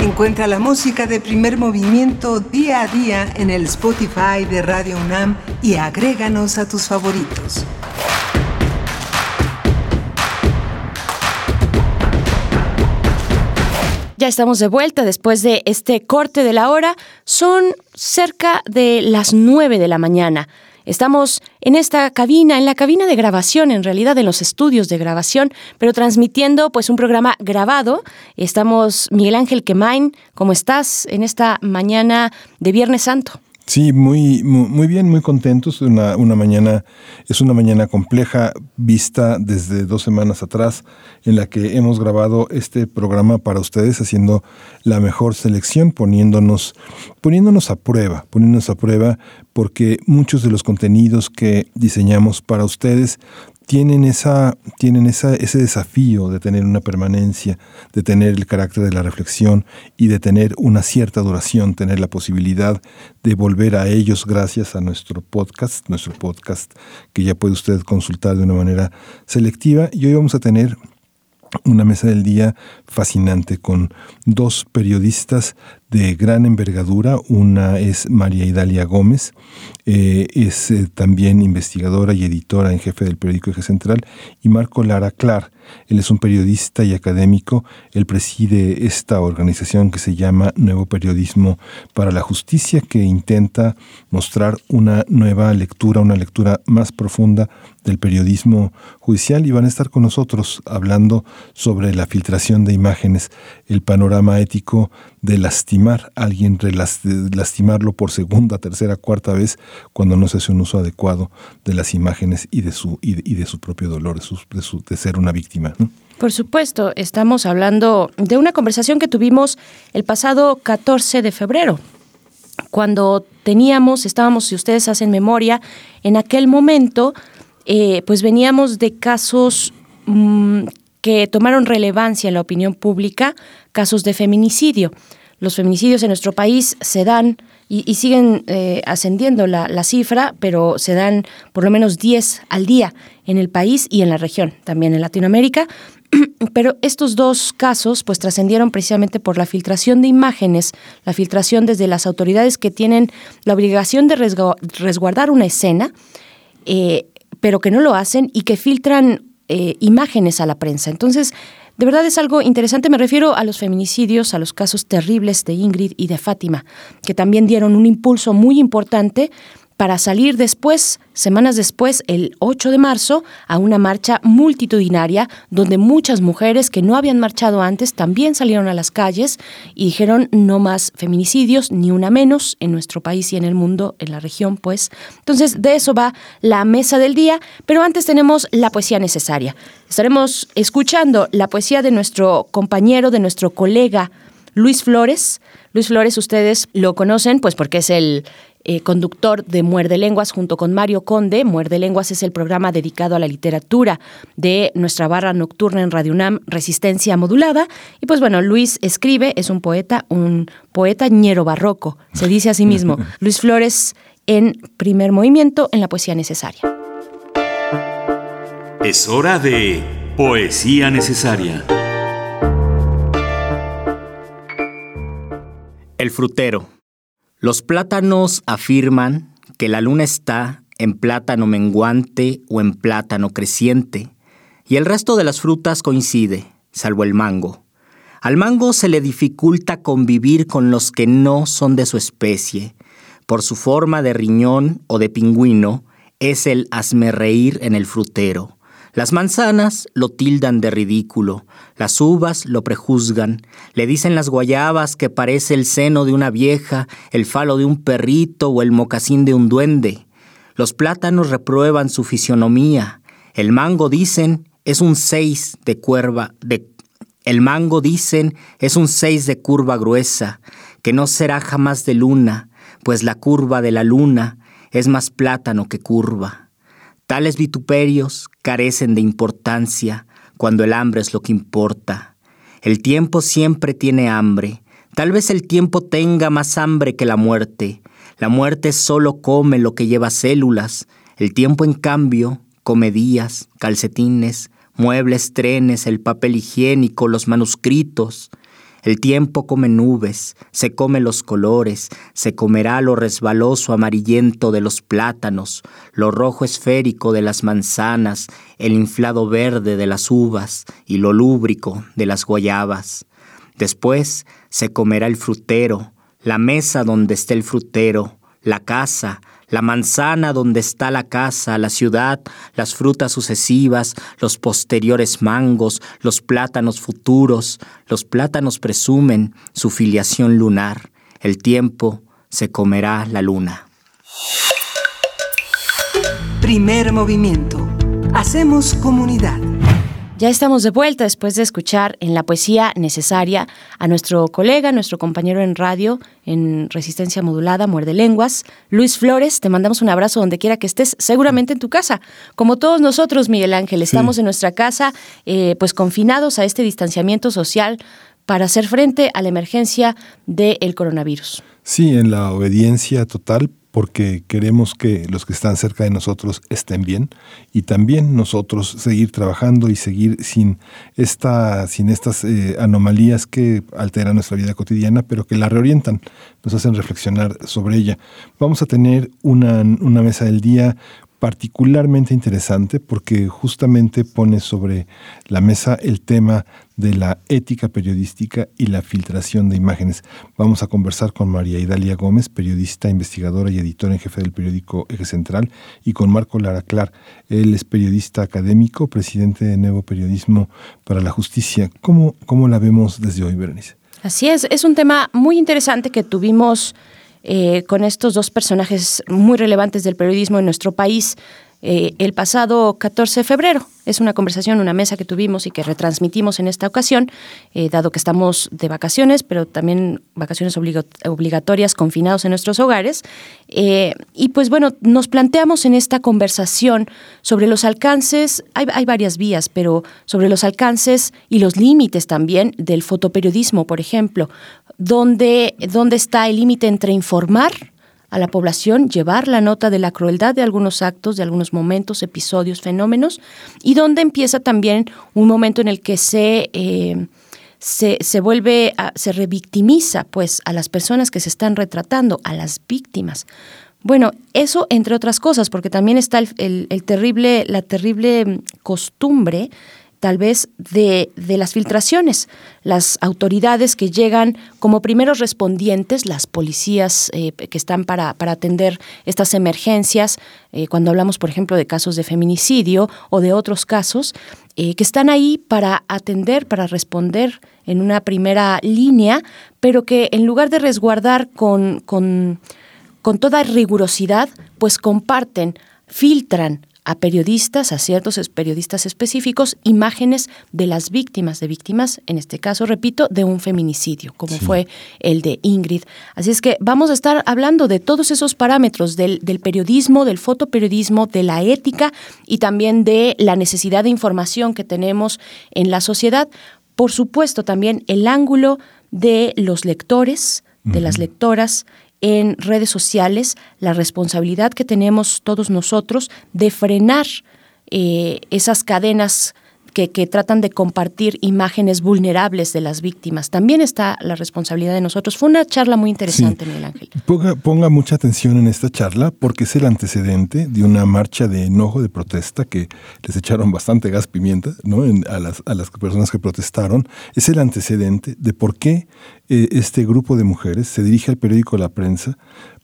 Encuentra la música de primer movimiento día a día en el Spotify de Radio UNAM y agréganos a tus favoritos. Ya estamos de vuelta después de este corte de la hora. Son cerca de las 9 de la mañana. Estamos en esta cabina, en la cabina de grabación, en realidad en los estudios de grabación, pero transmitiendo pues un programa grabado. Estamos Miguel Ángel Quemain, ¿cómo estás en esta mañana de Viernes Santo? Sí, muy, muy, bien, muy contentos. Una, una mañana, es una mañana compleja vista desde dos semanas atrás, en la que hemos grabado este programa para ustedes, haciendo la mejor selección, poniéndonos, poniéndonos a prueba, poniéndonos a prueba, porque muchos de los contenidos que diseñamos para ustedes tienen, esa, tienen esa, ese desafío de tener una permanencia, de tener el carácter de la reflexión y de tener una cierta duración, tener la posibilidad de volver a ellos gracias a nuestro podcast, nuestro podcast que ya puede usted consultar de una manera selectiva. Y hoy vamos a tener una mesa del día fascinante con dos periodistas de gran envergadura. Una es María Idalia Gómez, eh, es eh, también investigadora y editora en jefe del periódico Eje Central, y Marco Lara Clar. Él es un periodista y académico. Él preside esta organización que se llama Nuevo Periodismo para la Justicia, que intenta mostrar una nueva lectura, una lectura más profunda del periodismo judicial y van a estar con nosotros hablando sobre la filtración de imágenes, el panorama ético de lastimar a alguien, lastimarlo por segunda, tercera, cuarta vez cuando no se hace un uso adecuado de las imágenes y de su, y de, su propio dolor, de, de, ser una víctima. Por supuesto, estamos hablando de una conversación que tuvimos el pasado 14 de febrero, cuando teníamos, estábamos, si ustedes hacen memoria, en aquel momento, eh, pues veníamos de casos mm, que tomaron relevancia en la opinión pública, casos de feminicidio. Los feminicidios en nuestro país se dan y, siguen eh, ascendiendo la, la, cifra, pero se dan por lo menos 10 al día en el país y en la región, también en Latinoamérica. Pero estos dos casos pues trascendieron precisamente por la filtración de imágenes, la filtración desde las autoridades que tienen la obligación de resguardar una escena, eh, pero que no lo hacen y que filtran eh, imágenes a la prensa. Entonces, de verdad es algo interesante, me refiero a los feminicidios, a los casos terribles de Ingrid y de Fátima, que también dieron un impulso muy importante para salir después, semanas después, el 8 de marzo, a una marcha multitudinaria donde muchas mujeres que no habían marchado antes también salieron a las calles y dijeron no más feminicidios, ni una menos en nuestro país y en el mundo, en la región, pues. Entonces, de eso va la mesa del día, pero antes tenemos la poesía necesaria. Estaremos escuchando la poesía de nuestro compañero, de nuestro colega Luis Flores. Luis Flores, ustedes lo conocen, pues porque es el eh, conductor de Muerde Lenguas junto con Mario Conde. Muerde Lenguas es el programa dedicado a la literatura de nuestra barra nocturna en Radio UNAM, Resistencia Modulada. Y pues bueno, Luis escribe, es un poeta, un poeta ñero barroco, se dice a sí mismo. Luis Flores en primer movimiento en la poesía necesaria. Es hora de poesía necesaria. El frutero. Los plátanos afirman que la luna está en plátano menguante o en plátano creciente, y el resto de las frutas coincide, salvo el mango. Al mango se le dificulta convivir con los que no son de su especie. Por su forma de riñón o de pingüino, es el reír en el frutero. Las manzanas lo tildan de ridículo, las uvas lo prejuzgan, le dicen las guayabas que parece el seno de una vieja, el falo de un perrito o el mocasín de un duende. Los plátanos reprueban su fisionomía, el mango dicen es un seis de cuerva de el mango dicen es un seis de curva gruesa, que no será jamás de luna, pues la curva de la luna es más plátano que curva. Tales vituperios carecen de importancia cuando el hambre es lo que importa. El tiempo siempre tiene hambre. Tal vez el tiempo tenga más hambre que la muerte. La muerte solo come lo que lleva células. El tiempo, en cambio, come días, calcetines, muebles, trenes, el papel higiénico, los manuscritos. El tiempo come nubes, se come los colores, se comerá lo resbaloso amarillento de los plátanos, lo rojo esférico de las manzanas, el inflado verde de las uvas y lo lúbrico de las guayabas. Después se comerá el frutero, la mesa donde esté el frutero, la casa, la manzana donde está la casa, la ciudad, las frutas sucesivas, los posteriores mangos, los plátanos futuros, los plátanos presumen su filiación lunar, el tiempo se comerá la luna. Primer movimiento. Hacemos comunidad. Ya estamos de vuelta después de escuchar en la poesía necesaria a nuestro colega, nuestro compañero en radio, en Resistencia Modulada, Muerde Lenguas, Luis Flores. Te mandamos un abrazo donde quiera que estés, seguramente en tu casa. Como todos nosotros, Miguel Ángel, estamos en nuestra casa, eh, pues confinados a este distanciamiento social para hacer frente a la emergencia del coronavirus. Sí, en la obediencia total porque queremos que los que están cerca de nosotros estén bien y también nosotros seguir trabajando y seguir sin esta sin estas eh, anomalías que alteran nuestra vida cotidiana pero que la reorientan nos hacen reflexionar sobre ella. Vamos a tener una, una mesa del día particularmente interesante porque justamente pone sobre la mesa el tema de la ética periodística y la filtración de imágenes. Vamos a conversar con María Idalia Gómez, periodista, investigadora y editora en jefe del periódico Eje Central, y con Marco Lara Clar. Él es periodista académico, presidente de Nuevo Periodismo para la Justicia. ¿Cómo, cómo la vemos desde hoy, Berenice? Así es, es un tema muy interesante que tuvimos eh, con estos dos personajes muy relevantes del periodismo en nuestro país. Eh, el pasado 14 de febrero. Es una conversación, una mesa que tuvimos y que retransmitimos en esta ocasión, eh, dado que estamos de vacaciones, pero también vacaciones obligatorias, confinados en nuestros hogares. y pues bueno, nos planteamos en esta conversación sobre los alcances, hay, hay varias vías, pero sobre los alcances y los límites también del fotoperiodismo, por ejemplo dónde, dónde está el límite entre informar a la población, llevar la nota de la crueldad de algunos actos, de algunos momentos, episodios, fenómenos, y dónde empieza también un momento en el que se, eh, se, se, vuelve, se revictimiza pues, a las personas que se están retratando, a las víctimas. Bueno, eso entre otras cosas, porque también está el, el terrible, la terrible costumbre tal vez de, de, las filtraciones. Las autoridades que llegan como primeros respondientes, las policías eh, que están para, para, atender estas emergencias, eh, cuando hablamos, por ejemplo, de casos de feminicidio o de otros casos, eh, que están ahí para atender, para responder en una primera línea, pero que en lugar de resguardar con, con, con toda rigurosidad, pues comparten, filtran a periodistas, a ciertos periodistas específicos, imágenes de las víctimas, de víctimas, en este caso, repito, de un feminicidio, como fue el de Ingrid. Así es que vamos a estar hablando de todos esos parámetros del, del periodismo, del fotoperiodismo, de la ética y también de la necesidad de información que tenemos en la sociedad. Por supuesto, también el ángulo de los lectores, de las lectoras, en redes sociales la responsabilidad que tenemos todos nosotros de frenar eh, esas cadenas que, tratan de compartir imágenes vulnerables de las víctimas. También está la responsabilidad de nosotros. Fue una charla muy interesante, Miguel Ángel. Ponga, mucha atención en esta charla porque es el antecedente de una marcha de enojo, de protesta, que les echaron bastante gas pimienta ¿no? a, las, a las personas que protestaron. Es el antecedente de por qué eh, este grupo de mujeres se dirige al periódico La Prensa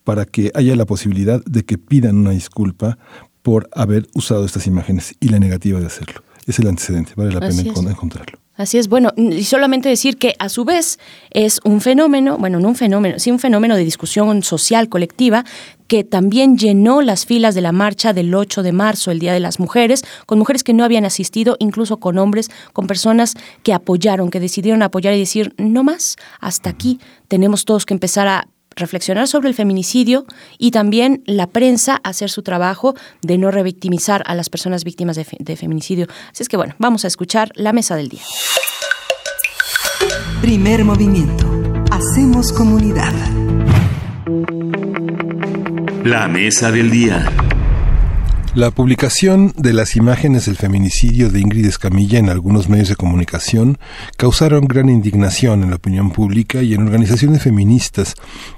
para que haya la posibilidad de que pidan una disculpa por haber usado estas imágenes y la negativa de hacerlo es el antecedente, vale la pena encontrarlo. Así es, bueno, y solamente decir que a su vez es un fenómeno, bueno, no un fenómeno, sí un fenómeno de discusión social colectiva que también llenó las filas de la marcha del 8 de marzo, el Día de las Mujeres, con mujeres que no habían asistido, incluso con hombres, con personas que apoyaron, que decidieron apoyar y decir, no más, hasta aquí tenemos todos que empezar a reflexionar sobre el feminicidio y también la prensa hacer su trabajo de no revictimizar a las personas víctimas de, de feminicidio. Así es que bueno, vamos a escuchar la mesa del día. Primer movimiento. Hacemos comunidad. La mesa del día. La publicación de las imágenes del feminicidio de Ingrid Escamilla en algunos medios de comunicación causaron gran indignación en la opinión pública y en organizaciones feministas,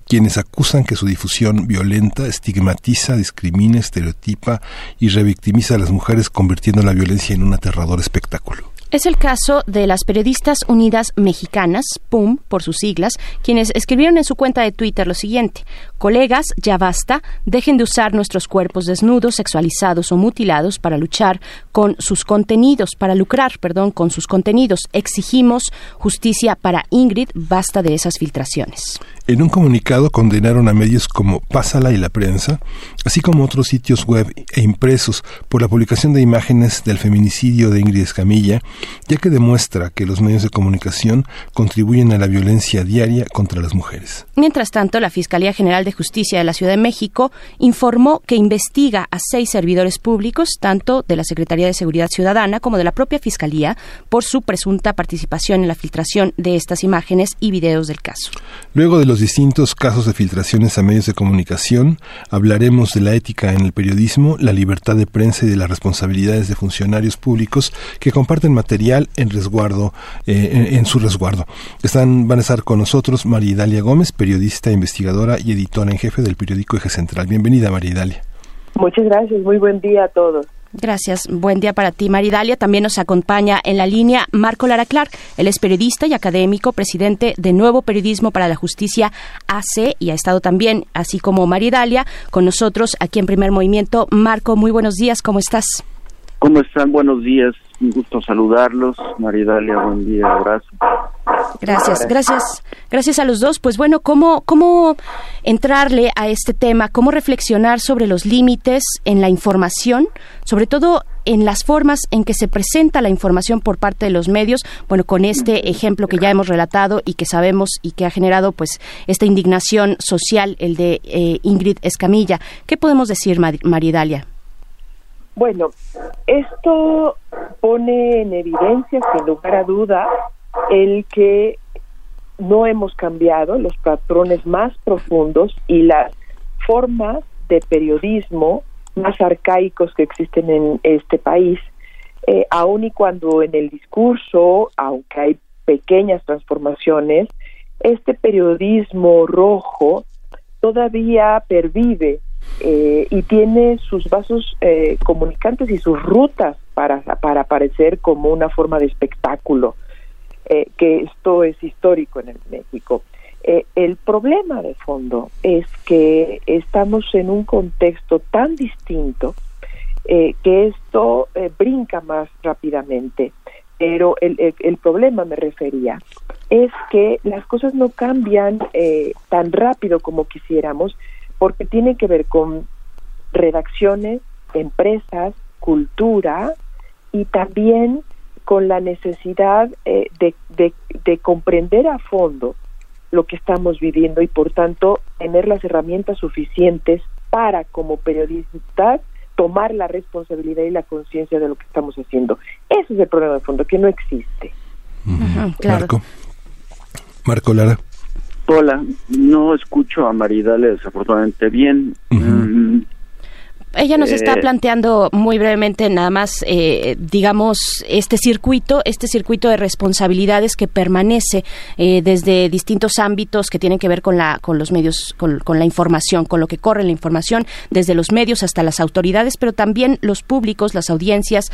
quienes acusan que su difusión violenta estigmatiza, discrimina, estereotipa y revictimiza a las mujeres convirtiendo la violencia en un aterrador espectáculo. Es el caso de las periodistas unidas mexicanas, PUM por sus siglas, quienes escribieron en su cuenta de Twitter lo siguiente, colegas, ya basta, dejen de usar nuestros cuerpos desnudos, sexualizados o mutilados para luchar con sus contenidos, para lucrar, perdón, con sus contenidos. Exigimos justicia para Ingrid, basta de esas filtraciones. En un comunicado condenaron a medios como Pásala y la prensa, así como otros sitios web e impresos por la publicación de imágenes del feminicidio de Ingrid Escamilla, ya que demuestra que los medios de comunicación contribuyen a la violencia diaria contra las mujeres. Mientras tanto, la Fiscalía General de Justicia de la Ciudad de México informó que investiga a seis servidores públicos, tanto de la Secretaría de Seguridad Ciudadana como de la propia Fiscalía, por su presunta participación en la filtración de estas imágenes y videos del caso. Luego de los distintos casos de filtraciones a medios de comunicación, hablaremos de la ética en el periodismo, la libertad de prensa y de las responsabilidades de funcionarios públicos que comparten material en resguardo, eh, en, su resguardo. Están, van a estar con nosotros María Dalia Gómez, periodista, investigadora y editora en jefe del periódico Eje Central. Bienvenida, María Dalia. Muchas gracias, muy buen día a todos. Gracias. Buen día para ti, Maridalia. También nos acompaña en la línea Marco Lara Clark. Él es periodista y académico, presidente de Nuevo Periodismo para la Justicia AC y ha estado también, así como Maridalia, con nosotros aquí en Primer Movimiento. Marco, muy buenos días. ¿Cómo estás? ¿Cómo están? Buenos días. Un gusto saludarlos. Maridalia, buen día. Abrazo. Gracias, gracias, gracias a los dos. Pues bueno, ¿cómo, cómo entrarle a este tema? ¿Cómo reflexionar sobre los límites en la información? Sobre todo en las formas en que se presenta la información por parte de los medios, bueno, con este ejemplo que ya hemos relatado y que sabemos y que ha generado pues esta indignación social, el de eh, Ingrid Escamilla. ¿Qué podemos decir, Maridalia? Bueno, esto pone en evidencia, sin lugar a duda, el que no hemos cambiado los patrones más profundos y las formas de periodismo más arcaicos que existen en este país, eh, aun y cuando en el discurso, aunque hay pequeñas transformaciones, este periodismo rojo todavía pervive eh, y tiene sus vasos eh, comunicantes y sus rutas para, para aparecer como una forma de espectáculo. Eh, que esto es histórico en el México. Eh, el problema de fondo es que estamos en un contexto tan distinto eh, que esto brinca más rápidamente. Pero el, el, problema, me refería, es que las cosas no cambian tan rápido como quisiéramos porque tiene que ver con redacciones, empresas, cultura y también con la necesidad eh, de, de, comprender a fondo lo que estamos viviendo y por tanto tener las herramientas suficientes para como periodistas tomar la responsabilidad y la conciencia de lo que estamos haciendo. Ese es el problema de fondo, que no existe. Marco. Marco Lara. Hola, no escucho a Maridale desafortunadamente bien ella nos está eh, planteando muy brevemente nada más, eh, digamos, este circuito, este circuito de responsabilidades que permanece eh, desde distintos ámbitos que tienen que ver con la, con los medios, con, la información, con lo que corre la información, desde los medios hasta las autoridades, pero también los públicos, las audiencias,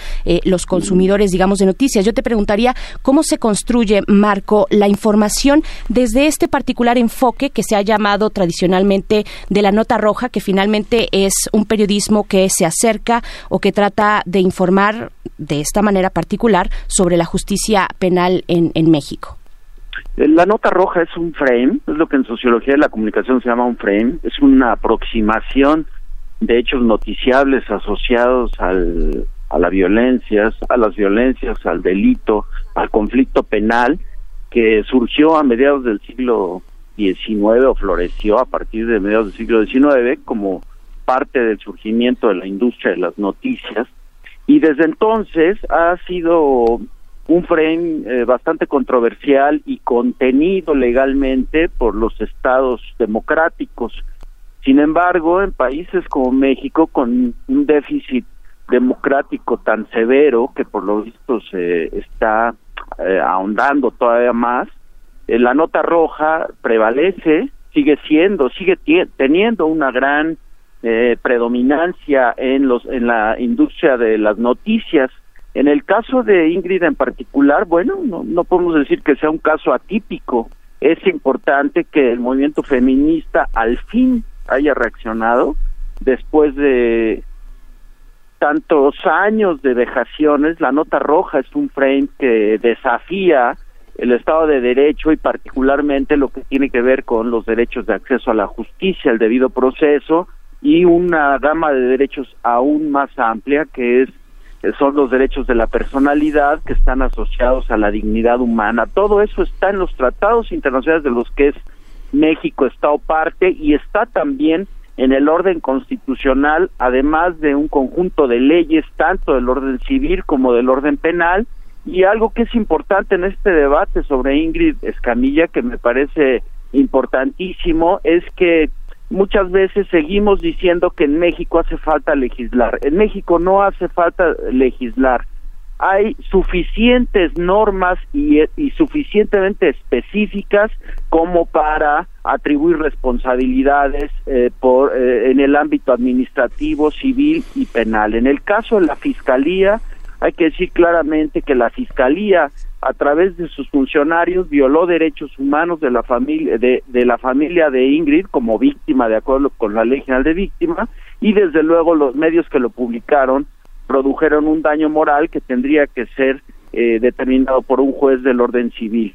los consumidores, digamos, de noticias. Yo te preguntaría cómo se construye, Marco, la información desde este particular enfoque que se ha llamado tradicionalmente de la nota roja, que finalmente es un periodismo que se acerca o que trata de informar de esta manera particular sobre la justicia penal en, México? Eh, la nota roja es un frame, es lo que en sociología de la comunicación se llama un frame, es una aproximación de hechos noticiables asociados al, a la violencia, a las violencias, al delito, al conflicto penal que surgió a mediados del siglo XIX o floreció a partir de mediados del siglo XIX como parte del surgimiento de la industria de las noticias y desde entonces ha sido un frame eh, bastante controversial y contenido legalmente por los estados democráticos. Sin embargo, en países como México, con un déficit democrático tan severo que por lo visto se está eh, ahondando todavía más, eh, la nota roja prevalece, sigue siendo, sigue teniendo una gran eh, predominancia en los en la industria de las noticias En el caso de Ingrid en particular, bueno, no, no podemos decir que sea un caso atípico. Es importante que el movimiento feminista al fin haya reaccionado después de tantos años de vejaciones. La nota roja es un frame que desafía el Estado de Derecho y particularmente lo que tiene que ver con los derechos de acceso a la justicia, el debido proceso y una gama de derechos aún más amplia que es son los derechos de la personalidad que están asociados a la dignidad humana. Todo eso está en los tratados internacionales de los que es México Estado parte y está también en el orden constitucional, además de un conjunto de leyes, tanto del orden civil como del orden penal, y algo que es importante en este debate sobre Ingrid Escamilla, que me parece importantísimo, es que muchas veces seguimos diciendo que en México hace falta legislar. En México no hace falta legislar. Hay suficientes normas y, y suficientemente específicas como para atribuir responsabilidades eh, por, eh, en el ámbito administrativo, civil y penal. En el caso de la Fiscalía, hay que decir claramente que la Fiscalía a través de sus funcionarios violó derechos humanos de la familia de, la familia de Ingrid como víctima de acuerdo con la ley general de víctima y desde luego los medios que lo publicaron produjeron un daño moral que tendría que ser eh, determinado por un juez del orden civil.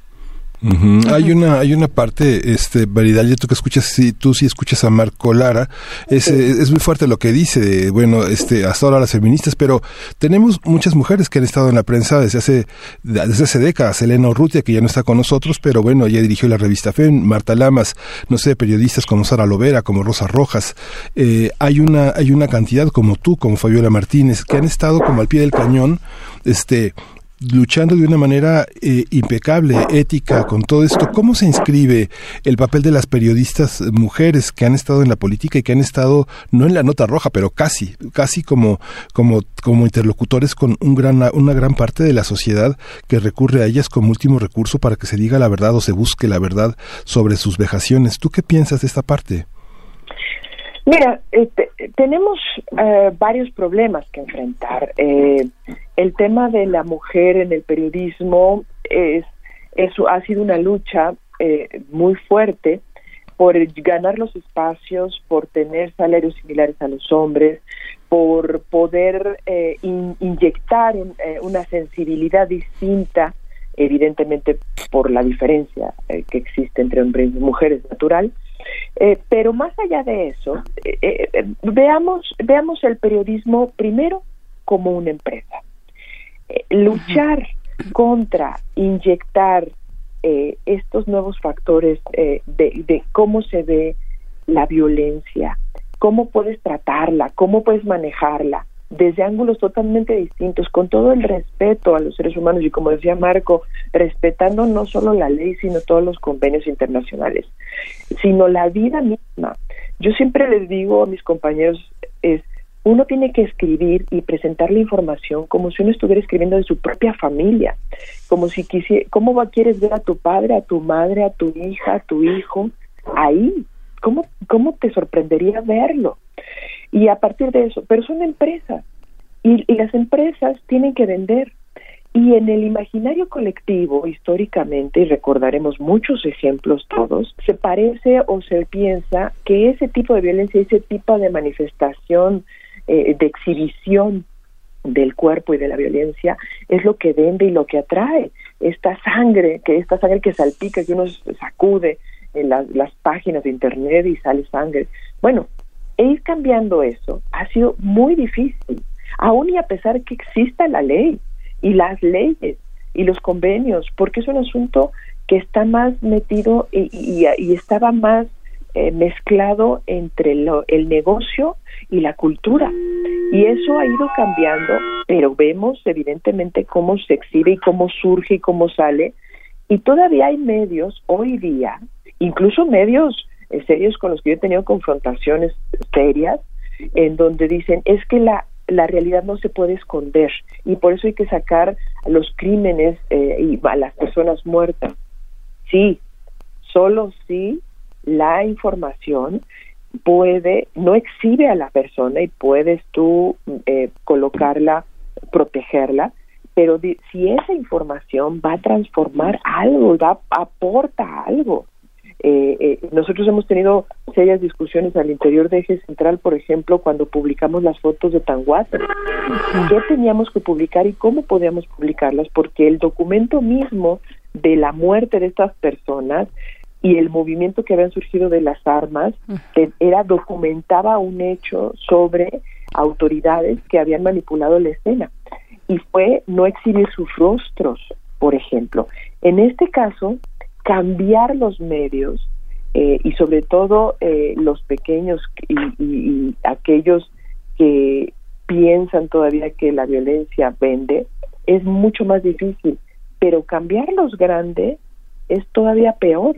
Hay una hay una parte, este, Varidalia, tú que escuchas, si tú sí escuchas a Marco Lara, es, es muy fuerte lo que dice, bueno, este, hasta ahora las feministas, pero tenemos muchas mujeres que han estado en la prensa desde hace, desde hace décadas, Elena Urrutia, que ya no está con nosotros, pero bueno, ella dirigió la revista FEM, Marta Lamas, no sé, periodistas como Sara Lovera, como Rosa Rojas, eh, hay una, hay una cantidad como tú, como Fabiola Martínez, que han estado como al pie del cañón, este, luchando de una manera eh, impecable, ética, con todo esto. ¿Cómo se inscribe el papel de las periodistas mujeres que han estado en la política y que han estado, no en la nota roja, pero casi, casi como, como, como interlocutores con un gran, una gran parte de la sociedad que recurre a ellas como último recurso para que se diga la verdad o se busque la verdad sobre sus vejaciones? ¿Tú qué piensas de esta parte? Mira, este, tenemos eh, varios problemas que enfrentar. Eh, el tema de la mujer en el periodismo es, eso ha sido una lucha eh, muy fuerte por ganar los espacios, por tener salarios similares a los hombres, por poder inyectar una sensibilidad distinta, evidentemente por la diferencia que existe entre hombres y mujeres natural, eh, pero más allá de eso, eh, eh, veamos, veamos el periodismo primero como una empresa. luchar contra inyectar estos nuevos factores de, de cómo se ve la violencia, cómo puedes tratarla, cómo puedes manejarla, desde ángulos totalmente distintos, con todo el respeto a los seres humanos y como decía Marco, respetando no solo la ley, sino todos los convenios internacionales, sino la vida misma. Yo siempre les digo a mis compañeros, es, uno tiene que escribir y presentar la información como si uno estuviera escribiendo de su propia familia, como si quisiera, ¿cómo va, quieres ver a tu padre, a tu madre, a tu hija, a tu hijo? Ahí, ¿cómo, cómo te sorprendería verlo? Y a partir de eso, pero son empresas y, las empresas tienen que vender. Y en el imaginario colectivo, históricamente, y recordaremos muchos ejemplos todos, se parece o se piensa que ese tipo de violencia, ese tipo de manifestación, eh, de exhibición del cuerpo y de la violencia es lo que vende y lo que atrae. Esta sangre, que esta sangre que salpica, que uno sacude en las páginas de internet y sale sangre. Bueno, e ir cambiando eso ha sido muy difícil, aún y a pesar que exista la ley y las leyes y los convenios, porque es un asunto que está más metido y, estaba más eh, mezclado entre el negocio y la cultura. Y eso ha ido cambiando, pero vemos evidentemente cómo se exhibe y cómo surge y cómo sale. Y todavía hay medios hoy día, incluso medios serios con los que yo he tenido confrontaciones serias, en donde dicen, es que la, la realidad no se puede esconder y por eso hay que sacar los crímenes eh, y a las personas muertas. Sí, solo si la información puede, no exhibe a la persona y puedes tú eh, colocarla, protegerla, pero si esa información va a transformar algo, va aporta algo. Eh, eh, nosotros hemos tenido serias discusiones al interior de Eje Central, por ejemplo, cuando publicamos las fotos de Tanguata. ¿Qué teníamos que publicar y cómo podíamos publicarlas? Porque el documento mismo de la muerte de estas personas y el movimiento que habían surgido de las armas era documentaba un hecho sobre autoridades que habían manipulado la escena y fue no exhibir sus rostros, por ejemplo. En este caso, cambiar los medios eh, y sobre todo eh, los pequeños y, aquellos que piensan todavía que la violencia vende es mucho más difícil, pero cambiar los grandes es todavía peor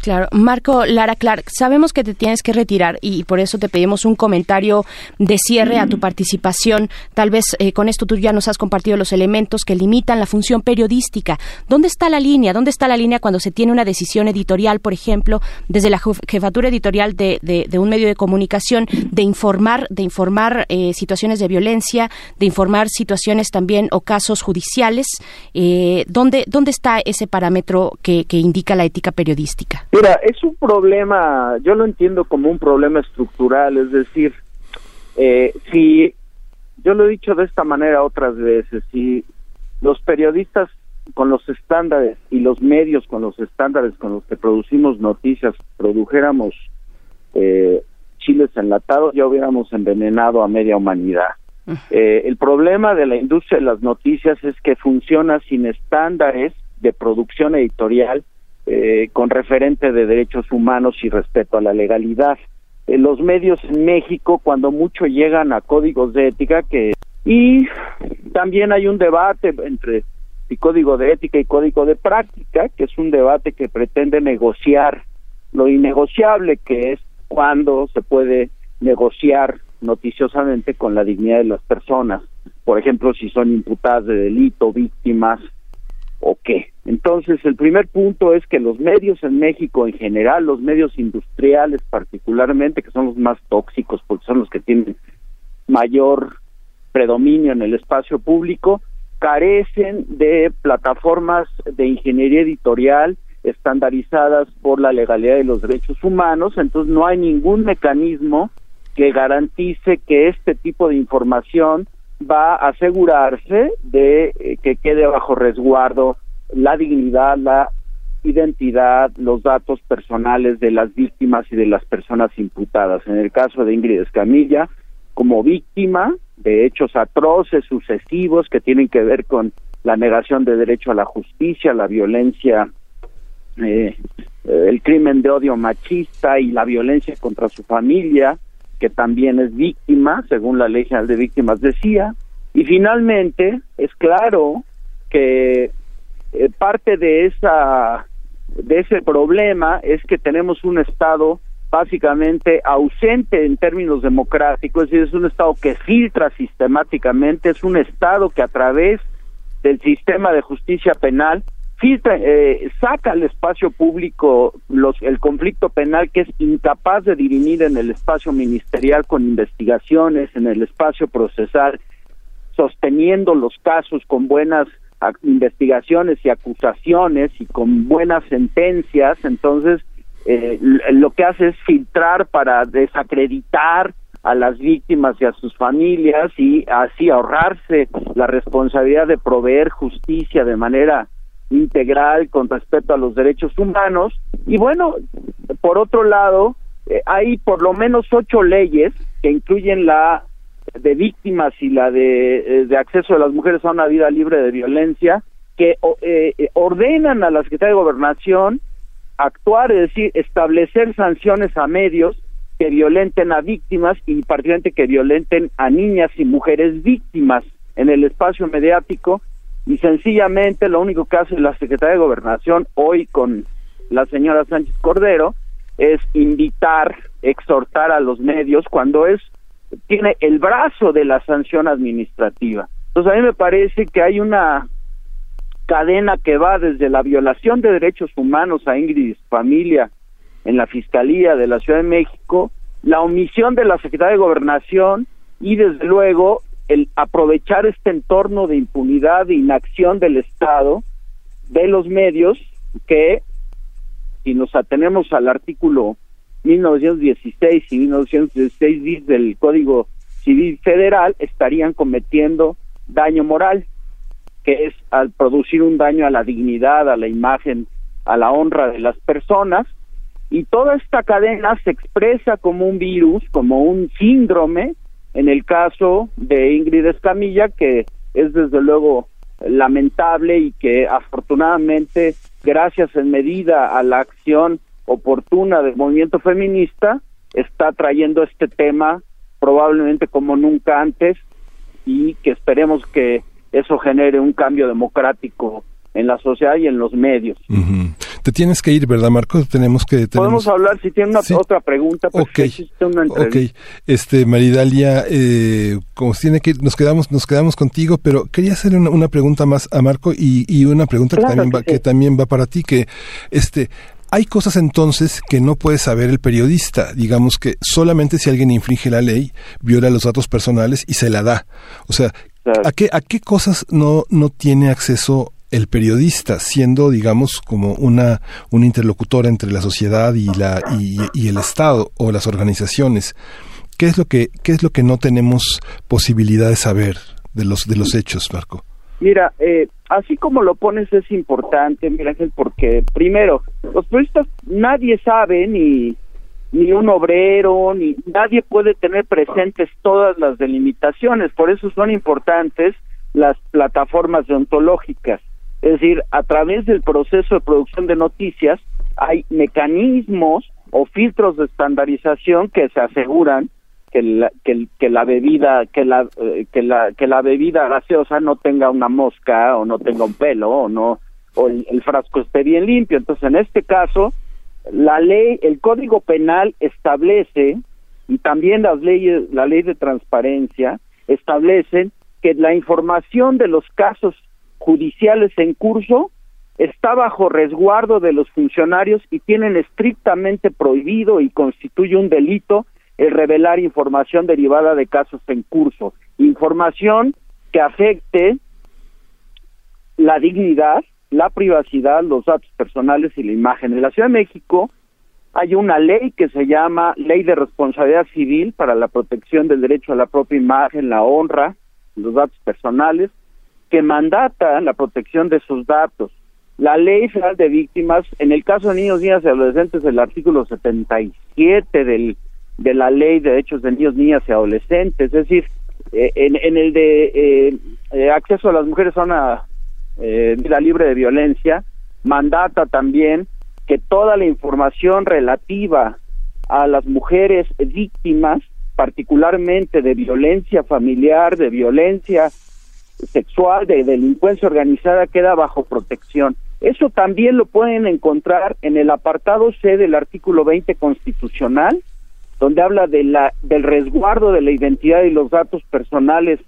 claro. Marco Lara Clark, sabemos que te tienes que retirar y por eso te pedimos un comentario de cierre a tu participación. Tal vez eh, con esto tú ya nos has compartido los elementos que limitan la función periodística. ¿Dónde está la línea? ¿Dónde está la línea cuando se tiene una decisión editorial, por ejemplo, desde la jefatura editorial de, de, un medio de comunicación, de informar, de informar eh, situaciones de violencia, de informar situaciones también o casos judiciales? Eh, ¿dónde, ¿Dónde está ese parámetro que, que indica la ética periodística? Mira, es un problema, yo lo entiendo como un problema estructural, es decir, eh, si, yo lo he dicho de esta manera otras veces, si los periodistas con los estándares y los medios con los estándares con los que producimos noticias produjéramos eh, chiles enlatados, ya hubiéramos envenenado a media humanidad. Eh, el problema de la industria de las noticias es que funciona sin estándares de producción editorial eh, con referente de derechos humanos y respeto a la legalidad. Eh, los medios en México, cuando mucho llegan a códigos de ética, que y también hay un debate entre el código de ética y código de práctica, que es un debate que pretende negociar lo innegociable, que es cuando se puede negociar noticiosamente con la dignidad de las personas. Por ejemplo, si son imputadas de delito, víctimas, o qué. Entonces, el primer punto es que los medios en México en general, los medios industriales particularmente, que son los más tóxicos porque son los que tienen mayor predominio en el espacio público, carecen de plataformas de ingeniería editorial estandarizadas por la legalidad de los derechos humanos, entonces no hay ningún mecanismo que garantice que este tipo de información va a asegurarse de eh, que quede bajo resguardo la dignidad, la identidad, los datos personales de las víctimas y de las personas imputadas. En el caso de Ingrid Escamilla, como víctima de hechos atroces, sucesivos, que tienen que ver con la negación de derecho a la justicia, la violencia, eh, el crimen de odio machista y la violencia contra su familia, que también es víctima, según la Ley General de Víctimas decía, y finalmente es claro que eh, parte de esa de ese problema es que tenemos un estado básicamente ausente en términos democráticos, es decir, es un estado que filtra sistemáticamente, es un estado que a través del sistema de justicia penal filtra, eh, saca al espacio público los, el conflicto penal que es incapaz de dirimir en el espacio ministerial con investigaciones, en el espacio procesal, sosteniendo los casos con buenas investigaciones y acusaciones y con buenas sentencias, entonces eh, lo que hace es filtrar para desacreditar a las víctimas y a sus familias y así ahorrarse la responsabilidad de proveer justicia de manera integral con respecto a los derechos humanos. Y bueno, por otro lado, eh, hay por lo menos ocho leyes que incluyen la de víctimas y la de, eh, acceso de las mujeres a una vida libre de violencia que eh, ordenan a la Secretaría de Gobernación actuar, es decir, establecer sanciones a medios que violenten a víctimas y particularmente que violenten a niñas y mujeres víctimas en el espacio mediático y sencillamente lo único que hace la Secretaría de Gobernación hoy con la señora Sánchez Cordero es invitar, exhortar a los medios cuando es tiene el brazo de la sanción administrativa. Entonces a mí me parece que hay una cadena que va desde la violación de derechos humanos a Ingrid familia en la Fiscalía de la Ciudad de México, la omisión de la Secretaría de Gobernación y desde luego el aprovechar este entorno de impunidad e inacción del Estado, de los medios, que si nos atenemos al artículo 1916 y 1916 del Código Civil Federal, estarían cometiendo daño moral, que es al producir un daño a la dignidad, a la imagen, a la honra de las personas, y toda esta cadena se expresa como un virus, como un síndrome, en el caso de Ingrid Escamilla, que es desde luego lamentable y que afortunadamente, gracias en medida a la acción oportuna del movimiento feminista, está trayendo este tema probablemente como nunca antes y que esperemos que eso genere un cambio democrático en la sociedad y en los medios. Te tienes que ir, ¿verdad, Marco? Tenemos que... Podemos hablar, si tiene una otra pregunta, pues una ok, este, Maridalia, eh, como tiene que nos quedamos, nos quedamos contigo, pero quería hacer una, pregunta más a Marco y, y una pregunta que, también va, que también va para ti, que este, hay cosas entonces que no puede saber el periodista. Digamos que solamente si alguien infringe la ley, viola los datos personales y se la da. O sea, ¿a qué, a qué cosas no, no tiene acceso el periodista, siendo, digamos, como una, un interlocutor entre la sociedad y, la, y, el Estado o las organizaciones? ¿Qué es lo que, qué es lo que no tenemos posibilidad de saber de los, de los hechos, Marco? Mira, eh, así como lo pones es importante, mira, porque primero, los periodistas nadie sabe ni ni un obrero, ni nadie puede tener presentes todas las delimitaciones, por eso son importantes las plataformas deontológicas. Es decir, a través del proceso de producción de noticias hay mecanismos o filtros de estandarización que se aseguran que la, que, la bebida que la eh, que la que la bebida gaseosa no tenga una mosca o no tenga un pelo o no o el, frasco esté bien limpio. Entonces en este caso la ley el código penal establece y también las leyes la ley de transparencia establecen que la información de los casos judiciales en curso está bajo resguardo de los funcionarios y tienen estrictamente prohibido y constituye un delito el revelar información derivada de casos en curso, información que afecte la dignidad, la privacidad, los datos personales y la imagen. En la Ciudad de México hay una ley que se llama Ley de Responsabilidad Civil para la protección del derecho a la propia imagen, la honra, los datos personales, que mandata la protección de sus datos. La Ley Federal de Víctimas, en el caso de niños, niñas y adolescentes, el artículo 77 del de la ley de derechos de niños, niñas y adolescentes, es decir, eh, en, el de eh, eh, acceso a las mujeres a una vida libre de violencia, mandata también que toda la información relativa a las mujeres víctimas, particularmente de violencia familiar, de violencia sexual, de delincuencia organizada, queda bajo protección. Eso también lo pueden encontrar en el apartado C del artículo 20 constitucional, donde habla de la, del resguardo de la identidad y los datos personales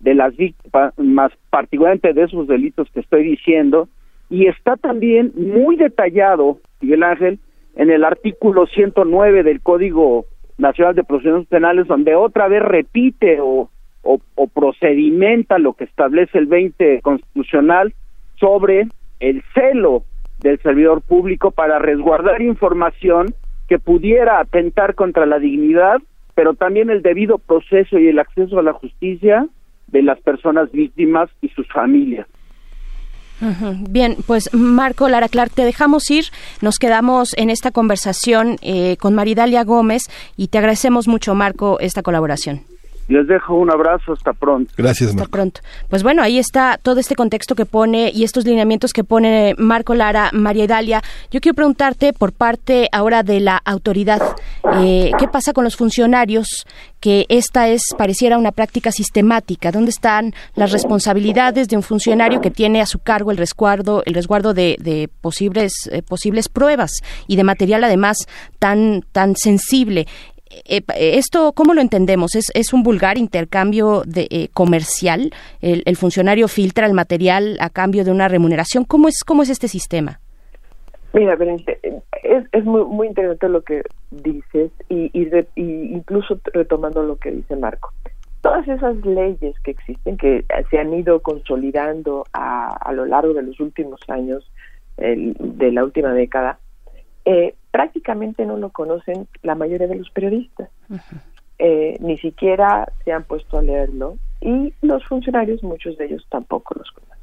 de las víctimas, particularmente de esos delitos que estoy diciendo, y está también muy detallado, Miguel Ángel, en el artículo 109 del Código Nacional de Procedimientos Penales, donde otra vez repite o, o, procedimenta lo que establece el 20 constitucional sobre el celo del servidor público para resguardar información que pudiera atentar contra la dignidad, pero también el debido proceso y el acceso a la justicia de las personas víctimas y sus familias. Bien, pues Marco Lara Clark, te dejamos ir. Nos quedamos en esta conversación eh, con Maridalia Gómez y te agradecemos mucho, Marco, esta colaboración. Les dejo un abrazo, hasta pronto. Gracias, Hasta pronto. Pues bueno, ahí está todo este contexto que pone y estos lineamientos que pone Marco Lara, María Dalia. Yo quiero preguntarte por parte ahora de la autoridad, eh, ¿qué pasa con los funcionarios? Que esta es, pareciera una práctica sistemática. ¿Dónde están las responsabilidades de un funcionario que tiene a su cargo el resguardo, el resguardo de, posibles, eh, posibles pruebas y de material además tan, tan sensible? Eh, ¿Esto cómo lo entendemos? ¿Es, es un vulgar intercambio de, eh, comercial? El, funcionario filtra el material a cambio de una remuneración? ¿Cómo es, cómo es este sistema? Mira, es, es muy, muy interesante lo que dices y, y, incluso retomando lo que dice Marco. todas esas leyes que existen, que se han ido consolidando a, a lo largo de los últimos años, de la última década, eh, prácticamente no lo conocen la mayoría de los periodistas. Eh, ni siquiera se han puesto a leerlo y los funcionarios, muchos de ellos tampoco los conocen.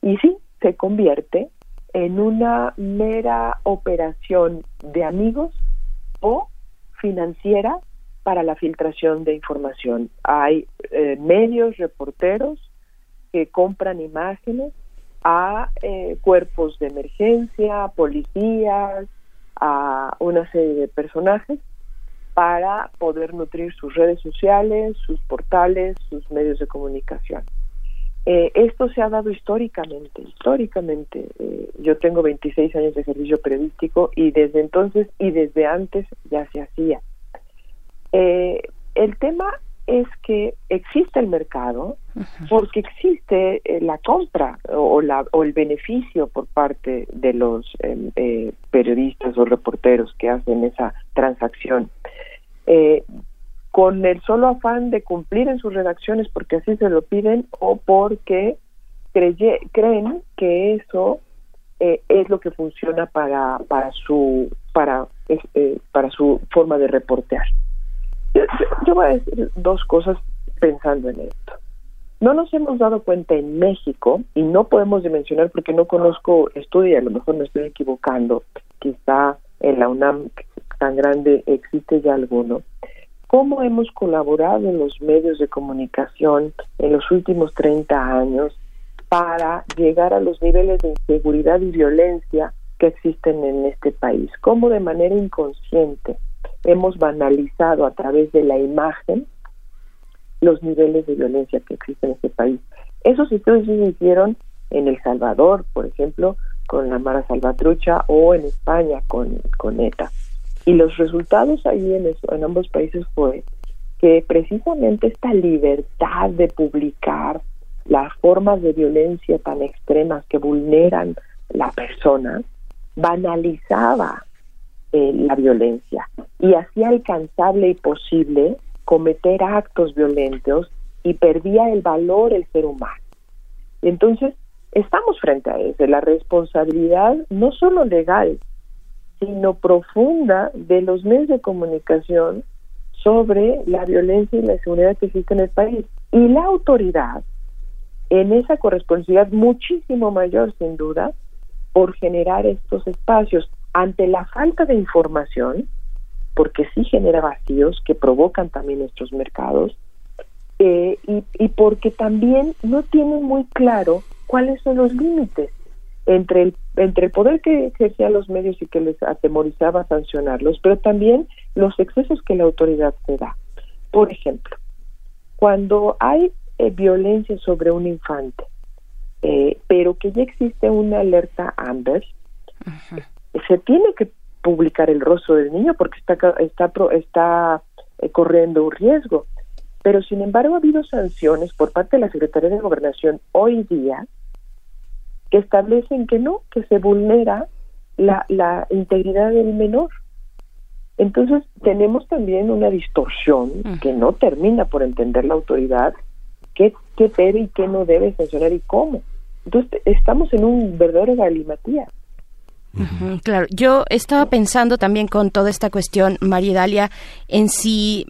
Y sí, se convierte en una mera operación de amigos o financiera para la filtración de información. Hay eh, medios, reporteros que compran imágenes a eh, cuerpos de emergencia, policías, a una serie de personajes para poder nutrir sus redes sociales, sus portales, sus medios de comunicación. Eh, esto se ha dado históricamente, históricamente. Eh, yo tengo 26 años de servicio periodístico y desde entonces y desde antes ya se hacía. el tema es que existe el mercado porque existe eh, la compra o, la, o el beneficio por parte de los em, eh, periodistas o reporteros que hacen esa transacción. Eh, con el solo afán de cumplir en sus redacciones porque así se lo piden o porque creen que eso es lo que funciona para para su para para su forma de reportear. Yo, voy a decir dos cosas pensando en esto. No nos hemos dado cuenta en México, y no podemos dimensionar porque no conozco estudio, a lo mejor me estoy equivocando, quizá en la UNAM tan grande existe ya alguno, cómo hemos colaborado en los medios de comunicación en los últimos 30 años para llegar a los niveles de inseguridad y violencia que existen en este país, cómo de manera inconsciente hemos banalizado a través de la imagen los niveles de violencia que existen en este país. Esos estudios se hicieron en El Salvador, por ejemplo, con la Mara Salvatrucha o en España con, con ETA. Y los resultados ahí en, en ambos países fue que precisamente esta libertad de publicar las formas de violencia tan extremas que vulneran la persona banalizaba eh, la violencia y hacía alcanzable y posible cometer actos violentos y perdía el valor el ser humano. Entonces, estamos frente a eso, la responsabilidad no solo legal, sino profunda de los medios de comunicación sobre la violencia y la seguridad que existe en el país. Y la autoridad, en esa corresponsabilidad muchísimo mayor, sin duda, por generar estos espacios ante la falta de información, porque sí genera vacíos que provocan también estos mercados, eh, y, y porque también no tienen muy claro cuáles son los límites entre el, entre el poder que ejercían los medios y que les atemorizaba sancionarlos, pero también los excesos que la autoridad se da. Por ejemplo, cuando hay eh, violencia sobre un infante, eh, pero que ya existe una alerta Amber, se tiene que publicar el rostro del niño porque está está está eh, corriendo un riesgo. Pero sin embargo ha habido sanciones por parte de la Secretaría de Gobernación hoy día que establecen que no, que se vulnera la, la integridad del menor. Entonces tenemos también una distorsión que no termina por entender la autoridad qué, qué debe y qué no debe sancionar y cómo. Entonces estamos en un verdadero galimatía. Claro, yo estaba pensando también con toda esta cuestión, María Dalia, en si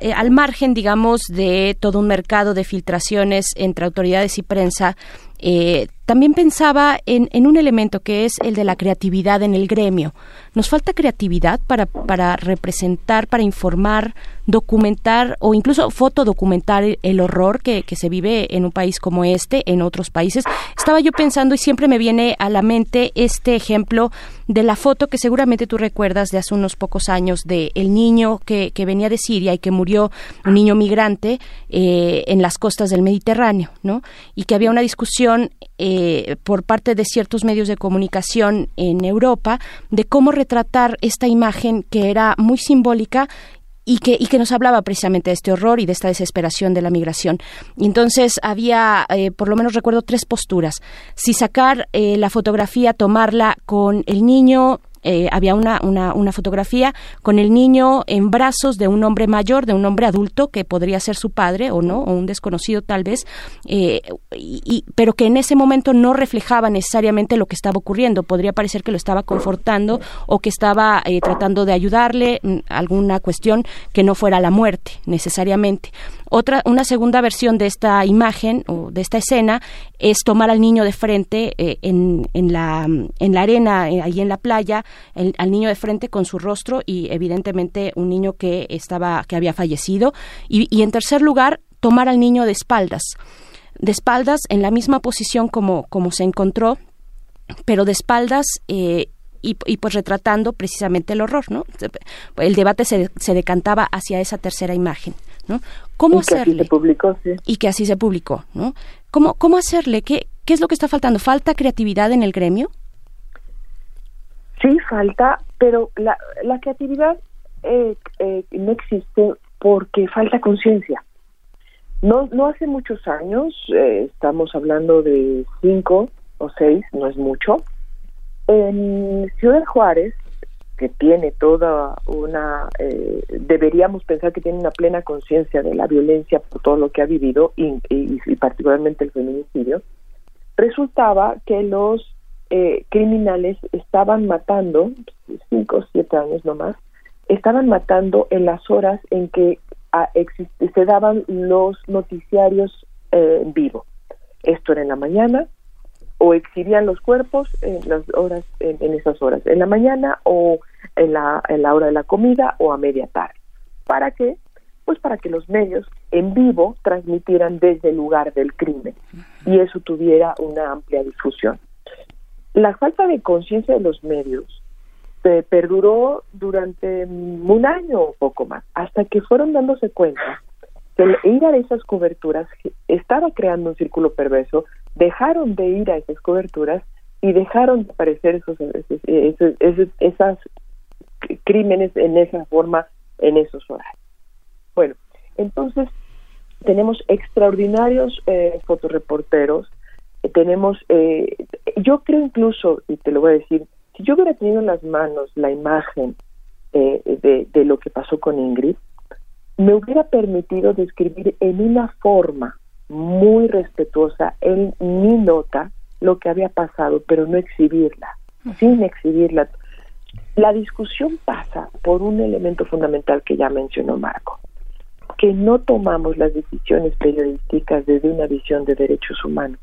eh, al margen, digamos, de todo un mercado de filtraciones entre autoridades y prensa, eh, también pensaba en, en, un elemento que es el de la creatividad en el gremio. Nos falta creatividad para, para representar, para informar, documentar o incluso fotodocumentar el horror que, se vive en un país como este, en otros países. Estaba yo pensando y siempre me viene a la mente este ejemplo de la foto que seguramente tú recuerdas de hace unos pocos años de el niño que, que venía de Siria y que murió, un niño migrante, eh, en las costas del Mediterráneo, ¿no? Y que había una discusión eh, por parte de ciertos medios de comunicación en Europa de cómo retratar esta imagen que era muy simbólica y que, y que nos hablaba precisamente de este horror y de esta desesperación de la migración. Y entonces había, eh, por lo menos recuerdo, tres posturas. Si sacar eh, la fotografía, tomarla con el niño eh, había una, una, una, fotografía con el niño en brazos de un hombre mayor, de un hombre adulto que podría ser su padre o no, o un desconocido tal vez, eh, y, pero que en ese momento no reflejaba necesariamente lo que estaba ocurriendo. Podría parecer que lo estaba confortando o que estaba eh, tratando de ayudarle mm, alguna cuestión que no fuera la muerte necesariamente. Otra, una segunda versión de esta imagen o de esta escena es tomar al niño de frente en, en, la, en la arena, ahí en la playa, al niño de frente con su rostro y evidentemente un niño que estaba que había fallecido. Y, en tercer lugar tomar al niño de espaldas. De espaldas en la misma posición como como se encontró pero de espaldas eh, y, pues retratando precisamente el horror, ¿no? El debate se, se decantaba hacia esa tercera imagen, ¿no? ¿Cómo y hacerle? Que así se publicó, sí. Y que así se publicó, ¿no? ¿Cómo, cómo hacerle? ¿Qué, ¿Qué es lo que está faltando? ¿Falta creatividad en el gremio? Sí, falta, pero la, la creatividad eh, eh, no existe porque falta conciencia. No, no hace muchos años, eh, estamos hablando de cinco o seis, no es mucho, en Ciudad Juárez, que tiene toda una, deberíamos pensar que tiene una plena conciencia de la violencia por todo lo que ha vivido y, y particularmente el feminicidio, resultaba que los eh, criminales estaban matando, cinco o siete años nomás, estaban matando en las horas en que ah, se daban los noticiarios eh, en vivo. Esto era en la mañana, o exhibían los cuerpos en las horas en, esas horas en la mañana o en la, en la hora de la comida o a media tarde. Para qué pues para que los medios en vivo transmitieran desde el lugar del crimen y eso tuviera una amplia difusión. La falta de conciencia de los medios se perduró durante un año o poco más, hasta que fueron dándose cuenta que ir a esas coberturas estaba creando un círculo perverso, dejaron de ir a esas coberturas y dejaron de aparecer esos, esos, esas crímenes en esa forma en esos horarios. Bueno, entonces tenemos extraordinarios eh, fotoreporteros tenemos, eh, yo creo incluso, y te lo voy a decir, si yo hubiera tenido en las manos la imagen eh, de, de lo que pasó con Ingrid, me hubiera permitido describir en una forma muy respetuosa en mi nota lo que había pasado, pero no exhibirla, sin exhibirla. La discusión pasa por un elemento fundamental que ya mencionó Marco, que no tomamos las decisiones periodísticas desde una visión de derechos humanos,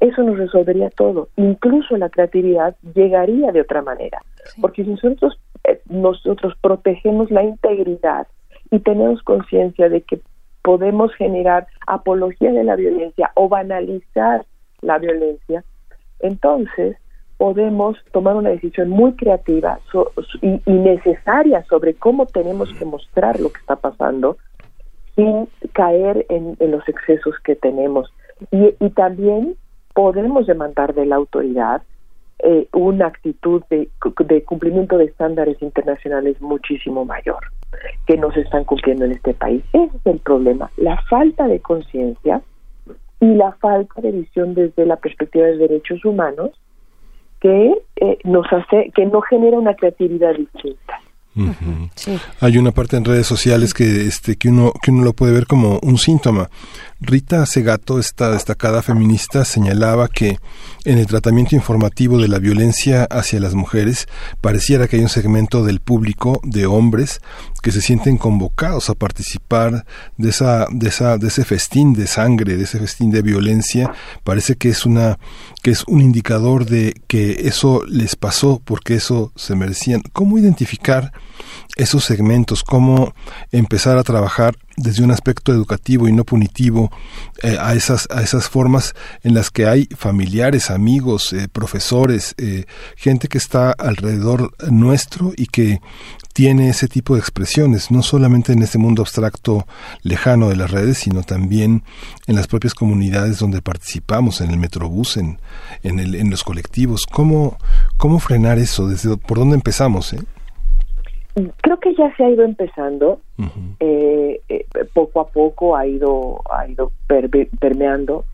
eso nos resolvería todo. Incluso la creatividad llegaría de otra manera. Porque si nosotros, eh, nosotros protegemos la integridad y tenemos conciencia de que podemos generar apología de la violencia o banalizar la violencia, entonces podemos tomar una decisión muy creativa y, necesaria sobre cómo tenemos que mostrar lo que está pasando sin caer en, los excesos que tenemos. Y, también podemos demandar de la autoridad eh, una actitud de, cumplimiento de estándares internacionales muchísimo mayor que no se están cumpliendo en este país. Ese es el problema, la falta de conciencia y la falta de visión desde la perspectiva de derechos humanos que eh, nos hace que no genera una creatividad distinta. Hay una parte en redes sociales que este que uno que uno lo puede ver como un síntoma. Rita Segato, esta destacada feminista, señalaba que en el tratamiento informativo de la violencia hacia las mujeres pareciera que hay un segmento del público de hombres que se sienten convocados a participar de esa de esa de ese festín de sangre, de ese festín de violencia. Parece que es una que es un indicador de que eso les pasó porque eso se merecían. ¿Cómo identificar esos segmentos, cómo empezar a trabajar desde un aspecto educativo y no punitivo eh, a esas a esas formas en las que hay familiares, amigos, eh, profesores, eh, gente que está alrededor nuestro y que tiene ese tipo de expresiones, no solamente en este mundo abstracto lejano de las redes, sino también en las propias comunidades donde participamos, en el metrobús, en, en, el, en los colectivos. ¿Cómo, ¿Cómo frenar eso? ¿Desde por dónde empezamos? Eh? Creo que ya se ha ido empezando, eh, eh, poco a poco ha ido, ha ido permeando,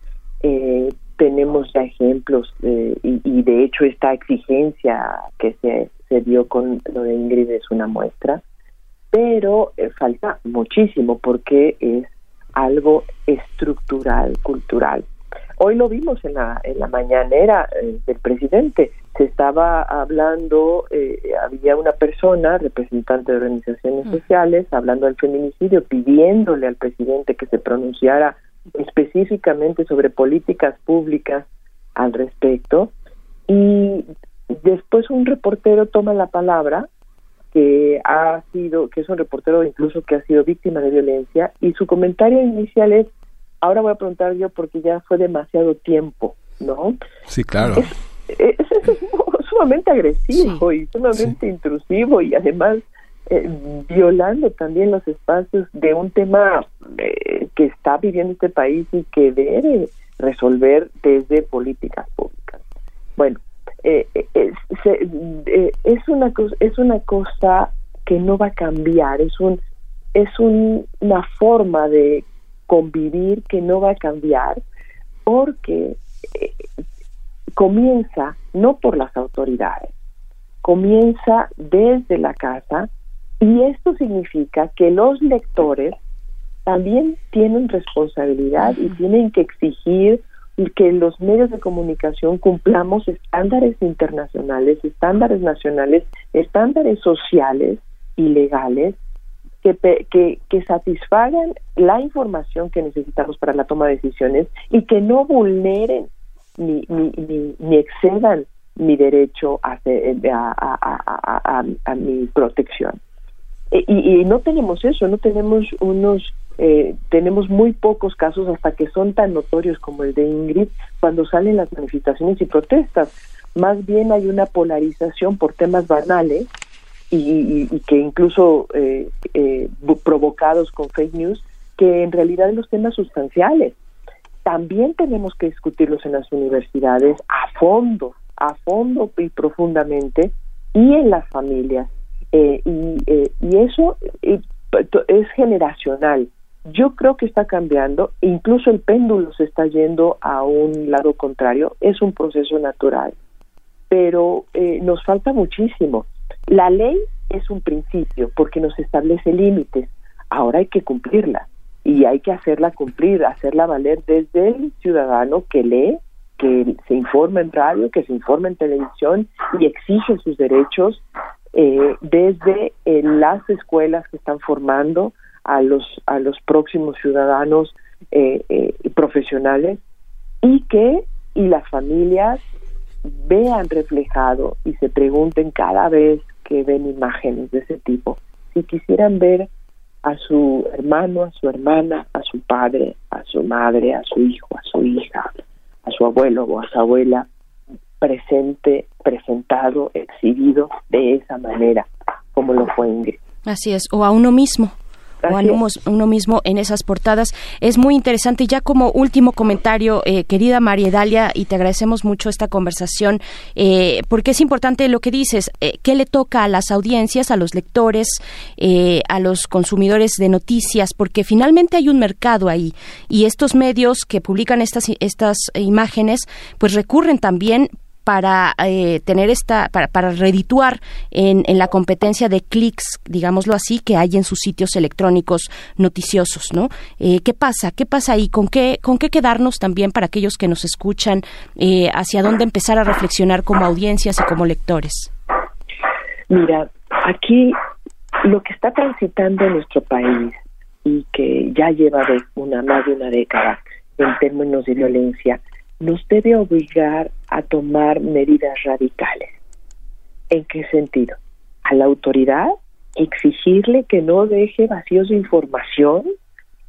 eh, tenemos ya ejemplos y, y, de hecho esta exigencia que se, se dio con lo de Ingrid es una muestra, pero eh, falta muchísimo porque es algo estructural, cultural. Hoy lo vimos en la, en la mañanera eh, del presidente, se estaba hablando, eh, había una persona, representante de organizaciones sociales, hablando del feminicidio, pidiéndole al presidente que se pronunciara específicamente sobre políticas públicas al respecto. Y después un reportero toma la palabra que ha sido que es un reportero incluso que ha sido víctima de violencia y su comentario inicial es ahora voy a preguntar yo porque ya fue demasiado tiempo no sí claro. Es, sumamente agresivo y sumamente intrusivo y además eh, violando también los espacios de un tema eh, que está viviendo este país y que debe resolver desde políticas públicas. Bueno, eh, es una cosa, es una cosa que no va a cambiar, es un es una forma de convivir que no va a cambiar porque comienza no por las autoridades, comienza desde la casa y esto significa que los lectores también tienen responsabilidad y tienen que exigir que los medios de comunicación cumplamos estándares internacionales, estándares nacionales, estándares sociales y legales que, que, que, satisfagan la información que necesitamos para la toma de decisiones y que no vulneren ni, ni, ni, excedan mi derecho a, a, a mi protección. Eh, y, no tenemos eso, no tenemos unos, eh, tenemos muy pocos casos hasta que son tan notorios como el de Ingrid cuando salen las manifestaciones y protestas. Más bien hay una polarización por temas banales y, que incluso eh, provocados con fake news, que en realidad los temas sustanciales. También tenemos que discutirlos en las universidades a fondo, a fondo y profundamente, y en las familias eh, y, eh, y eso eh, es generacional. Yo creo que está cambiando, incluso el péndulo se está yendo a un lado contrario, es un proceso natural, pero nos falta muchísimo. La ley es un principio porque nos establece límites, ahora hay que cumplirla y hay que hacerla cumplir, hacerla valer desde el ciudadano que lee, que se informa en radio, que se informa en televisión y exige sus derechos eh, desde eh, las escuelas que están formando a los a los próximos ciudadanos eh, eh, profesionales y que y las familias vean reflejado y se pregunten cada vez que ven imágenes de ese tipo si quisieran ver a su hermano, a su hermana, a su padre, a su madre, a su hijo, a su hija, a su abuelo o a su abuela presente, presentado, exhibido de esa manera, como lo fue Ingrid. Así es, o a uno mismo o a uno, mismo en esas portadas. Es muy interesante. Ya como último comentario, eh, querida María Dalia, y te agradecemos mucho esta conversación, eh, porque es importante lo que dices, eh, qué le toca a las audiencias, a los lectores, a los consumidores de noticias, porque finalmente hay un mercado ahí. Y estos medios que publican estas, estas imágenes, pues recurren también para eh, tener esta, para, para redituar en, en, la competencia de clics, digámoslo así, que hay en sus sitios electrónicos noticiosos, ¿no? Eh, ¿Qué pasa? ¿Qué pasa ahí? ¿Con qué, con qué quedarnos también para aquellos que nos escuchan? Eh, ¿Hacia dónde empezar a reflexionar como audiencias y como lectores? Mira, aquí lo que está transitando en nuestro país y que ya lleva una más de una década en términos de violencia nos debe obligar a tomar medidas radicales. ¿En qué sentido? A la autoridad exigirle que no deje vacíos de información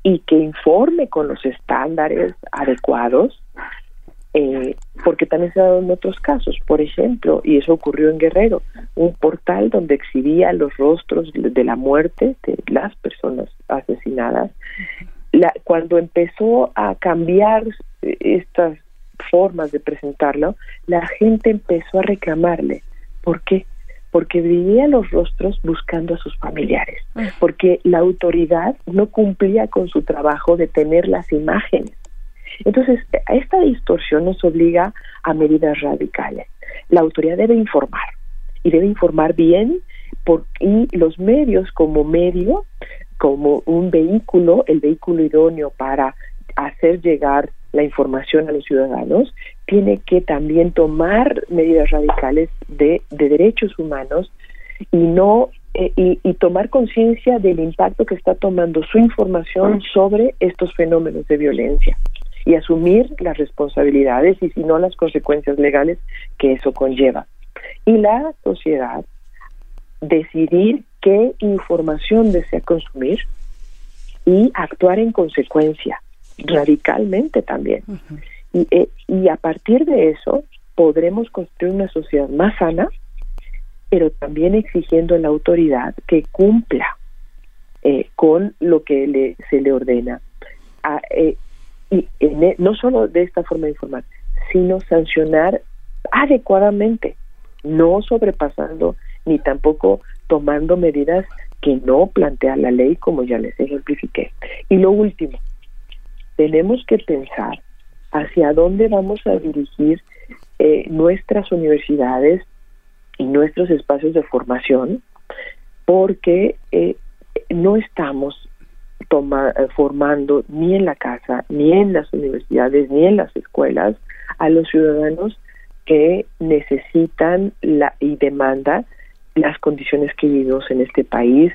y que informe con los estándares adecuados, eh, porque también se ha dado en otros casos, por ejemplo, y eso ocurrió en Guerrero, un portal donde exhibía los rostros de la muerte de las personas asesinadas. La, cuando empezó a cambiar estas formas de presentarlo, la gente empezó a reclamarle. ¿Por qué? Porque vivía los rostros buscando a sus familiares, ah. porque la autoridad no cumplía con su trabajo de tener las imágenes. Entonces, esta distorsión nos obliga a medidas radicales. La autoridad debe informar y debe informar bien por, y los medios como medio, como un vehículo, el vehículo idóneo para hacer llegar la información a los ciudadanos, tiene que también tomar medidas radicales de, de derechos humanos y no eh, y, y, tomar conciencia del impacto que está tomando su información sobre estos fenómenos de violencia y asumir las responsabilidades y si no las consecuencias legales que eso conlleva. Y la sociedad decidir qué información desea consumir y actuar en consecuencia, radicalmente también. y, eh, y a partir de eso podremos construir una sociedad más sana, pero también exigiendo a la autoridad que cumpla eh, con lo que le, se le ordena. Ah, eh, y e, no solo de esta forma de informar, sino sancionar adecuadamente, no sobrepasando ni tampoco tomando medidas que no plantea la ley, como ya les ejemplifiqué. Y lo último, tenemos que pensar hacia dónde vamos a dirigir eh, nuestras universidades y nuestros espacios de formación, porque eh, no estamos eh, formando ni en la casa, ni en las universidades, ni en las escuelas a los ciudadanos que necesitan la, y demandan las condiciones que vivimos en este país,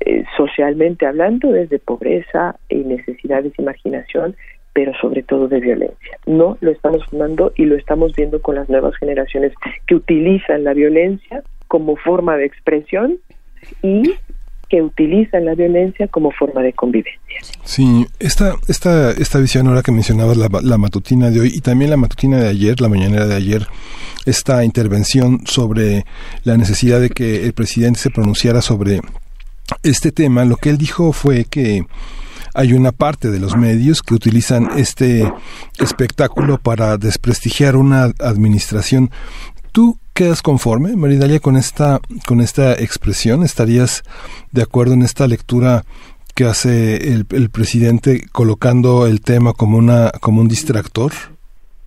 eh, socialmente hablando, desde pobreza y necesidades y marginación, pero sobre todo de violencia. No lo estamos formando y lo estamos viendo con las nuevas generaciones que utilizan la violencia como forma de expresión y que utilizan la violencia como forma de convivencia. Sí, esta, esta, esta visión ahora que mencionabas la, la matutina de hoy y también la matutina de ayer, la mañanera de ayer, esta intervención sobre la necesidad de que el presidente se pronunciara sobre este tema, lo que él dijo fue que hay una parte de los medios que utilizan este espectáculo para desprestigiar una administración. ¿Tú quedas conforme, Maridalia, con esta, con esta expresión? ¿Estarías de acuerdo en esta lectura que hace el, el presidente colocando el tema como, una, como un distractor?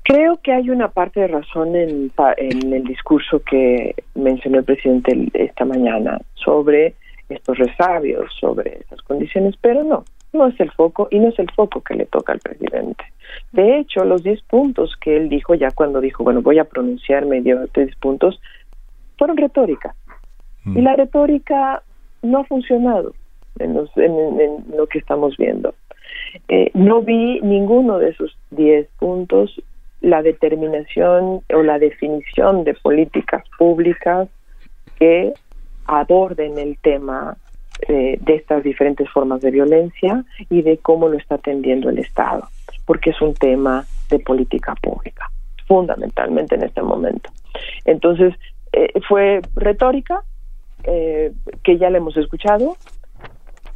Creo que hay una parte de razón en, en el discurso que mencionó el presidente esta mañana sobre estos resabios, sobre estas condiciones, pero no no es el foco y no es el foco que le toca al presidente. De hecho, los 10 puntos que él dijo ya cuando dijo, bueno, voy a pronunciarme y llevar 10 puntos, fueron retórica. Mm. Y la retórica no ha funcionado en, lo que estamos viendo. Eh, no vi ninguno de esos 10 puntos la determinación o la definición de políticas públicas que aborden el tema eh, de estas diferentes formas de violencia y de cómo lo está atendiendo el Estado, porque es un tema de política pública, fundamentalmente en este momento. Entonces, eh, fue retórica, eh, que ya la hemos escuchado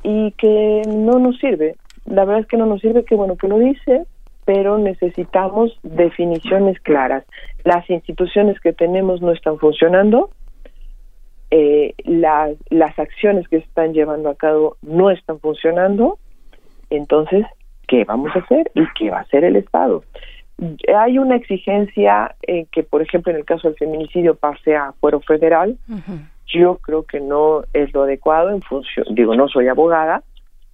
y que no nos sirve. La verdad es que no nos sirve, que bueno que lo dice, pero necesitamos definiciones claras. Las instituciones que tenemos no están funcionando, eh, las acciones que se están llevando a cabo no están funcionando, entonces, ¿qué vamos a hacer y qué va a hacer el Estado? Hay una exigencia en que, por ejemplo, en el caso del feminicidio pase a fuero federal. Yo creo que no es lo adecuado en función, digo, no soy abogada,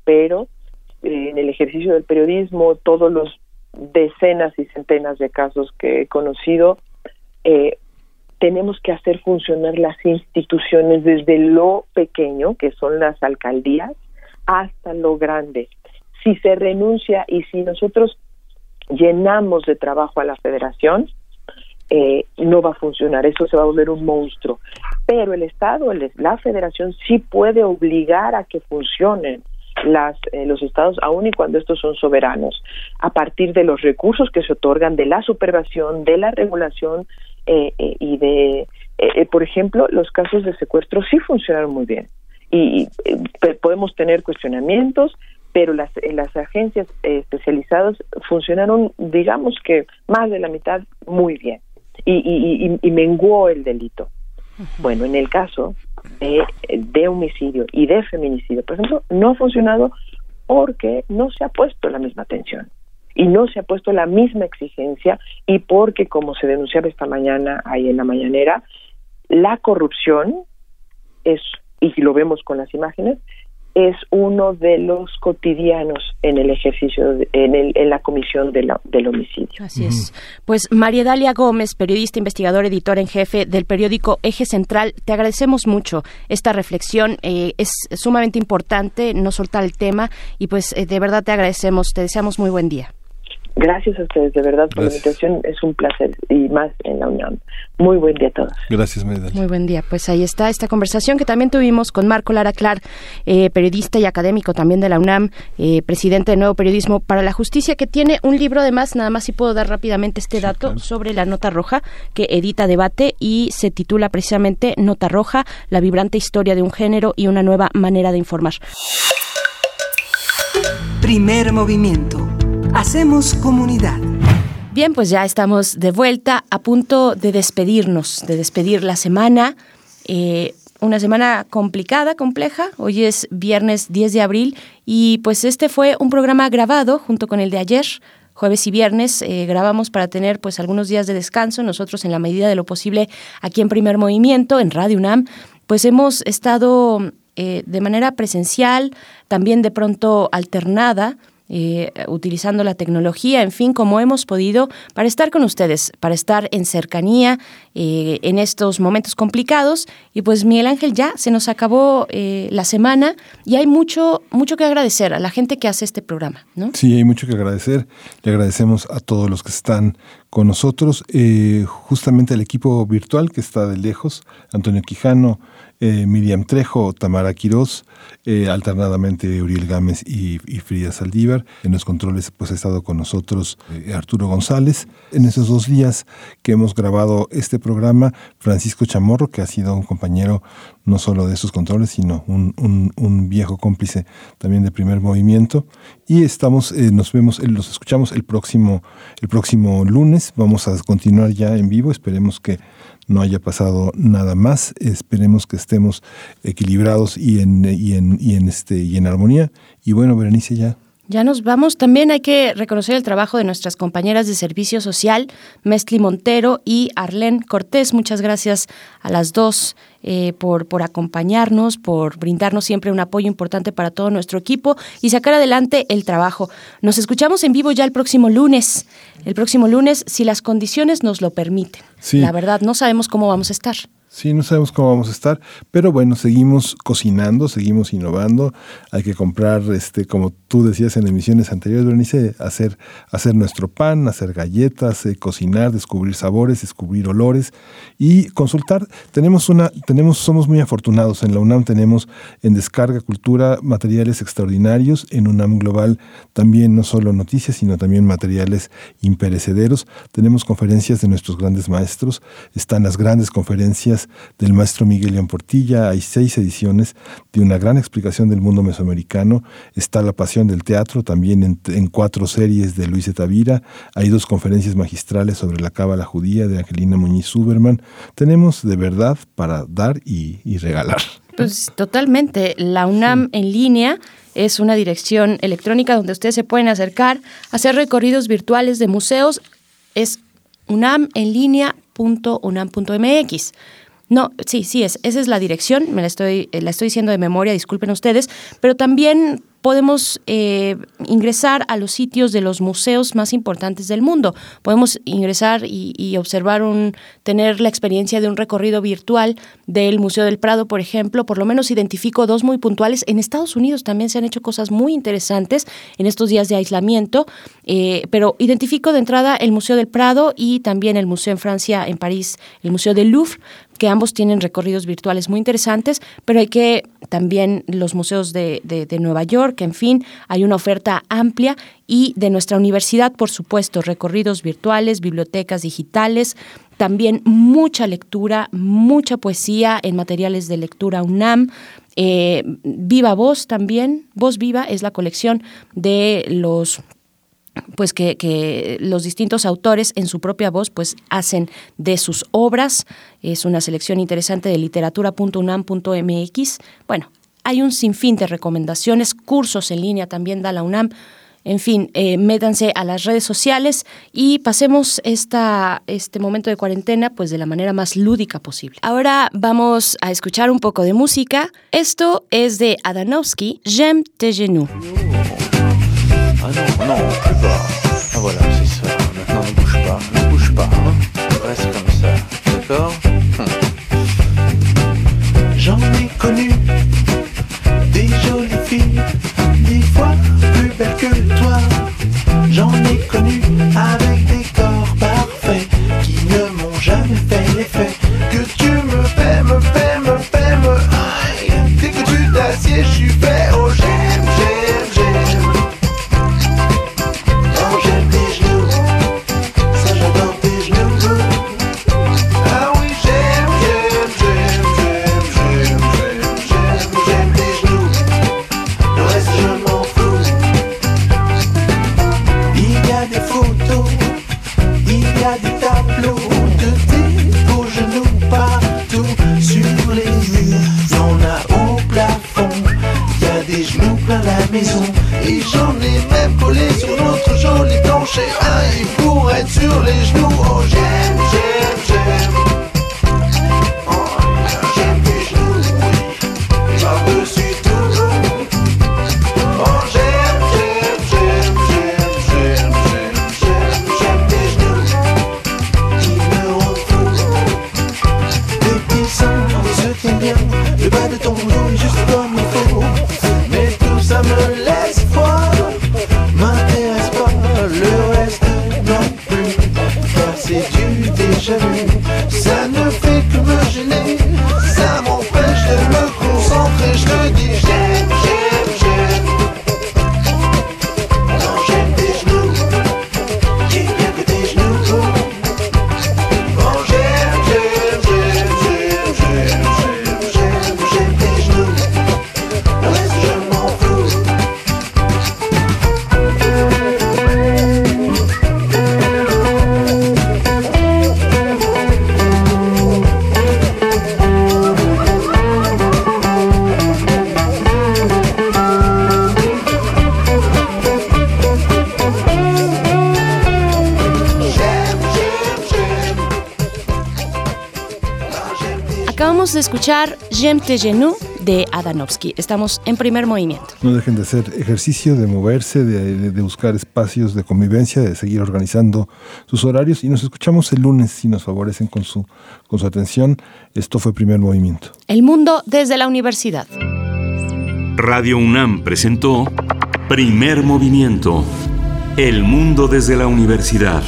pero eh, en el ejercicio del periodismo, todos los decenas y centenas de casos que he conocido, eh, tenemos que hacer funcionar las instituciones desde lo pequeño, que son las alcaldías, hasta lo grande. Si se renuncia y si nosotros llenamos de trabajo a la federación, eh, no va a funcionar, eso se va a volver un monstruo. Pero el Estado, la federación sí puede obligar a que funcionen las, eh, los estados, aun y cuando estos son soberanos, a partir de los recursos que se otorgan, de la supervisión, de la regulación eh, eh, y de, eh, por ejemplo, los casos de secuestro sí funcionaron muy bien y podemos tener cuestionamientos, pero las, las agencias especializadas funcionaron, digamos que más de la mitad muy bien y, y, y, menguó el delito. Bueno, en el caso de, de homicidio y de feminicidio, por ejemplo, no ha funcionado porque no se ha puesto la misma atención. Y no se ha puesto la misma exigencia y porque, como se denunciaba esta mañana ahí en la mañanera, la corrupción es, y lo vemos con las imágenes, es uno de los cotidianos en el ejercicio, en, el, en la comisión del homicidio. Así es. Pues María Dalia Gómez, periodista, investigadora, editora en jefe del periódico Eje Central, te agradecemos mucho esta reflexión. Eh, es sumamente importante no soltar el tema y pues eh, de verdad te agradecemos. Te deseamos muy buen día. Gracias a ustedes, de verdad, por la invitación. Es un placer y más en la Unión. Muy buen día a todos. Gracias, Medal. Muy buen día. Pues ahí está esta conversación que también tuvimos con Marco Lara Clar, eh, periodista y académico también de la UNAM, eh, presidente de Nuevo Periodismo para la Justicia, que tiene un libro además, nada más si puedo dar rápidamente este dato, sobre la nota roja, que edita debate y se titula precisamente Nota Roja, la vibrante historia de un género y una nueva manera de informar. Primer movimiento Hacemos comunidad. Bien, pues ya estamos de vuelta a punto de despedirnos, de despedir la semana. Eh, una semana complicada, compleja. Hoy es viernes 10 de abril y pues este fue un programa grabado junto con el de ayer. Jueves y viernes eh, grabamos para tener pues algunos días de descanso. Nosotros en la medida de lo posible aquí en Primer Movimiento, en Radio UNAM, pues hemos estado eh, de manera presencial, también de pronto alternada, eh, utilizando la tecnología, en fin, como hemos podido, para estar con ustedes, para estar en cercanía eh, en estos momentos complicados. Y pues Miguel Ángel, ya se nos acabó eh, la semana y hay mucho, mucho que agradecer a la gente que hace este programa, ¿no? Sí, hay mucho que agradecer. Le agradecemos a todos los que están con nosotros, justamente al equipo virtual que está de lejos, Antonio Quijano, Miriam Trejo, Tamara Quirós, eh, alternadamente Uriel Gámez y, Frida Saldívar. En los controles pues ha estado con nosotros eh, Arturo González. En esos dos días que hemos grabado este programa, Francisco Chamorro, que ha sido un compañero no solo de esos controles, sino un, viejo cómplice también de primer movimiento. Y estamos, eh, nos vemos, los escuchamos el próximo, el próximo lunes. Vamos a continuar ya en vivo. Esperemos que no haya pasado nada más. Esperemos que estemos equilibrados y en, y en, y en, este, y en armonía. Y bueno, Berenice, ya ya nos vamos. También hay que reconocer el trabajo de nuestras compañeras de servicio social, Mestli Montero y Arlén Cortés. Muchas gracias a las dos eh, por, por acompañarnos, por brindarnos siempre un apoyo importante para todo nuestro equipo y sacar adelante el trabajo. Nos escuchamos en vivo ya el próximo lunes. El próximo lunes, si las condiciones nos lo permiten. La verdad, no sabemos cómo vamos a estar. Sí, no sabemos cómo vamos a estar, pero bueno, seguimos cocinando, seguimos innovando. Hay que comprar, este, como tú decías en emisiones anteriores, Bernice, hacer, hacer nuestro pan, hacer galletas, eh, cocinar, descubrir sabores, descubrir olores y consultar. Tenemos una, tenemos, somos muy afortunados. En la UNAM tenemos en Descarga Cultura materiales extraordinarios. En UNAM Global también no solo noticias, sino también materiales imperecederos. Tenemos conferencias de nuestros grandes maestros. Están las grandes conferencias del maestro Miguel León Portilla. Hay seis ediciones de una gran explicación del mundo mesoamericano. Está La Pasión del Teatro, también en, cuatro series de Luis Etavira. Hay dos conferencias magistrales sobre la cábala judía de Angelina Muñiz Suberman. Tenemos de verdad para dar y, regalar. Pues totalmente. La UNAM en línea es una dirección electrónica donde ustedes se pueden acercar, hacer recorridos virtuales de museos. Es unamenlinea.unam.mx. No, sí, sí, es, esa es la dirección, me la estoy, eh, la estoy diciendo de memoria, disculpen ustedes, pero también podemos eh, ingresar a los sitios de los museos más importantes del mundo. Podemos ingresar y, observar un, tener la experiencia de un recorrido virtual del Museo del Prado, por ejemplo. Por lo menos identifico dos muy puntuales. En Estados Unidos también se han hecho cosas muy interesantes en estos días de aislamiento, eh, pero identifico de entrada el Museo del Prado y también el Museo en Francia, en París, el Museo del Louvre que ambos tienen recorridos virtuales muy interesantes, pero hay que también los museos de, Nueva York, en fin, hay una oferta amplia y de nuestra universidad, por supuesto, recorridos virtuales, bibliotecas digitales, también mucha lectura, mucha poesía en materiales de lectura UNAM. Eh, Viva Voz también, Voz Viva es la colección de los pues que, los distintos autores en su propia voz pues hacen de sus obras. Es una selección interesante de literatura.unam.mx. Bueno, hay un sinfín de recomendaciones, cursos en línea también da la UNAM. En fin, eh, métanse a las redes sociales y pasemos esta, este momento de cuarentena pues de la manera más lúdica posible. Ahora vamos a escuchar un poco de música. Esto es de Adanovsky, J'aime tes genoux. Ah non, non, plus bas. Ah voilà, c'est ça. Maintenant, ne bouge pas, ne bouge pas. Hein. Reste comme ça, d'accord? J'en ai connu des jolies filles, des fois plus belles que toi. J'en ai connu avec des corps parfaits qui ne m'ont jamais fait l'effet que tu me fais, me fais, me fais, me aïe. Dès que tu t'assieds, je suis maison. Et j'en ai même collé sur notre joli plancher. Un pour être sur les genoux. Oh j'aime. didn't escuchar J'aime genoux de Adanovsky. Estamos en primer movimiento. No dejen de hacer ejercicio, de moverse, de, de- de buscar espacios de convivencia, de seguir organizando sus horarios y nos escuchamos el lunes si nos favorecen con su, con su atención. Esto fue primer movimiento. El mundo desde la universidad. Radio UNAM presentó Primer Movimiento. El mundo desde la universidad.